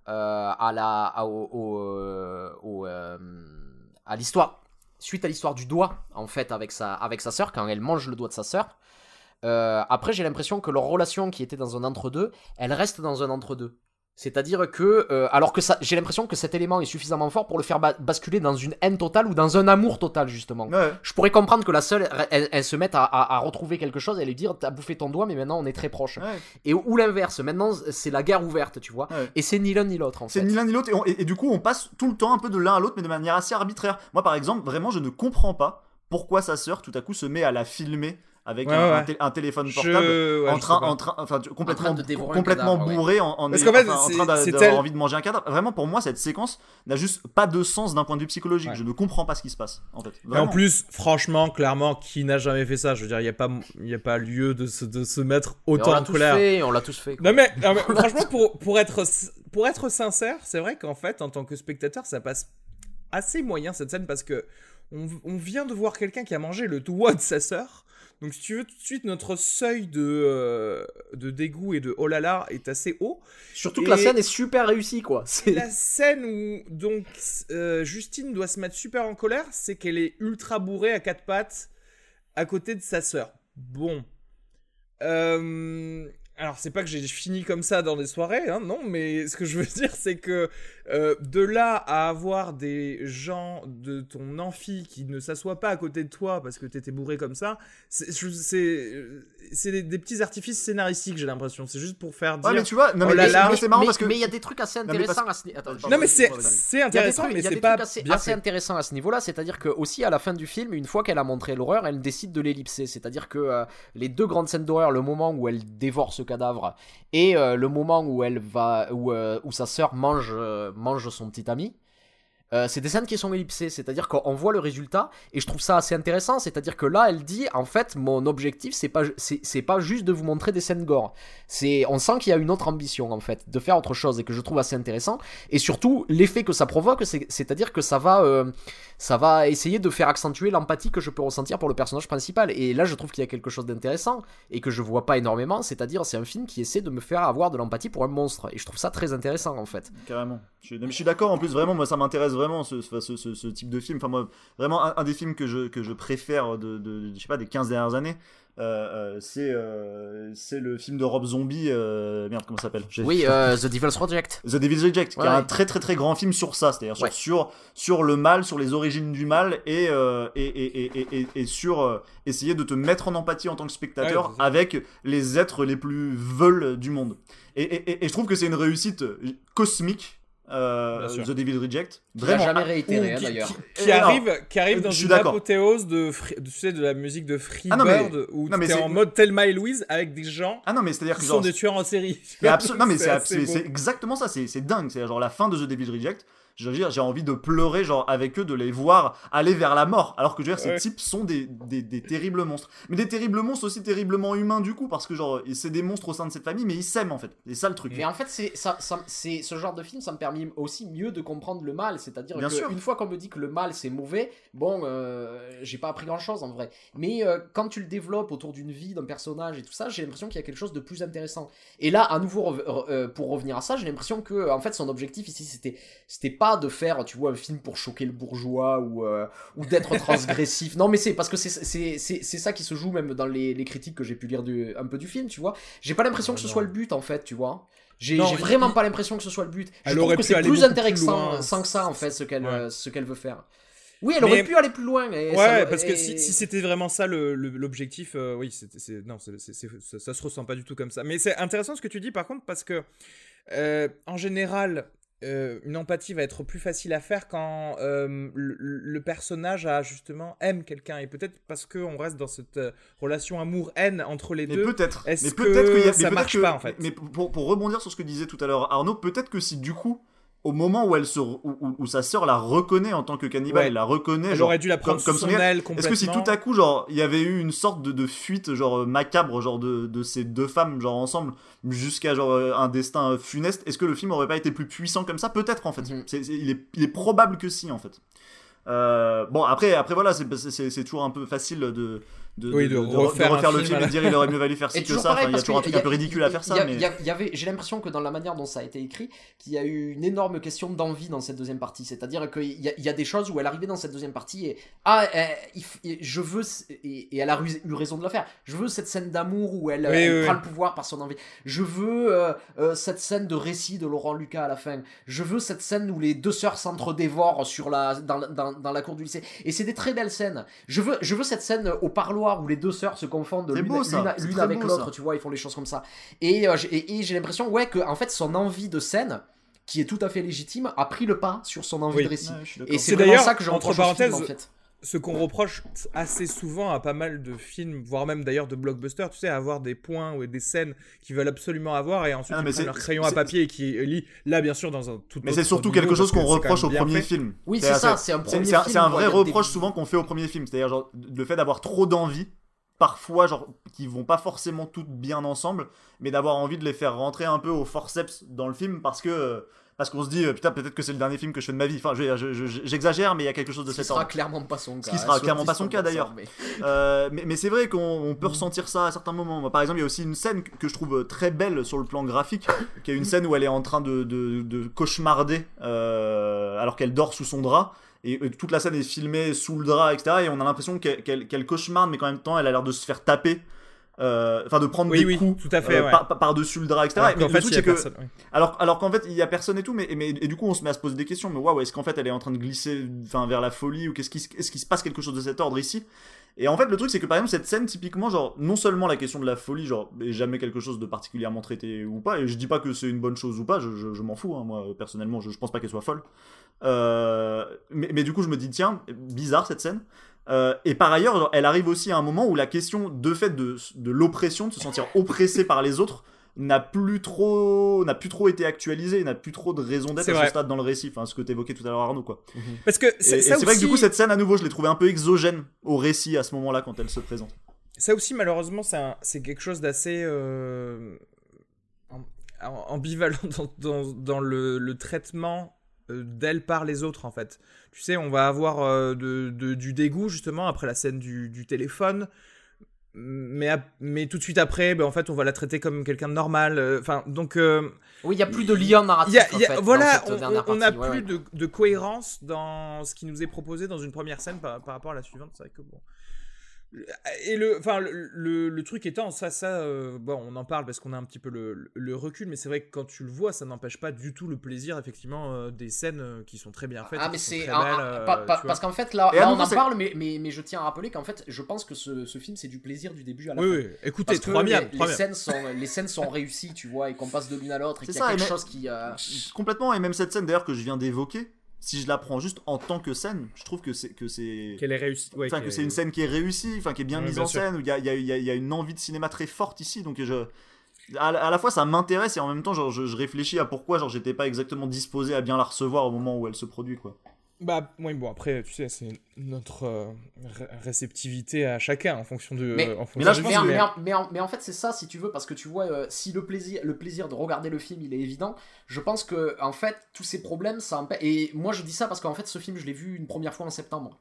à la à, au, au, au, à l'histoire suite à l'histoire du doigt en fait avec sa avec sa sœur quand elle mange le doigt de sa sœur. Après, j'ai l'impression que leur relation qui était dans un entre-deux, elle reste dans un entre-deux. C'est-à-dire que, euh, alors que j'ai l'impression que cet élément est suffisamment fort pour le faire ba- basculer dans une haine totale ou dans un amour total, justement. Ouais. Je pourrais comprendre que la seule, elle, elle se mette à, à- à retrouver quelque chose et lui dire T'as bouffé ton doigt, mais maintenant on est très proches. Ouais. Et ou l'inverse, maintenant c'est la guerre ouverte, tu vois. Ouais. Et c'est ni l'un ni l'autre en C'est fait. ni l'un ni l'autre, et- et du coup on passe tout le temps un peu de l'un à l'autre, mais de manière assez arbitraire. Moi par exemple, vraiment je ne comprends pas pourquoi sa sœur tout à coup se met à la filmer avec Ouais, un, ouais. un té- un téléphone Je- portable. ouais, en train, en train, enfin, complètement, complètement cadavre, ouais. bourré, en, en, Parce ayant- qu'en fait, enfin, en train d'avoir tel- envie de manger un cadavre. Vraiment, pour moi, cette séquence n'a juste pas de sens d'un point de vue psychologique. Ouais. Je ne comprends pas ce qui se passe, en fait. Et en plus, franchement, clairement, qui n'a jamais fait ça? Je veux dire, il n'y a, pas- il a pas lieu de se, de se mettre autant en colère. fait, on l'a tous fait. quoi. Non mais, non, mais franchement, pour, pour, être, pour être sincère, c'est vrai qu'en fait, en tant que spectateur, ça passe assez moyen cette scène parce que on, on vient de voir quelqu'un qui a mangé le doigt de sa sœur. Donc si tu veux, tout de suite, notre seuil de, euh, de dégoût et de oh là là est assez haut. Surtout que la scène est super réussie, quoi. C'est La scène où donc euh, Justine doit se mettre super en colère, c'est qu'elle est ultra bourrée à quatre pattes à côté de sa sœur. Bon. Euh, alors c'est pas que j'ai fini comme ça dans des soirées, hein, non, mais ce que je veux dire c'est que euh, de là à avoir des gens de ton amphi qui ne s'assoient pas à côté de toi parce que t'étais bourré comme ça, c'est c'est des, des petits artifices scénaristiques j'ai l'impression. C'est juste pour faire dire. Ouais, mais tu vois, non, Oh mais, là mais- là. mais c'est marrant mais, parce que. mais il y a des trucs assez intéressants à ce niveau. Attends, non mais c'est Vas-y. c'est Il y a des intéressant, trucs, mais il y a c'est des pas trucs assez, bien assez fait. intéressants à ce niveau-là, c'est-à-dire que aussi à la fin du film, une fois qu'elle a montré l'horreur, elle décide de l'ellipser, c'est-à-dire que euh, les deux grandes scènes d'horreur, le moment où elle dévore ce cadavre et euh, le moment où elle va, où, euh, où sa sœur mange, euh, mange son petit ami. Euh, c'est des scènes qui sont ellipsées, c'est-à-dire qu'on voit le résultat et je trouve ça assez intéressant. C'est-à-dire que là, elle dit en fait, mon objectif, c'est pas, c'est pas juste de vous montrer des scènes gore. C'est, on sent qu'il y a une autre ambition en fait, de faire autre chose et que je trouve assez intéressant. Et surtout, l'effet que ça provoque, c'est- c'est-à-dire que ça va, euh, ça va essayer de faire accentuer l'empathie que je peux ressentir pour le personnage principal. Et là, je trouve qu'il y a quelque chose d'intéressant et que je vois pas énormément. C'est-à-dire, c'est un film qui essaie de me faire avoir de l'empathie pour un monstre. Et je trouve ça très intéressant en fait. Carrément. Je suis d'accord, en plus, vraiment, moi ça m'intéresse vraiment ce, ce, ce- ce type de film. Enfin, moi, vraiment, un, un des films que je, que je préfère de, de- je sais pas, des 15 dernières années, euh, euh, c'est euh, c'est le film de Rob Zombie. euh, merde, comment ça s'appelle? J'ai- Oui, euh, The Devil's Project. The Devil's Reject, qui Ouais, est un très très très grand film sur ça, c'est-à-dire sur, Ouais. sur, sur le mal, sur les origines du mal et, euh, et, et, et, et, et- et sur euh, essayer de te mettre en empathie en tant que spectateur avec les êtres les plus veuls du monde. Et, et, et- et je trouve que c'est une réussite cosmique, euh. The Devil's Reject. Vraiment. jamais réitéré, hein, qui, d'ailleurs. qui- arrive, qui arrive dans Je suis une apothéose de, Free- de- tu sais, de la musique de Freebird Ah non, mais- où non, mais tu es c'est- en mode Thelma et Louise avec des gens Ah non, mais c'est-à-dire qui que sont genre, des tueurs en série. Mais non mais c'est exactement ça, c'est c'est dingue, c'est genre la fin de The Devil's Reject. Je veux dire, j'ai envie de pleurer genre avec eux, de les voir aller vers la mort, alors que je veux dire, ces types sont des, des, des terribles monstres, mais des terribles monstres aussi terriblement humains du coup, parce que genre c'est des monstres au sein de cette famille, mais ils s'aiment en fait, c'est ça le truc. Mais en fait, c'est ça, ça- c'est ce genre de film, ça me permet aussi mieux de comprendre le mal. C'est-à-dire Bien sûr. qu'une fois qu'on me dit que le mal c'est mauvais, bon, euh, j'ai pas appris grand-chose en vrai. Mais euh, quand tu le développes autour d'une vie, d'un personnage et tout ça, j'ai l'impression qu'il y a quelque chose de plus intéressant. Et là, à nouveau, euh, pour revenir à ça, j'ai l'impression que en fait son objectif ici, c'était, c'était pas de faire, tu vois, un film pour choquer le bourgeois ou euh, ou d'être transgressif. non, mais c'est parce que c'est c'est c'est c'est ça qui se joue même dans les, les critiques que j'ai pu lire du, un peu du film, tu vois. J'ai pas l'impression que ce soit le but en fait, tu vois. J'ai Non, j'ai il- vraiment il- pas l'impression que ce soit le but. Je Elle trouve aurait que c'est plus intéressant sans que ça en fait ce qu'elle Ouais. ce qu'elle veut faire. Oui, elle Mais- aurait pu aller plus loin. Ouais, parce que et- si, si c'était vraiment ça le- le- l'objectif, euh, oui, c'est non, c'est- ça, ça se ressent pas du tout comme ça. Mais c'est intéressant ce que tu dis par contre parce que euh, en général, euh, une empathie va être plus facile à faire quand euh, le, le personnage a justement aime quelqu'un et peut-être parce que on reste dans cette euh, relation amour-haine entre les Mais deux. peut-être. Mais que peut-être qu'il y a- mais ça peut-être marche que- pas, en fait? Mais pour, pour rebondir sur ce que disait tout à l'heure Arnaud, peut-être que si du coup, au moment où elle se, où, où- où sa sœur la reconnaît en tant que cannibale, Ouais. elle la reconnaît, Elle genre, aurait dû la prendre comme- comme sous son son aile. Est-ce que si tout à coup, genre, il y avait eu une sorte de, de fuite, genre euh, macabre, genre de, de ces deux femmes, genre ensemble, jusqu'à genre euh, un destin funeste, est-ce que le film aurait pas été plus puissant comme ça? Peut-être en fait. Mhm. Il, est, il est probable que si en fait. Euh, bon après après voilà c'est toujours un peu facile de de, Oui, de refaire le film film et dire il aurait mieux valu faire ci que ça pareil, Enfin, il y a toujours un truc un peu ridicule à faire a- ça mais y a- il y avait, j'ai l'impression que dans la manière dont ça a été écrit, qu'il y a eu une énorme question d'envie dans cette deuxième partie. C'est-à-dire qu'il y, a- il y a des choses où elle arrivait dans cette deuxième partie et ah, il f- et je veux et, et elle a eu, raison de le faire. Je veux cette scène d'amour où elle, Oui, elle oui, prend le pouvoir par son envie. Je veux euh, euh, cette scène de récit de Laurent Lucas à la fin. Je veux cette scène où les deux sœurs s'entre-dévorent sur la dans, la- dans, dans la cour du lycée. Et c'est des très belles scènes. Je veux je veux cette scène au parloir où les deux sœurs se confondent l'une avec l'autre, tu vois, ils font les choses comme ça. Et, euh, j'ai- et, et j'ai l'impression, ouais, que en fait, son envie de scène, qui est tout à fait légitime, a pris le pas sur son envie Oui. de récit. Ouais, et C'est d'ailleurs, ça que je entre au film, parenthèses, en fait. Ce qu'on reproche assez souvent à pas mal de films, voire même d'ailleurs de blockbusters, tu sais, avoir des points ou des scènes qu'ils veulent absolument avoir et ensuite Ah, ils prennent leur crayon à papier et qui lit. Là, bien sûr, dans un tout mais c'est surtout quelque chose qu'on reproche au premier fait. film Oui, c'est ça, c'est un premier film, c'est un vrai des- reproche souvent qu'on fait au premier film, c'est-à-dire le fait d'avoir trop d'envie, parfois genre qui vont pas forcément toutes bien ensemble, mais d'avoir envie de les faire rentrer un peu au forceps dans le film parce que parce qu'on se dit euh, putain peut-être que c'est le dernier film que je fais de ma vie. Enfin, je- je- je- j'exagère, mais il y a quelque chose de Ce qui cet sera ordre. clairement pas son cas. Ce qui sera hein, clairement soit pas son cas, d'ailleurs. mais- Euh, mais mais c'est vrai qu'on on peut ressentir ça à certains moments. Par exemple, il y a aussi une scène que je trouve très belle sur le plan graphique, qui est une scène où elle est en train de, de, de cauchemarder euh, alors qu'elle dort sous son drap. Et toute la scène est filmée sous le drap, etc. Et on a l'impression qu'elle qu'elle cauchemarde, mais qu'en même temps, elle a l'air de se faire taper. Euh, Enfin, de prendre Oui, des oui, coups tout à fait. euh, ouais. par- par- par-dessus le drap, etc. Alors qu'en le fait, truc, que personne, oui. alors, alors qu'en fait, il y a personne et tout, mais, mais et du coup, on se met à se poser des questions. Mais waouh, est-ce qu'en fait, elle est en train de glisser, enfin, vers la folie ou qu'est-ce qui, est-ce qu'il se passe quelque chose de cet ordre ici? Et en fait, le truc, c'est que par exemple, cette scène, typiquement, genre, non seulement la question de la folie, genre, est jamais quelque chose de particulièrement traité ou pas. Et je dis pas que c'est une bonne chose ou pas. Je, je- je m'en fous. hein, moi, personnellement, je, je pense pas qu'elle soit folle. Euh, mais, mais du coup, je me dis tiens, bizarre cette scène. Euh, et par ailleurs, elle arrive aussi à un moment où la question de fait de, de l'oppression, de se sentir oppressé par les autres, n'a plus trop n'a plus trop été actualisée, n'a plus trop de raison d'être à ce stade dans le récit, enfin ce que t'évoquais tout à l'heure Arnaud quoi. Parce que c'est vrai que du coup cette scène à nouveau je l'ai trouvée un peu exogène au récit à ce moment-là quand elle se présente. Ça aussi, malheureusement, c'est quelque chose d'assez euh, am- ambivalent dans, dans- dans le, le traitement d'elle par les autres, en fait. Tu sais, on va avoir euh, de- de- du dégoût, justement, après la scène du, du téléphone. mais, mais tout de suite après, ben, en fait, on va la traiter comme quelqu'un de normal. euh, Enfin, donc. euh, Oui, il y a plus de lien narratif. y a- en il y a- fait, voilà, on- n'a ouais, plus ouais. De, de cohérence dans ce qui nous est proposé dans une première scène par, par rapport à la suivante. C'est vrai que bon. Et le, enfin, le, le, le truc étant, ça, ça, euh, bon, on en parle parce qu'on a un petit peu le, le recul, mais c'est vrai que quand tu le vois, ça n'empêche pas du tout le plaisir, effectivement, euh, des scènes euh, qui sont très bien faites. Ah mais c'est euh, parce qu'en fait là, on en parle mais, mais, mais je tiens à rappeler qu'en fait je pense que ce, ce film c'est du plaisir du début à la Oui, fin. oui. Écoutez, que trois les, scènes sont les scènes sont réussies tu vois et qu'on passe de l'une à l'autre et C'est qu'il y a ça, quelque chose qui euh, Complètement, et même cette scène d'ailleurs que je viens d'évoquer, si je la prends juste en tant que scène, je trouve que c'est que c'est Qu'elle est réussie. ouais, enfin que c'est est- une scène qui est réussie, enfin qui est bien Ouais, mise bien en sûr. scène, il y a, y, a, y a- il y a une envie de cinéma très forte ici, donc je à, la- à la fois ça m'intéresse et en même temps genre, je, je réfléchis à pourquoi genre j'étais pas exactement disposé à bien la recevoir au moment où elle se produit quoi. Bah, oui, bon, après, tu sais, c'est notre euh, ré- réceptivité à chacun en fonction de. Mais- en fonction mais là, je pense mais, mais en- mais en fait c'est ça si tu veux parce que tu vois euh, si le plaisir le plaisir de regarder le film il est évident je pense que en fait tous ces problèmes ça empêche et moi je dis ça parce qu'en fait ce film je l'ai vu une première fois en septembre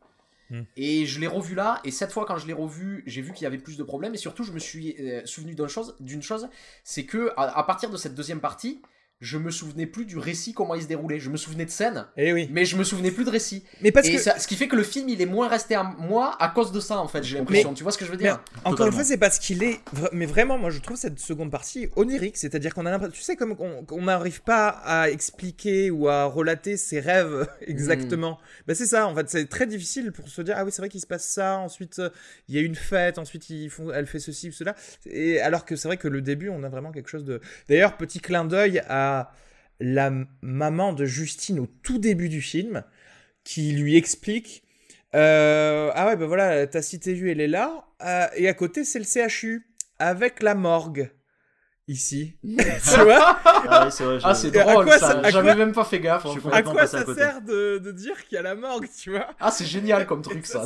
Hmm. et je l'ai revu là et cette fois quand je l'ai revu j'ai vu qu'il y avait plus de problèmes et surtout je me suis euh, souvenu d'une chose chose c'est que à, à partir de cette deuxième partie je me souvenais plus du récit comment il se déroulait je me souvenais de scènes Eh oui. mais je me souvenais plus de récit Mais parce et que. ça- ce qui fait que le film il est moins resté à moi à cause de ça en fait j'ai l'impression tu vois ce que je veux dire? Mais encore une fois, c'est parce qu'il est. Mais vraiment, moi, je trouve cette seconde partie onirique. C'est-à-dire qu'on a l'impression. Tu sais, comme on on n'arrive pas à expliquer ou à relater ses rêves exactement. Bah, c'est ça, en fait. C'est très difficile pour se dire Ah oui, c'est vrai qu'il se passe ça. Ensuite, euh, il y a une fête. Ensuite, ils font... elle fait ceci ou cela. Et alors que c'est vrai que le début, on a vraiment quelque chose de. D'ailleurs, petit clin d'œil à la maman de Justine au tout début du film qui lui explique euh, ah ouais, bah voilà, ta cité vue, elle est là. euh, et à côté, c'est le CHU. Avec la morgue. Ici. tu vois? Ah vrai. Ah, c'est drôle, J'avais quoi- même pas fait gaffe. À quoi à ça côté. sert de, de dire qu'il y a la morgue, tu vois? Ah, c'est génial comme truc, ça.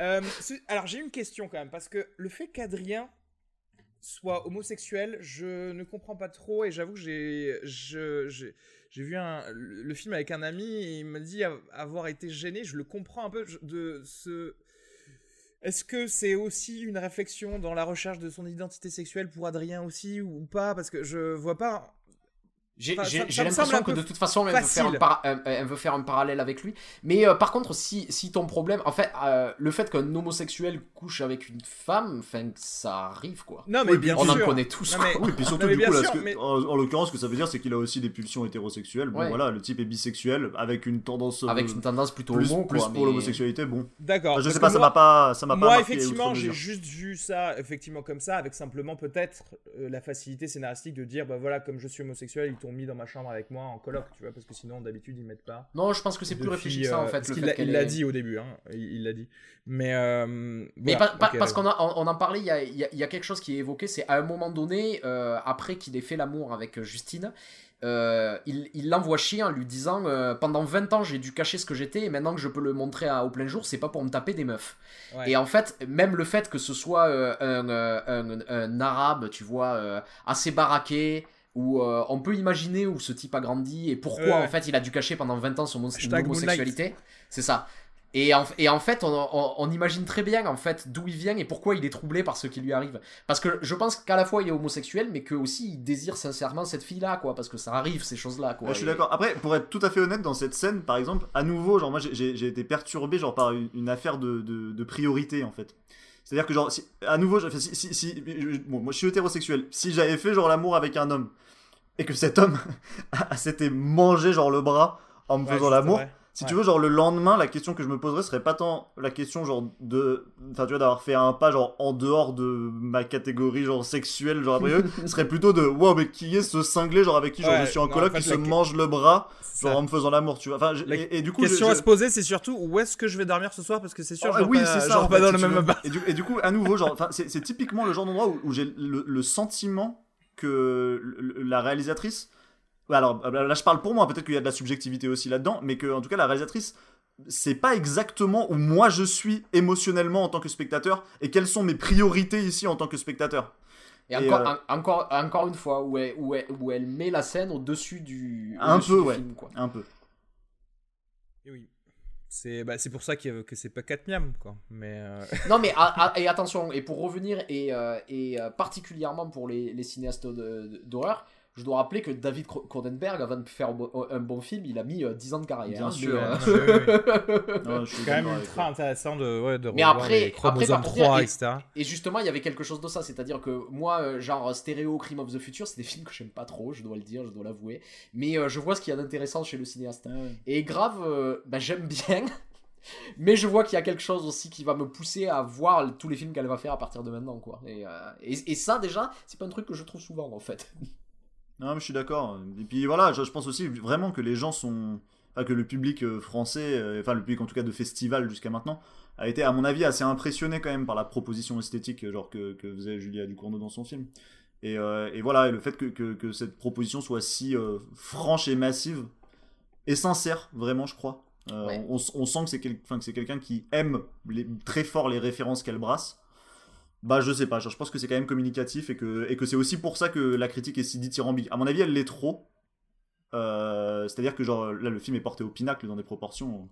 Euh, Alors, j'ai une question quand même. Parce que le fait qu'Adrien soit homosexuel, je ne comprends pas trop. Et j'avoue que j'ai. J'ai vu un, le film avec un ami et il m'a dit av- avoir été gêné. Je le comprends un peu de ce. Est-ce que c'est aussi une réflexion dans la recherche de son identité sexuelle pour Adrien aussi ou pas? Parce que je vois pas. J'ai l'impression que de toute façon, elle veut, faire un para- euh, elle veut faire un parallèle avec lui. Mais euh, par contre, si, si ton problème. En fait, euh, le fait qu'un homosexuel couche avec une femme, enfin, ça arrive quoi. Non, mais Oui, bien On en sûr. connaît tous. Non, mais- Oui, puis surtout Non, du coup, bien là, sûr, ce que- mais- en, en l'occurrence, ce que ça veut dire, c'est qu'il a aussi des pulsions hétérosexuelles. Bon, Ouais. voilà, le type est bisexuel avec une tendance euh, Avec une tendance plutôt plus, homo, plus quoi. pour l'homosexualité. Bon, D'accord. Enfin, je sais pas, que ça moi- m'a pas, ça m'a pas Moi, marqué effectivement, j'ai juste vu ça effectivement comme ça, avec simplement peut-être euh, la facilité scénaristique de dire, bah voilà, comme je suis homosexuel, t'ont mis dans ma chambre avec moi en coloc, tu vois, parce que sinon d'habitude ils mettent pas. Non, je pense que c'est plus réfléchi que ça, en euh, fait. parce qu'il l'a- est- dit au début, hein, il l'a dit. Mais euh, Mais parce d'accord. qu'on a- on, en parlait, il y a, y a- y a quelque chose qui est évoqué, c'est à un moment donné, euh, après qu'il ait fait l'amour avec euh, Justine, euh, il l'envoie chier en lui disant euh, Pendant 20 ans, j'ai dû cacher ce que j'étais, et maintenant que je peux le montrer à- au plein jour, c'est pas pour me taper des meufs. Ouais. Et en fait, même le fait que ce soit euh, un, euh, un- un arabe, tu vois, euh, assez baraqué, où euh, on peut imaginer où ce type a grandi et pourquoi Ouais. en fait il a dû cacher pendant 20 ans son homosexualité. C'est ça. Et en, et en fait, on, on- on imagine très bien en fait d'où il vient et pourquoi il est troublé par ce qui lui arrive. Parce que je pense qu'à la fois il est homosexuel, mais que aussi il désire sincèrement cette fille-là, quoi. Parce que ça arrive ces choses-là, quoi. Ouais, je suis d'accord. Après, pour être tout à fait honnête, dans cette scène, par exemple, à nouveau, genre moi, j'ai- été perturbé genre par une, une affaire de, de, de priorité en fait. C'est-à-dire que genre, si- à nouveau, je- si, si, si- je- bon, moi je suis hétérosexuel. Si j'avais fait genre l'amour avec un homme et que cet homme s'était mangé genre le bras en me Ouais, faisant l'amour. Si Ouais. tu veux, genre le lendemain, la question que je me poserais serait pas tant la question genre de, enfin tu vois, d'avoir fait un pas genre en dehors de ma catégorie genre sexuelle, genre après eux, serait plutôt de wow mais qui est ce cinglé genre avec qui genre Ouais, je suis en coloc en fait, qui se que- mange le bras genre ça. en me faisant l'amour, tu vois. Enfin, La et, et du coup, question je- à se poser, c'est surtout où est-ce que je vais dormir ce soir parce que c'est sûr, Ah, je oui, pas, c'est ça. en pas dans si le même. Et du, et du coup, à nouveau, genre, enfin, c'est typiquement le genre d'endroit où, où j'ai le, le sentiment que la réalisatrice. Alors là, je parle pour moi, peut-être qu'il y a de la subjectivité aussi là-dedans, mais que en tout cas, la réalisatrice, c'est pas exactement où moi je suis émotionnellement en tant que spectateur et quelles sont mes priorités ici en tant que spectateur. Et Et, encore, euh, en- encore, encore une fois, où elle, où elle, où elle met la scène au-dessus du, Un peu, du ouais. film, quoi. Un peu. Et oui. C'est bah, c'est pour ça que, que c'est pas 4 miam, quoi. Mais. euh, Non mais a- a- et attention, et pour revenir, et, euh, et euh, particulièrement pour les, les cinéastes de- de- d'horreur, je dois rappeler que David Cro- Cronenberg, avant de faire un bon- film, il a mis euh, 10 ans de carrière. Bien hein, sûr, euh, Non, je suis C'est quand même ultra intéressant de, ouais, de Mais après- les chromosomes après, par contre, 3, et- etc. Et justement, il y avait quelque chose de ça, c'est-à-dire que moi, euh, genre Stéréo, Crime of the Future, c'est des films que j'aime pas trop, je dois le dire, je dois l'avouer. Mais euh, je vois ce qu'il y a d'intéressant chez le cinéaste. Ah ouais. Et grave, euh, bah, j'aime bien. Mais je vois qu'il y a quelque chose aussi qui va me pousser à voir tous les films qu'elle va faire à partir de maintenant, quoi. Et, euh, et, et ça, déjà, c'est pas un truc que je trouve souvent, en fait. Non, mais je suis d'accord. Et puis voilà, je, je pense aussi vraiment que les gens sont. Enfin, que le public euh, français, euh, enfin le public en tout cas de festival jusqu'à maintenant, a été à mon avis assez impressionné quand même par la proposition esthétique euh, genre que, que faisait Julia Ducournau dans son film. Et, euh, et voilà, et le fait que, que, que cette proposition soit si euh, franche et massive et sincère, vraiment, je crois. Ouais. on, on sent que c'est quel- enfin, quelqu'un qui aime les- très fort les références qu'elle brasse. Bah je sais pas, je je pense que c'est quand même communicatif et que, et que c'est aussi pour ça que la critique est si dithyrambique. À mon avis, elle l'est trop. Euh, C'est-à-dire que genre là le film est porté au pinacle dans des proportions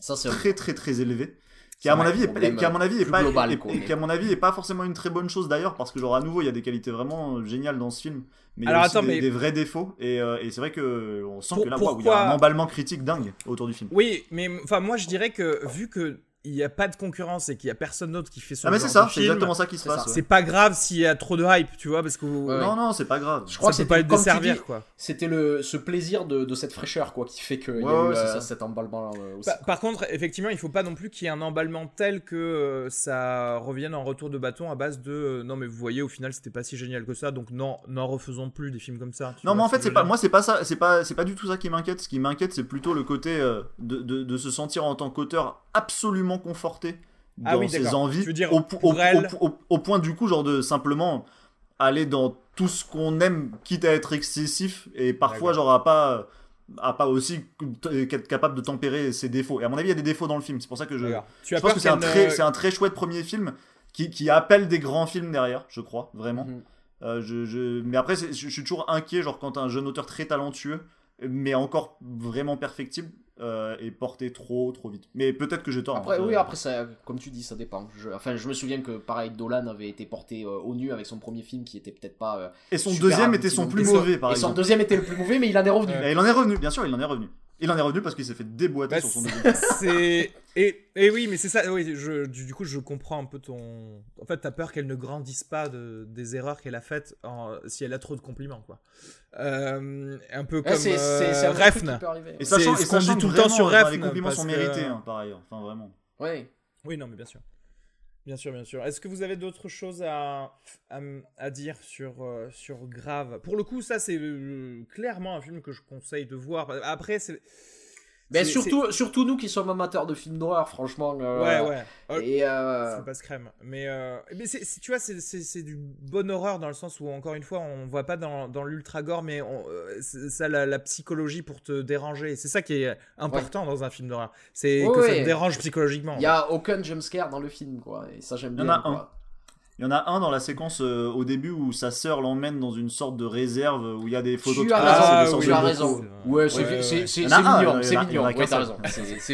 Ça, c'est un- très très très élevées. Qui à mon avis, est, qui à mon avis est pas, global, et- quoi, et mais- qui à mon avis est pas forcément une très bonne chose d'ailleurs parce que genre à nouveau il y a des qualités vraiment géniales dans ce film, mais il y a aussi attends, des, mais- des vrais défauts et, euh, et c'est vrai que on sent Pour- que là il y a un emballement critique dingue autour du film. Oui, mais enfin, moi je dirais que vu que il n'y a pas de concurrence et qu'il n'y a personne d'autre qui fait ce Ah mais c'est ça, c'est exactement ça qui se passe. ouais. c'est pas grave s'il y a trop de hype, tu vois, parce que vous- Ouais, Non non, c'est pas grave. Je crois ça que peut pas tu desservir, dis, quoi. C'était le ce plaisir de, de cette fraîcheur quoi qui fait qu'il y Ouais, a eu euh, ça. cet emballement euh, aussi. Par, par contre, effectivement, il faut pas non plus qu'il y ait un emballement tel que euh, ça revienne en retour de bâton à base de euh, non mais vous voyez au final c'était pas si génial que ça donc non n'en refaisons plus des films comme ça. Non, vois mais en fait, que c'est pas, moi, c'est pas ça, c'est pas, c'est pas du tout ça qui m'inquiète. Ce qui m'inquiète, c'est plutôt le côté de, de, de se sentir en tant qu'auteur absolument conforté dans Ah oui, ses envies, dire, au, pour au- elle- au- au- au point du coup, genre de simplement aller dans tout ce qu'on aime, quitte à être excessif, et parfois, genre à pas, à pas aussi être capable de tempérer ses défauts. Et à mon avis, il y a des défauts dans le film. C'est pour ça que je. Tu je pense que c'est un très, c'est un très chouette premier film qui, qui appelle des grands films derrière, je crois, vraiment. Mhm. Euh, je, je- Mais après, je, je suis toujours inquiet, genre quand un jeune auteur très talentueux, mais encore vraiment perfectible, euh, est porté trop, trop vite. Mais peut-être que j'ai tort. Après, hein, oui, après, ça, comme tu dis, ça dépend. Je, enfin, je me souviens que, pareil, Dolan avait été porté euh, au nu avec son premier film qui était peut-être pas. euh, Et son deuxième était son plus et mauvais, par et son exemple. deuxième était le plus mauvais, mais il en est revenu. Et il en est revenu, bien sûr, il en est revenu. Il en est revenu parce qu'il s'est fait déboîter Bah, sur son c'est- et, et oui mais c'est ça oui je, du, du coup je comprends un peu ton en fait t'as peur qu'elle ne grandisse pas de, des erreurs qu'elle a faites en- si elle a trop de compliments quoi Euh, un peu Ouais, comme c'est- c'est- c'est euh, Refn peut arriver. Et C'est sachant, ce et qu'on dit sachant tout que le temps sur Refn, Les compliments sont que- mérités, hein, par ailleurs. Enfin, vraiment. Ouais. oui non mais bien sûr bien sûr bien sûr. Est-ce que vous avez d'autres choses à, à, dire sur euh, sur Grave? Pour le coup ça c'est euh, clairement un film que je conseille de voir. Après c'est Mais surtout, surtout nous qui sommes amateurs de films d'horreur, franchement. euh, ouais ouais Euh, Et euh, C'est passe crème. Mais, euh, mais c'est- c'est- tu vois, c'est- c'est c'est du bon horreur dans le sens où, encore une fois, on voit pas dans, dans l'ultra gore, mais on, euh, ça la, la psychologie pour te déranger. C'est ça qui est important dans un film d'horreur. C'est Ouais, que ça ouais. te dérange psychologiquement. il y a aucun jumpscare dans le film, quoi. Et ça, j'aime Il y en bien. a un. Il y en a un dans la séquence euh, au début où sa sœur l'emmène dans une sorte de réserve où il y a des photos Tu de as Ah, des raison, oui, tu as raison. c'est- Ouais, c'est ouais, ouais. c'est- c'est- mignon, mignon. Ouais, t'as raison.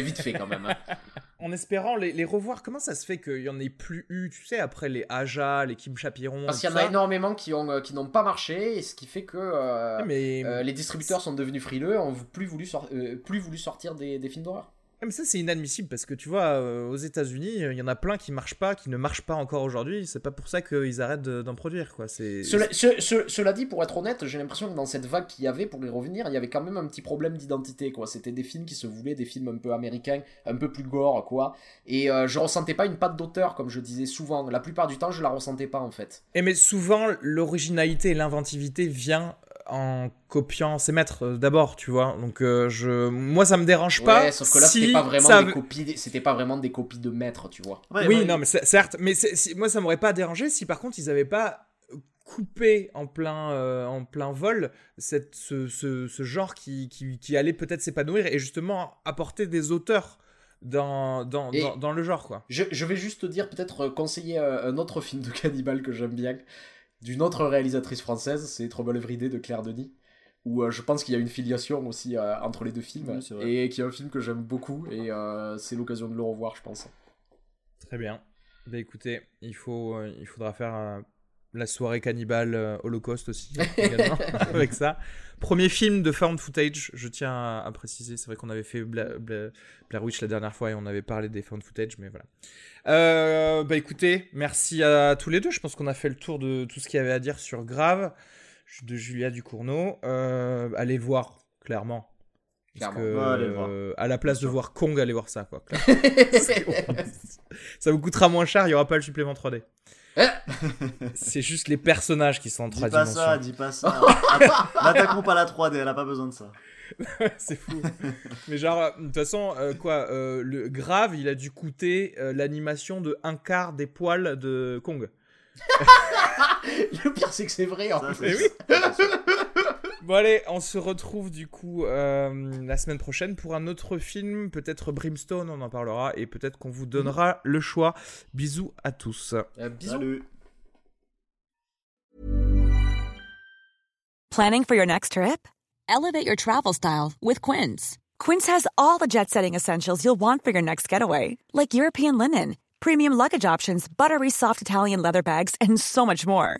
Vite fait quand même. hein. En espérant les, les revoir, comment ça se fait qu'il y en ait plus eu, tu sais, après les Aja, les Kim Chapiron Parce qu'il y en a énormément qui ont euh, qui n'ont pas marché, et ce qui fait que euh, mais, euh, les distributeurs sont devenus frileux, ont plus voulu, euh, plus voulu sortir des, des films d'horreur. Mais ça, c'est inadmissible parce que tu vois, euh, aux États-Unis, il y en a plein qui marchent pas, qui ne marchent pas encore aujourd'hui. C'est pas pour ça qu'ils arrêtent de- d'en produire, quoi. C'est. Cela, ce- ce- cela dit, pour être honnête, j'ai l'impression que dans cette vague qu'il y avait, pour y revenir, il y avait quand même un petit problème d'identité, quoi. C'était des films qui se voulaient des films un peu américains, un peu plus gore, quoi. Et euh, je ressentais pas une patte d'auteur, comme je disais souvent. La plupart du temps, je la ressentais pas, en fait. Et mais souvent, l'originalité et l'inventivité vient en copiant ses maîtres euh, d'abord, tu vois. Donc, euh, je... moi, ça me dérange pas. ouais, sauf que là, si c'était pas vraiment ça des copies, des- c'était pas vraiment des copies de maîtres, tu vois. Ouais, oui, ouais. non, mais certes, mais si- moi, ça m'aurait pas dérangé si par contre ils avaient pas coupé en plein, euh, en plein vol cette, ce, ce- ce genre qui, qui, qui allait peut-être s'épanouir et justement apporter des auteurs dans, dans, dans, dans le genre, quoi. Je, je vais juste te dire, peut-être conseiller un autre film de cannibale que j'aime bien, d'une autre réalisatrice française, c'est Trouble Everyday de Claire Denis. où euh, je pense qu'il y a une filiation aussi euh, entre les deux films, Oui, et qui est un film que j'aime beaucoup, et euh, c'est l'occasion de le revoir, je pense. Très bien. Bah écoutez, il, faut, euh, il faudra faire euh, la soirée cannibale euh, Holocauste aussi, également, avec ça. Premier film de found footage, je tiens à, à préciser. C'est vrai qu'on avait fait Bla- Bla- Blair Witch la dernière fois et on avait parlé des found footage, mais voilà. Euh, bah écoutez, merci à tous les deux. Je pense qu'on a fait le tour de tout ce qu'il y avait à dire sur Grave de Julia Ducournau. Euh, allez le voir, clairement. Parce que, euh, à la place de voir Kong, allez voir ça, quoi. ça vous coûtera moins cher, il n'y aura pas le supplément 3D. C'est juste les personnages qui sont en Dis trois pas dimensions. ça, dis pas ça. N'attaquons pas la 3D, elle a pas besoin de ça. c'est fou. Mais genre, euh, de toute façon, euh, quoi, euh, le grave, il a dû coûter euh, l'animation de un quart des poils de Kong. Le pire, c'est que c'est vrai. En Ça, plus. Bon allez, on se retrouve du coup euh, la semaine prochaine pour un autre film, peut-être Brimstone, on en parlera, et peut-être qu'on vous donnera le choix. Bisous à tous. Euh, bisous. Salut. Planning for your next trip? Elevate your travel style with Quince. Quince has all the jet setting essentials you'll want for your next getaway, like European linen, premium luggage options, buttery soft Italian leather bags, and so much more.